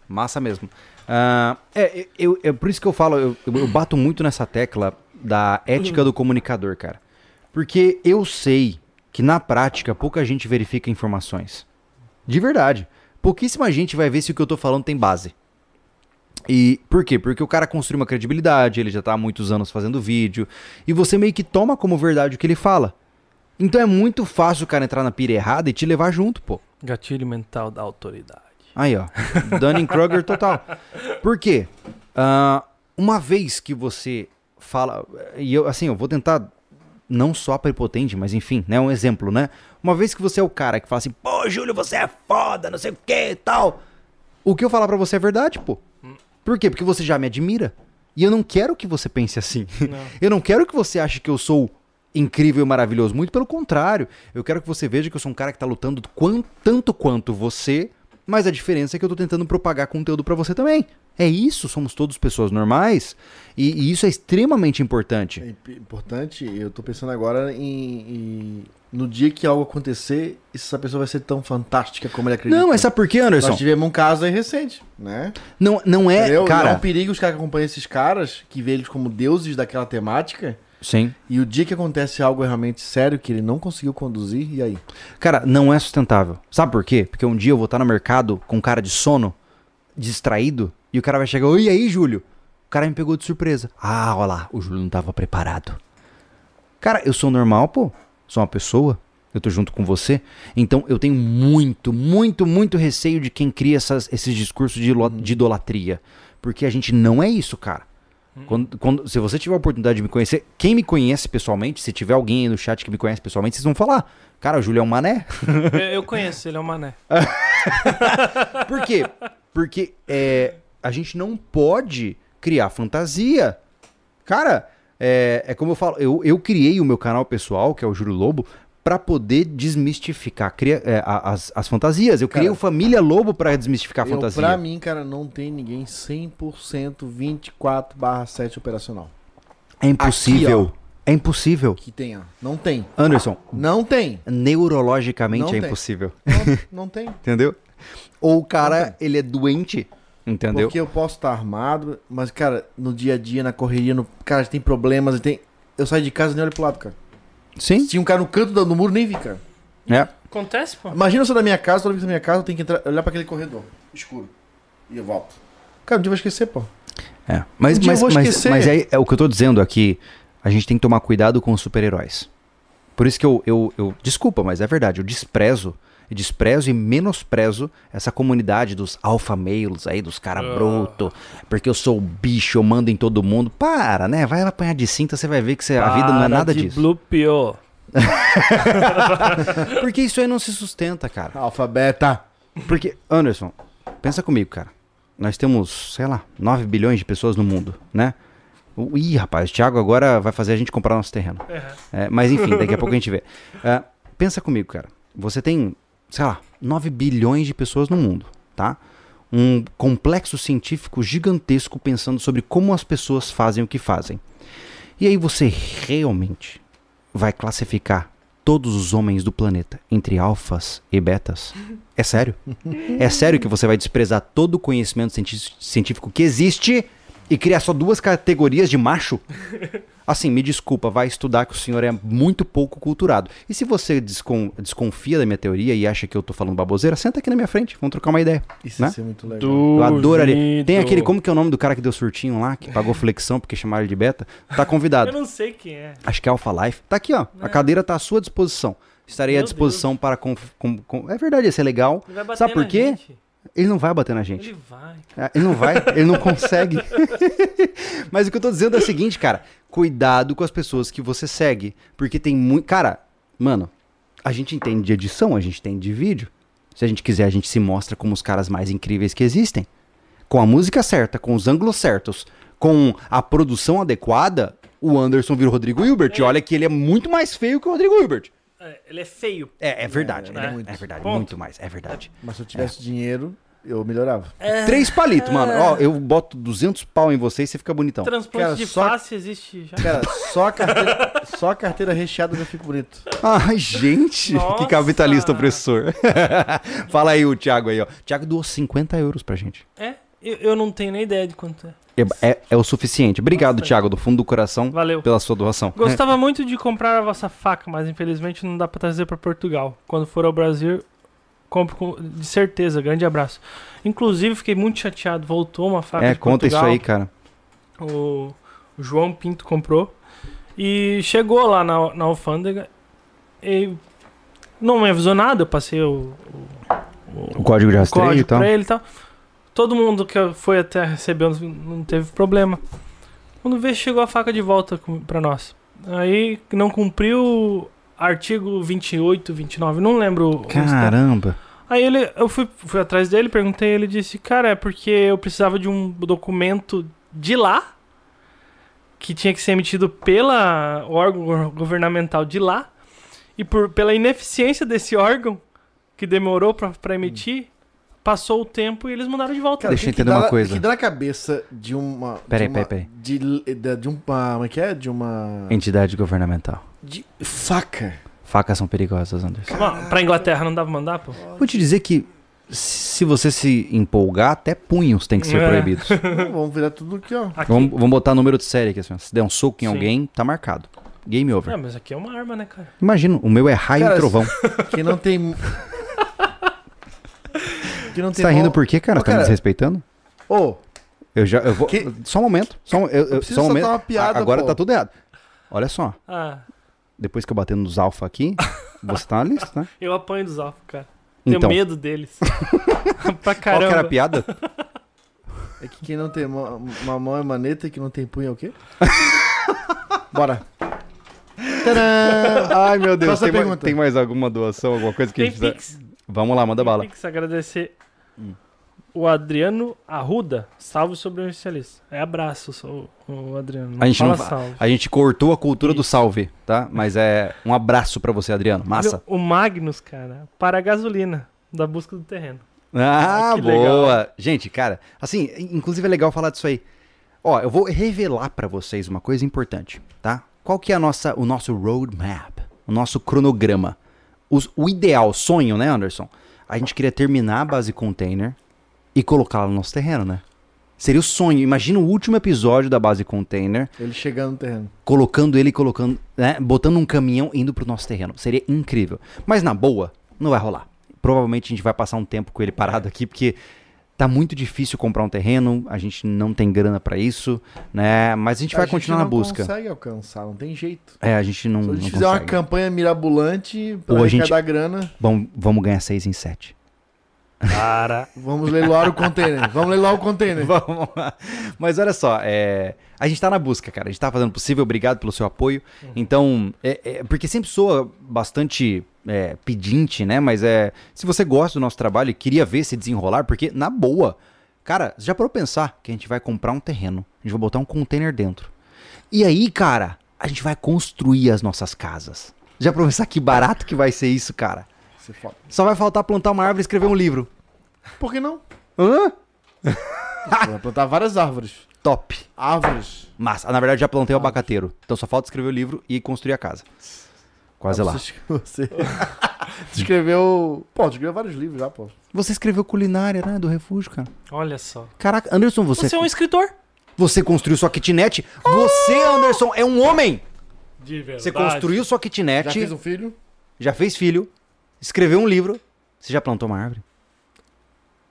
Massa mesmo. Ah, é, eu, é por isso que eu falo, eu- eu bato muito nessa tecla da ética do comunicador, cara. Porque eu sei que na prática pouca gente verifica informações. De verdade. Pouquíssima gente vai ver se o que eu tô falando tem base. E por quê? Porque o cara construiu uma credibilidade, ele já tá há muitos anos fazendo vídeo, e você meio que toma como verdade o que ele fala. Então é muito fácil o cara entrar na pira errada e te levar junto, pô. Gatilho mental da autoridade. Aí, ó. Dunning-Kruger total. Por quê? Ah, uma vez que você fala... E eu, assim, eu vou tentar não só prepotente, mas enfim, né? Um exemplo, né? Uma vez que você é o cara que fala assim, pô, Júlio, você é foda, não sei o que e tal. O que eu falar pra você é verdade, pô. Por quê? Porque você já me admira. E eu não quero que você pense assim. Não. Eu não quero que você ache que eu sou incrível e maravilhoso. Muito pelo contrário. Eu quero que você veja que eu sou um cara que tá lutando quan- tanto quanto você, mas a diferença é que eu tô tentando propagar conteúdo pra você também. É isso, somos todos pessoas normais. E, e isso é extremamente importante. É imp- importante, eu tô pensando agora em, em- no dia que algo acontecer, essa pessoa vai ser tão fantástica como ele acredita. Não, mas sabe por quê, Anderson? Nós tivemos um caso aí recente, né? Não, não é, Entendeu? É cara. um perigo os caras que acompanham esses caras, que vê eles como deuses daquela temática, Sim. e o dia que acontece algo realmente sério que ele não conseguiu conduzir, e aí? Cara, não é sustentável. Sabe por quê? Porque um dia eu vou estar no mercado com cara de sono, distraído, e o cara vai chegar, e aí, Júlio? O cara me pegou de surpresa. Ah, olha lá, o Júlio não tava preparado. Cara, eu sou normal, pô. Sou uma pessoa. Eu tô junto com você. Então eu tenho muito, muito, muito receio de quem cria essas- esses discursos de, de idolatria. Porque a gente não é isso, cara. Quando, quando- se você tiver a oportunidade de me conhecer, quem me conhece pessoalmente, se tiver alguém aí no chat que me conhece pessoalmente, vocês vão falar. Cara, o Júlio é um mané. Eu, eu conheço, ele é um mané. Por quê? Porque é, a gente não pode criar fantasia. Cara, é, é como eu falo, eu, eu criei o meu canal pessoal, que é o Júlio Lobo, pra poder desmistificar cria- é, as, as fantasias. Eu criei Cara, o Família Lobo pra desmistificar a Eu, fantasia. pra mim, cara, não tem ninguém 100% 24 7 operacional. é impossível. Aqui, é impossível. Que tenha. Não tem. Anderson, Não tem. neurologicamente Não é tem. impossível. Não, não tem. Entendeu? Ou o cara, ele é doente, entendeu? Porque eu posso estar armado, mas, cara, no dia a dia, na correria, no... cara, tem problemas, tem... eu saio de casa e nem olho pro lado, cara. Sim. Se tinha um cara no canto do muro, nem vi, cara. É. Acontece, pô? Imagina eu sou da minha casa, toda vez que na minha casa, eu tenho que entrar, olhar pra aquele corredor escuro. E eu volto. Cara, um dia eu vou esquecer, pô. É, mas, Um dia mas, eu vou mas, esquecer. mas é, é o que eu tô dizendo aqui. A gente tem que tomar cuidado com os super-heróis. Por isso que eu, eu, eu. Desculpa, mas é verdade. Eu desprezo desprezo e menosprezo essa comunidade dos alfa males aí, dos cara Ah. bruto, porque eu sou o bicho, eu mando em todo mundo. Para, né? Vai apanhar de cinta, você vai ver que você- a vida não é nada de disso. Blue. Porque isso aí não se sustenta, cara. Alfabeta. Porque, Anderson, pensa comigo, cara. Nós temos, sei lá, 9 bilhões de pessoas no mundo, né? Ih, rapaz, o Thiago agora vai fazer a gente comprar nosso terreno. É, mas enfim, daqui a pouco a gente vê. É, pensa comigo, cara. Você tem, sei lá, 9 bilhões de pessoas no mundo, tá? Um complexo científico gigantesco pensando sobre como as pessoas fazem o que fazem. E aí você realmente vai classificar todos os homens do planeta entre alfas e betas? É sério? É sério que você vai desprezar todo o conhecimento científico que existe e criar só duas categorias de macho? Assim, me desculpa, vai estudar que o senhor é muito pouco culturado. E se você descon- desconfia da minha teoria e acha que eu tô falando baboseira, senta aqui na minha frente, vamos trocar uma ideia. Isso Né? ia ser muito legal. Eu adoraria. Duvido. Tem aquele, como que é o nome do cara que deu surtinho lá, que pagou flexão porque chamaram ele de beta? Tá Eu convidado. não sei quem é. Acho que é Alpha Life. Tá aqui, ó. A cadeira tá à sua disposição. Estarei à Meu disposição para. conf- com- com- É verdade, ia ser legal. Ele vai bater Sabe por na quê? gente. Ele não vai bater na gente. Ele vai. É, Ele não vai, ele não consegue. Mas o que eu tô dizendo é o seguinte, cara. Cuidado com as pessoas que você segue. Porque tem muito. Cara, mano, a gente entende de edição, a gente entende de vídeo. Se a gente quiser, a gente se mostra como os caras mais incríveis que existem. Com a música certa, com os ângulos certos, com a produção adequada, o Anderson vira o Rodrigo Hilbert. E olha que ele é muito mais feio que o Rodrigo Hilbert. É, ele é feio. É, é verdade. É, é, muito. é verdade, muito mais, é verdade. Mas se eu tivesse dinheiro, eu melhorava. Três palitos, mano. Ó, eu boto 200 pau em você e você fica bonitão. Transplante Cara, de só- face existe já. Cara, só a carteira, só a carteira recheada já fica bonito. Ai, gente, que Nossa. capitalista opressor. Fala aí o Thiago aí, ó. Thiago doou 50 euros pra gente. É, eu, eu não tenho nem ideia de quanto é. É, é- é o suficiente. Obrigado, Bastante. Thiago, do fundo do coração, Valeu. pela sua doação. Gostava muito de comprar a vossa faca, mas infelizmente não dá pra trazer pra Portugal. Quando for ao Brasil, compro com, de certeza. Grande abraço. Inclusive, fiquei muito chateado. Voltou uma faca É, conta isso Portugal. aí, cara. O, o João Pinto comprou. E chegou lá na, na alfândega. E não me avisou nada. Eu passei o, O código de o rastreio e código tal. pra ele e tal. Todo mundo que foi até receber não teve problema. Quando veio, chegou a faca de volta pra nós. Aí não cumpriu artigo 28, 29, não lembro. Caramba. Aí ele, eu fui, fui atrás dele, perguntei, ele disse, cara, é porque eu precisava de um documento de lá, que tinha que ser emitido pela órgão go- governamental de lá, e por, pela ineficiência desse órgão, que demorou pra, pra emitir, passou o tempo e eles mandaram de volta. Cara, Deixa eu entender uma na- coisa. O que dá na cabeça de uma. Peraí, uma, peraí, De, de, de uma. Como é que é? De uma. Entidade governamental. De faca. Facas são perigosas, Anderson. Bom, pra Inglaterra não dava pra mandar, pô? Vou te dizer que se você se empolgar, até punhos tem que ser É. proibidos. Não, vamos virar tudo aqui, ó. Aqui. vamos, vamos botar número de série aqui, assim. ó. Se der um soco em Sim. alguém, tá marcado. Game over. É, mas aqui é uma arma, né, cara? Imagina, o meu é raio Cara, e trovão. Quem não tem. Quem não Você tá rindo por quê, cara? Ô, Tá me cara, desrespeitando? Ô, Eu já. Eu vou. Que- Só um momento. Só um, eu, eu- só um momento. uma piada, A- Agora pô. tá tudo errado. Olha só. Ah, Depois que eu bater nos alfa aqui, você tá na lista, né? eu apanho dos alfos, cara. Tenho Então, medo deles. pra qual que caramba. era a piada? é que quem não tem mão- uma mão é maneta e quem não tem punho é o quê? Bora. Tadã! Ai, meu Deus. Tem, mais- pergunta. tem mais alguma doação, alguma coisa que a Tem gente precisa... Pix. Vamos lá, manda Tem bala. Pix agradecer Hum. O Adriano Arruda. Salve sobrevivencialista. É abraço, o Adriano. A gente não salve. A gente cortou a cultura do salve, tá? Mas é um abraço pra você, Adriano. Massa. O Magnus, cara, para a gasolina da busca do terreno. Ah, Ah, boa. Gente, cara, assim, inclusive é legal falar disso aí. Ó, eu vou revelar pra vocês uma coisa importante, tá? Qual que é a nossa, o nosso roadmap, o nosso cronograma? Os- o ideal, sonho, né, Anderson? A gente queria terminar a base container e colocá-la no nosso terreno, né? Seria o sonho. Imagina o último episódio da base container. Ele chegando no terreno. Colocando ele, colocando, né? Botando um caminhão indo pro nosso terreno. Seria incrível. Mas na boa, não vai rolar. Provavelmente a gente vai passar um tempo com ele parado aqui, porque tá muito difícil comprar um terreno, a gente não tem grana para isso, né? Mas a gente a vai gente continuar na busca. A gente não consegue alcançar, não tem jeito. É, a gente não. Se a gente fizer consegue. uma campanha mirabolante pra Ou arrecadar gente... grana. Bom, vamos ganhar 6 em 7. Para. Vamos leiloar o container. Vamos leiloar o container. Vamos. Mas olha só, é... a gente tá na busca, cara. A gente tá fazendo o possível. Obrigado pelo seu apoio. Uhum. Então, é, é... porque sempre soa bastante é, pedinte, né? Mas é se você gosta do nosso trabalho e queria ver se desenrolar, porque na boa, cara, já parou pensar que a gente vai comprar um terreno, a gente vai botar um container dentro. E aí, cara, a gente vai construir as nossas casas. Já para pensar que barato que vai ser isso, cara? Você foda. Só vai faltar plantar uma árvore e escrever um livro. Por que não? Hã? Você vai plantar várias árvores. Top. Árvores. Mas, na verdade, já plantei o abacateiro. Então só falta escrever o livro e construir a casa. Quase Ah, lá. Você, escreveu. Pô, tu escreveu vários livros já, pô. Você escreveu culinária, né? Do refúgio, cara. Olha só. Caraca, Anderson, você, Você é um escritor. você construiu sua kitnet? Você, Anderson, é um homem! De verdade. Você construiu sua Já kitnet, fez um filho? já fez filho, escreveu um livro. Você já plantou uma árvore?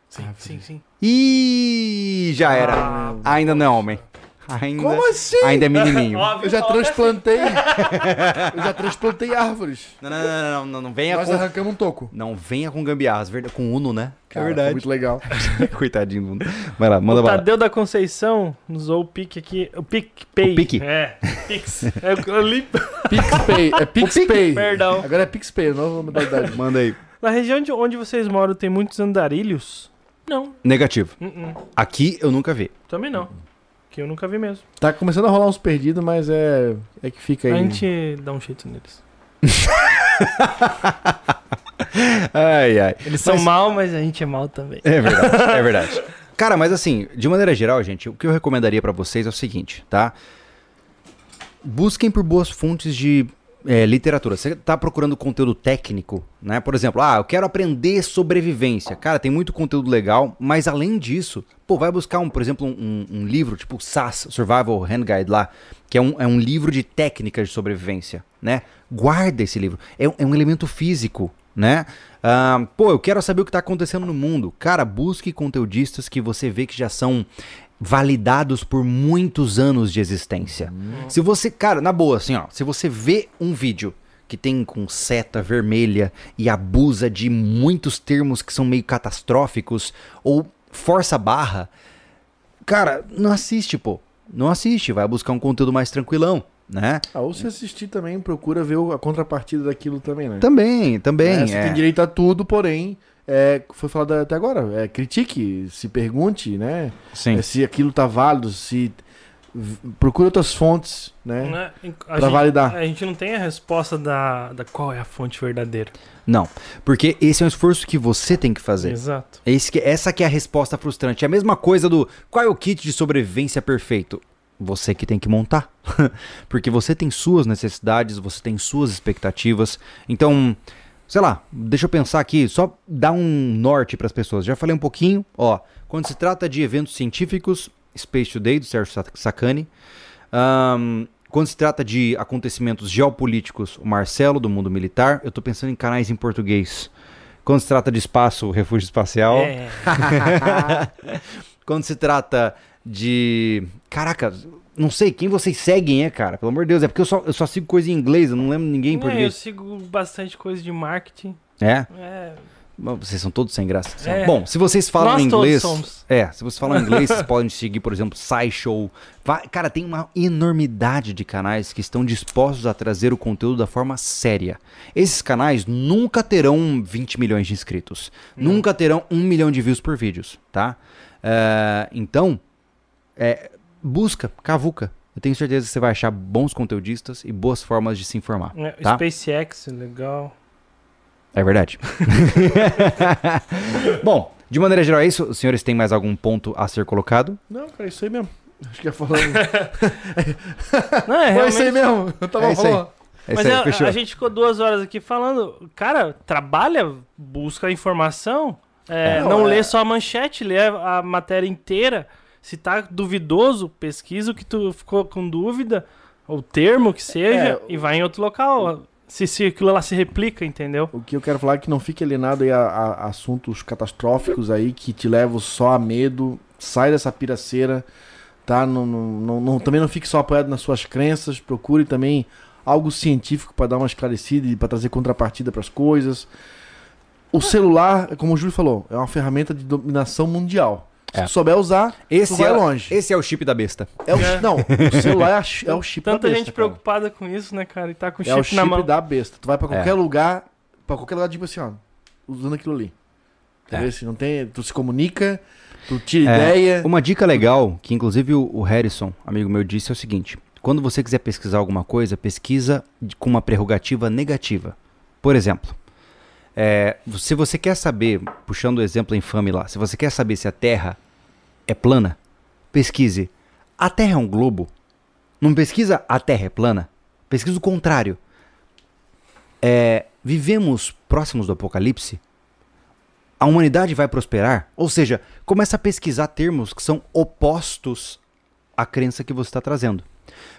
Sim, sim, sim. Ih, já era. Ah, Ainda não é homem. Ainda, Como assim? ainda é menininho. Eu já transplantei. eu já transplantei árvores. Não, não, não, não, não, não venha Nós com... arrancamos um toco. Não venha com gambiarras, verdade, com Uno, né? Cara, foi Muito legal. Coitadinho do Uno. Vai lá, manda o bala. Tadeu da Conceição usou o pique aqui. O PicPay. O Pique? É, Pix. É, eu li- PixPay. É PixPay. Perdão. Agora é PixPay, nova modalidade. Manda aí. Na região de onde vocês moram tem muitos andarilhos? Não. Negativo. Uh-uh. Aqui eu nunca vi. Também não. Que eu nunca vi mesmo. Tá começando a rolar uns perdidos, mas é. É que fica aí. A gente dá um jeito neles. Ai, ai. Eles são Mas- mal, mas a gente é mal também. É verdade, é verdade. Cara, mas assim, de maneira geral, gente, o que eu recomendaria pra vocês é o seguinte, tá? Busquem por boas fontes de é, literatura. Você tá procurando conteúdo técnico, né? Por exemplo, ah, eu quero aprender sobrevivência. Cara, tem muito conteúdo legal, mas além disso, pô, vai buscar, um, por exemplo, um, um livro tipo SAS, Survival Hand Guide lá, que é um, é um livro de técnicas de sobrevivência, né? Guarda esse livro. É, um- é um elemento físico, né? Ah, pô, eu quero saber o que tá acontecendo no mundo. Cara, busque conteudistas que você vê que já são validados por muitos anos de existência. Se você, cara, na boa, assim, ó, se você vê um vídeo que tem com seta vermelha e abusa de muitos termos que são meio catastróficos ou força barra, cara, não assiste, pô. Não assiste, vai buscar um conteúdo mais tranquilão, né? Ah, ou se assistir também, procura ver a contrapartida daquilo também, né? Também, também. É, você é. tem direito a tudo, porém, é, foi falado até agora, é, critique, se pergunte, né? Sim. É, se aquilo tá válido, se procure outras fontes, né? Né? A Pra gente- validar. A gente não tem a resposta da, da qual é a fonte verdadeira. Não, porque esse é um esforço que você tem que fazer. Exato. Esse que- essa que é a resposta frustrante. É a mesma coisa do qual é o kit de sobrevivência perfeito? Você que tem que montar. Porque você tem suas necessidades, você tem suas expectativas. Então, sei lá, deixa eu pensar aqui, só dar um norte para as pessoas. Já falei um pouquinho, ó, quando se trata de eventos científicos, Space Today do Sérgio Sa- Sacani. Ahn, quando se trata de acontecimentos geopolíticos, o Marcelo do Mundo Militar. Eu tô pensando em canais em português. Quando se trata de espaço, o Refúgio Espacial. É. Quando se trata de. Caraca, não sei quem vocês seguem, é, cara? Pelo amor de Deus, é porque eu só, eu só sigo coisa em inglês, eu não lembro ninguém em É, eu português. sigo bastante coisa de marketing. É? É. Vocês são todos sem graça. É. Bom, se vocês falam Nós todos inglês. somos. É, se vocês falam inglês, vocês podem seguir, por exemplo, SciShow. Cara, tem uma enormidade de canais que estão dispostos a trazer o conteúdo da forma séria. Esses canais nunca terão 20 milhões de inscritos. Nunca terão um milhão de views por vídeos, tá? É, então, é, busca, cavuca. Eu tenho certeza que você vai achar bons conteudistas e boas formas de se informar. É, Tá? SpaceX, legal. É verdade. Bom, de maneira geral é isso. Os senhores têm mais algum ponto a ser colocado? Não, cara, é isso aí mesmo. Acho que ia falando. Não, é Foi isso aí realmente... mesmo. Eu tava É isso aí. falando. É Mas aí, é, fechou. a gente ficou duas horas aqui falando. Cara, trabalha, busca informação. é, Não, não é- lê só a manchete, lê a, a matéria inteira. Se tá duvidoso, pesquisa o que tu ficou com dúvida, o termo que seja, É, e vai em outro local. se, se aquilo lá se replica, entendeu? O que eu quero falar é que não fique alienado aí a, a assuntos catastróficos aí que te levam só a medo. Sai dessa piraceira, tá? Não, não, não, não- também não fique só apoiado nas suas crenças. Procure também algo científico para dar uma esclarecida e para trazer contrapartida para as coisas. O celular, como o Júlio falou, é uma ferramenta de dominação mundial. Se É. tu souber usar, Esse tu vai é, longe. Esse é o chip da besta. É o, É. Não, o celular é, é o chip Tanta da besta, gente cara. preocupada com isso, né, cara? E tá com o É o chip chip na mão. da besta. Tu vai pra qualquer É. lugar, pra qualquer lugar, tipo assim, ó, usando aquilo ali. É. Entendeu? Se não tem, tu se comunica, tu tira É, ideia. Uma dica legal, que inclusive o, o Harrison, amigo meu, disse é o seguinte: quando você quiser pesquisar alguma coisa, pesquisa com uma prerrogativa negativa. Por exemplo, é, se você quer saber, puxando o exemplo infame lá, se você quer saber se a Terra é plana, pesquise: a Terra é um globo? Não pesquisa a Terra é plana? Pesquisa o contrário. É, vivemos próximos do apocalipse? a humanidade vai prosperar? Ou seja, começa a pesquisar termos que são opostos à crença que você está trazendo.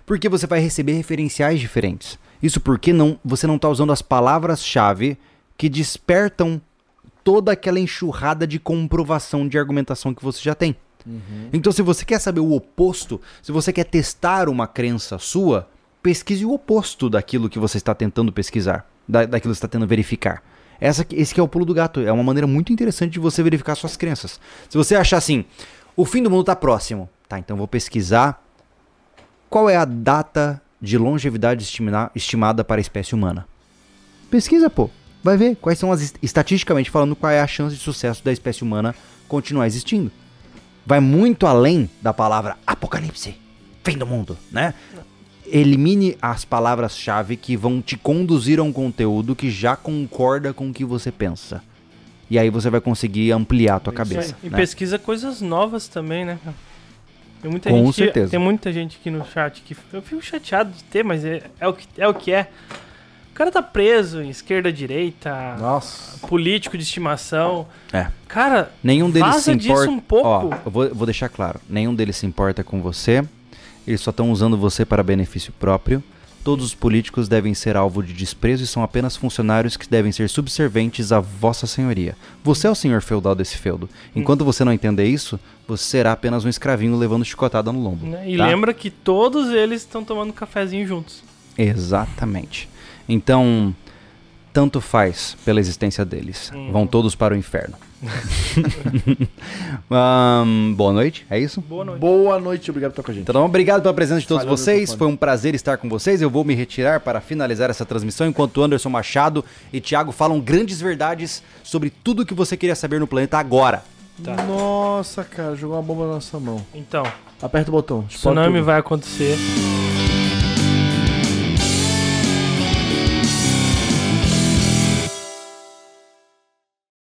Porque você vai receber referenciais diferentes. Isso porque não, você não está usando as palavras-chave que despertam toda aquela enxurrada de comprovação de argumentação que você já tem. Então, se você quer saber o oposto, se você quer testar uma crença sua, pesquise o oposto daquilo que você está tentando pesquisar, da, daquilo que você está tentando verificar. Essa, esse é o pulo do gato. É uma maneira muito interessante de você verificar suas crenças. Se você achar assim, o fim do mundo está próximo, tá? Então vou pesquisar qual é a data de longevidade estimina- estimada para a espécie humana. Pesquisa, pô. Vai ver quais são as est- estatisticamente falando qual é a chance de sucesso da espécie humana continuar existindo. Vai muito além da palavra apocalipse, fim do mundo, né? Elimine as palavras-chave que vão te conduzir a um conteúdo que já concorda com o que você pensa. E aí você vai conseguir ampliar a tua cabeça. E né? pesquisa coisas novas também, né? Tem muita Com gente que- certeza. tem muita gente aqui no chat que eu fico chateado de ter, mas é, é o, que, é o que é. O cara tá preso em esquerda, direita, Nossa. político de estimação. É. Cara, Nenhum deles se importa. um pouco. Ó, eu vou, vou deixar claro. Nenhum deles se importa com você. Eles só estão usando você para benefício próprio. Todos os políticos devem ser alvo de desprezo e são apenas funcionários que devem ser subserventes à vossa senhoria. Você é o senhor feudal desse feudo. Enquanto você não entender isso, você será apenas um escravinho levando chicotada no lombo. né? E tá? lembra que todos eles estão tomando cafezinho juntos. Exatamente. Então, tanto faz pela existência deles. Uhum. Vão todos para o inferno. Ahn, boa noite, é isso? Boa noite. Boa noite, obrigado por estar com a gente. Então, obrigado pela presença de todos Falhou o vocês. Foi um prazer estar com vocês. Eu vou me retirar para finalizar essa transmissão enquanto Anderson Machado e Thiago falam grandes verdades sobre tudo que você queria saber no planeta agora. Tá. Nossa, cara, jogou uma bomba na nossa mão. Então, Aperta o botão. tsunami tudo. vai acontecer.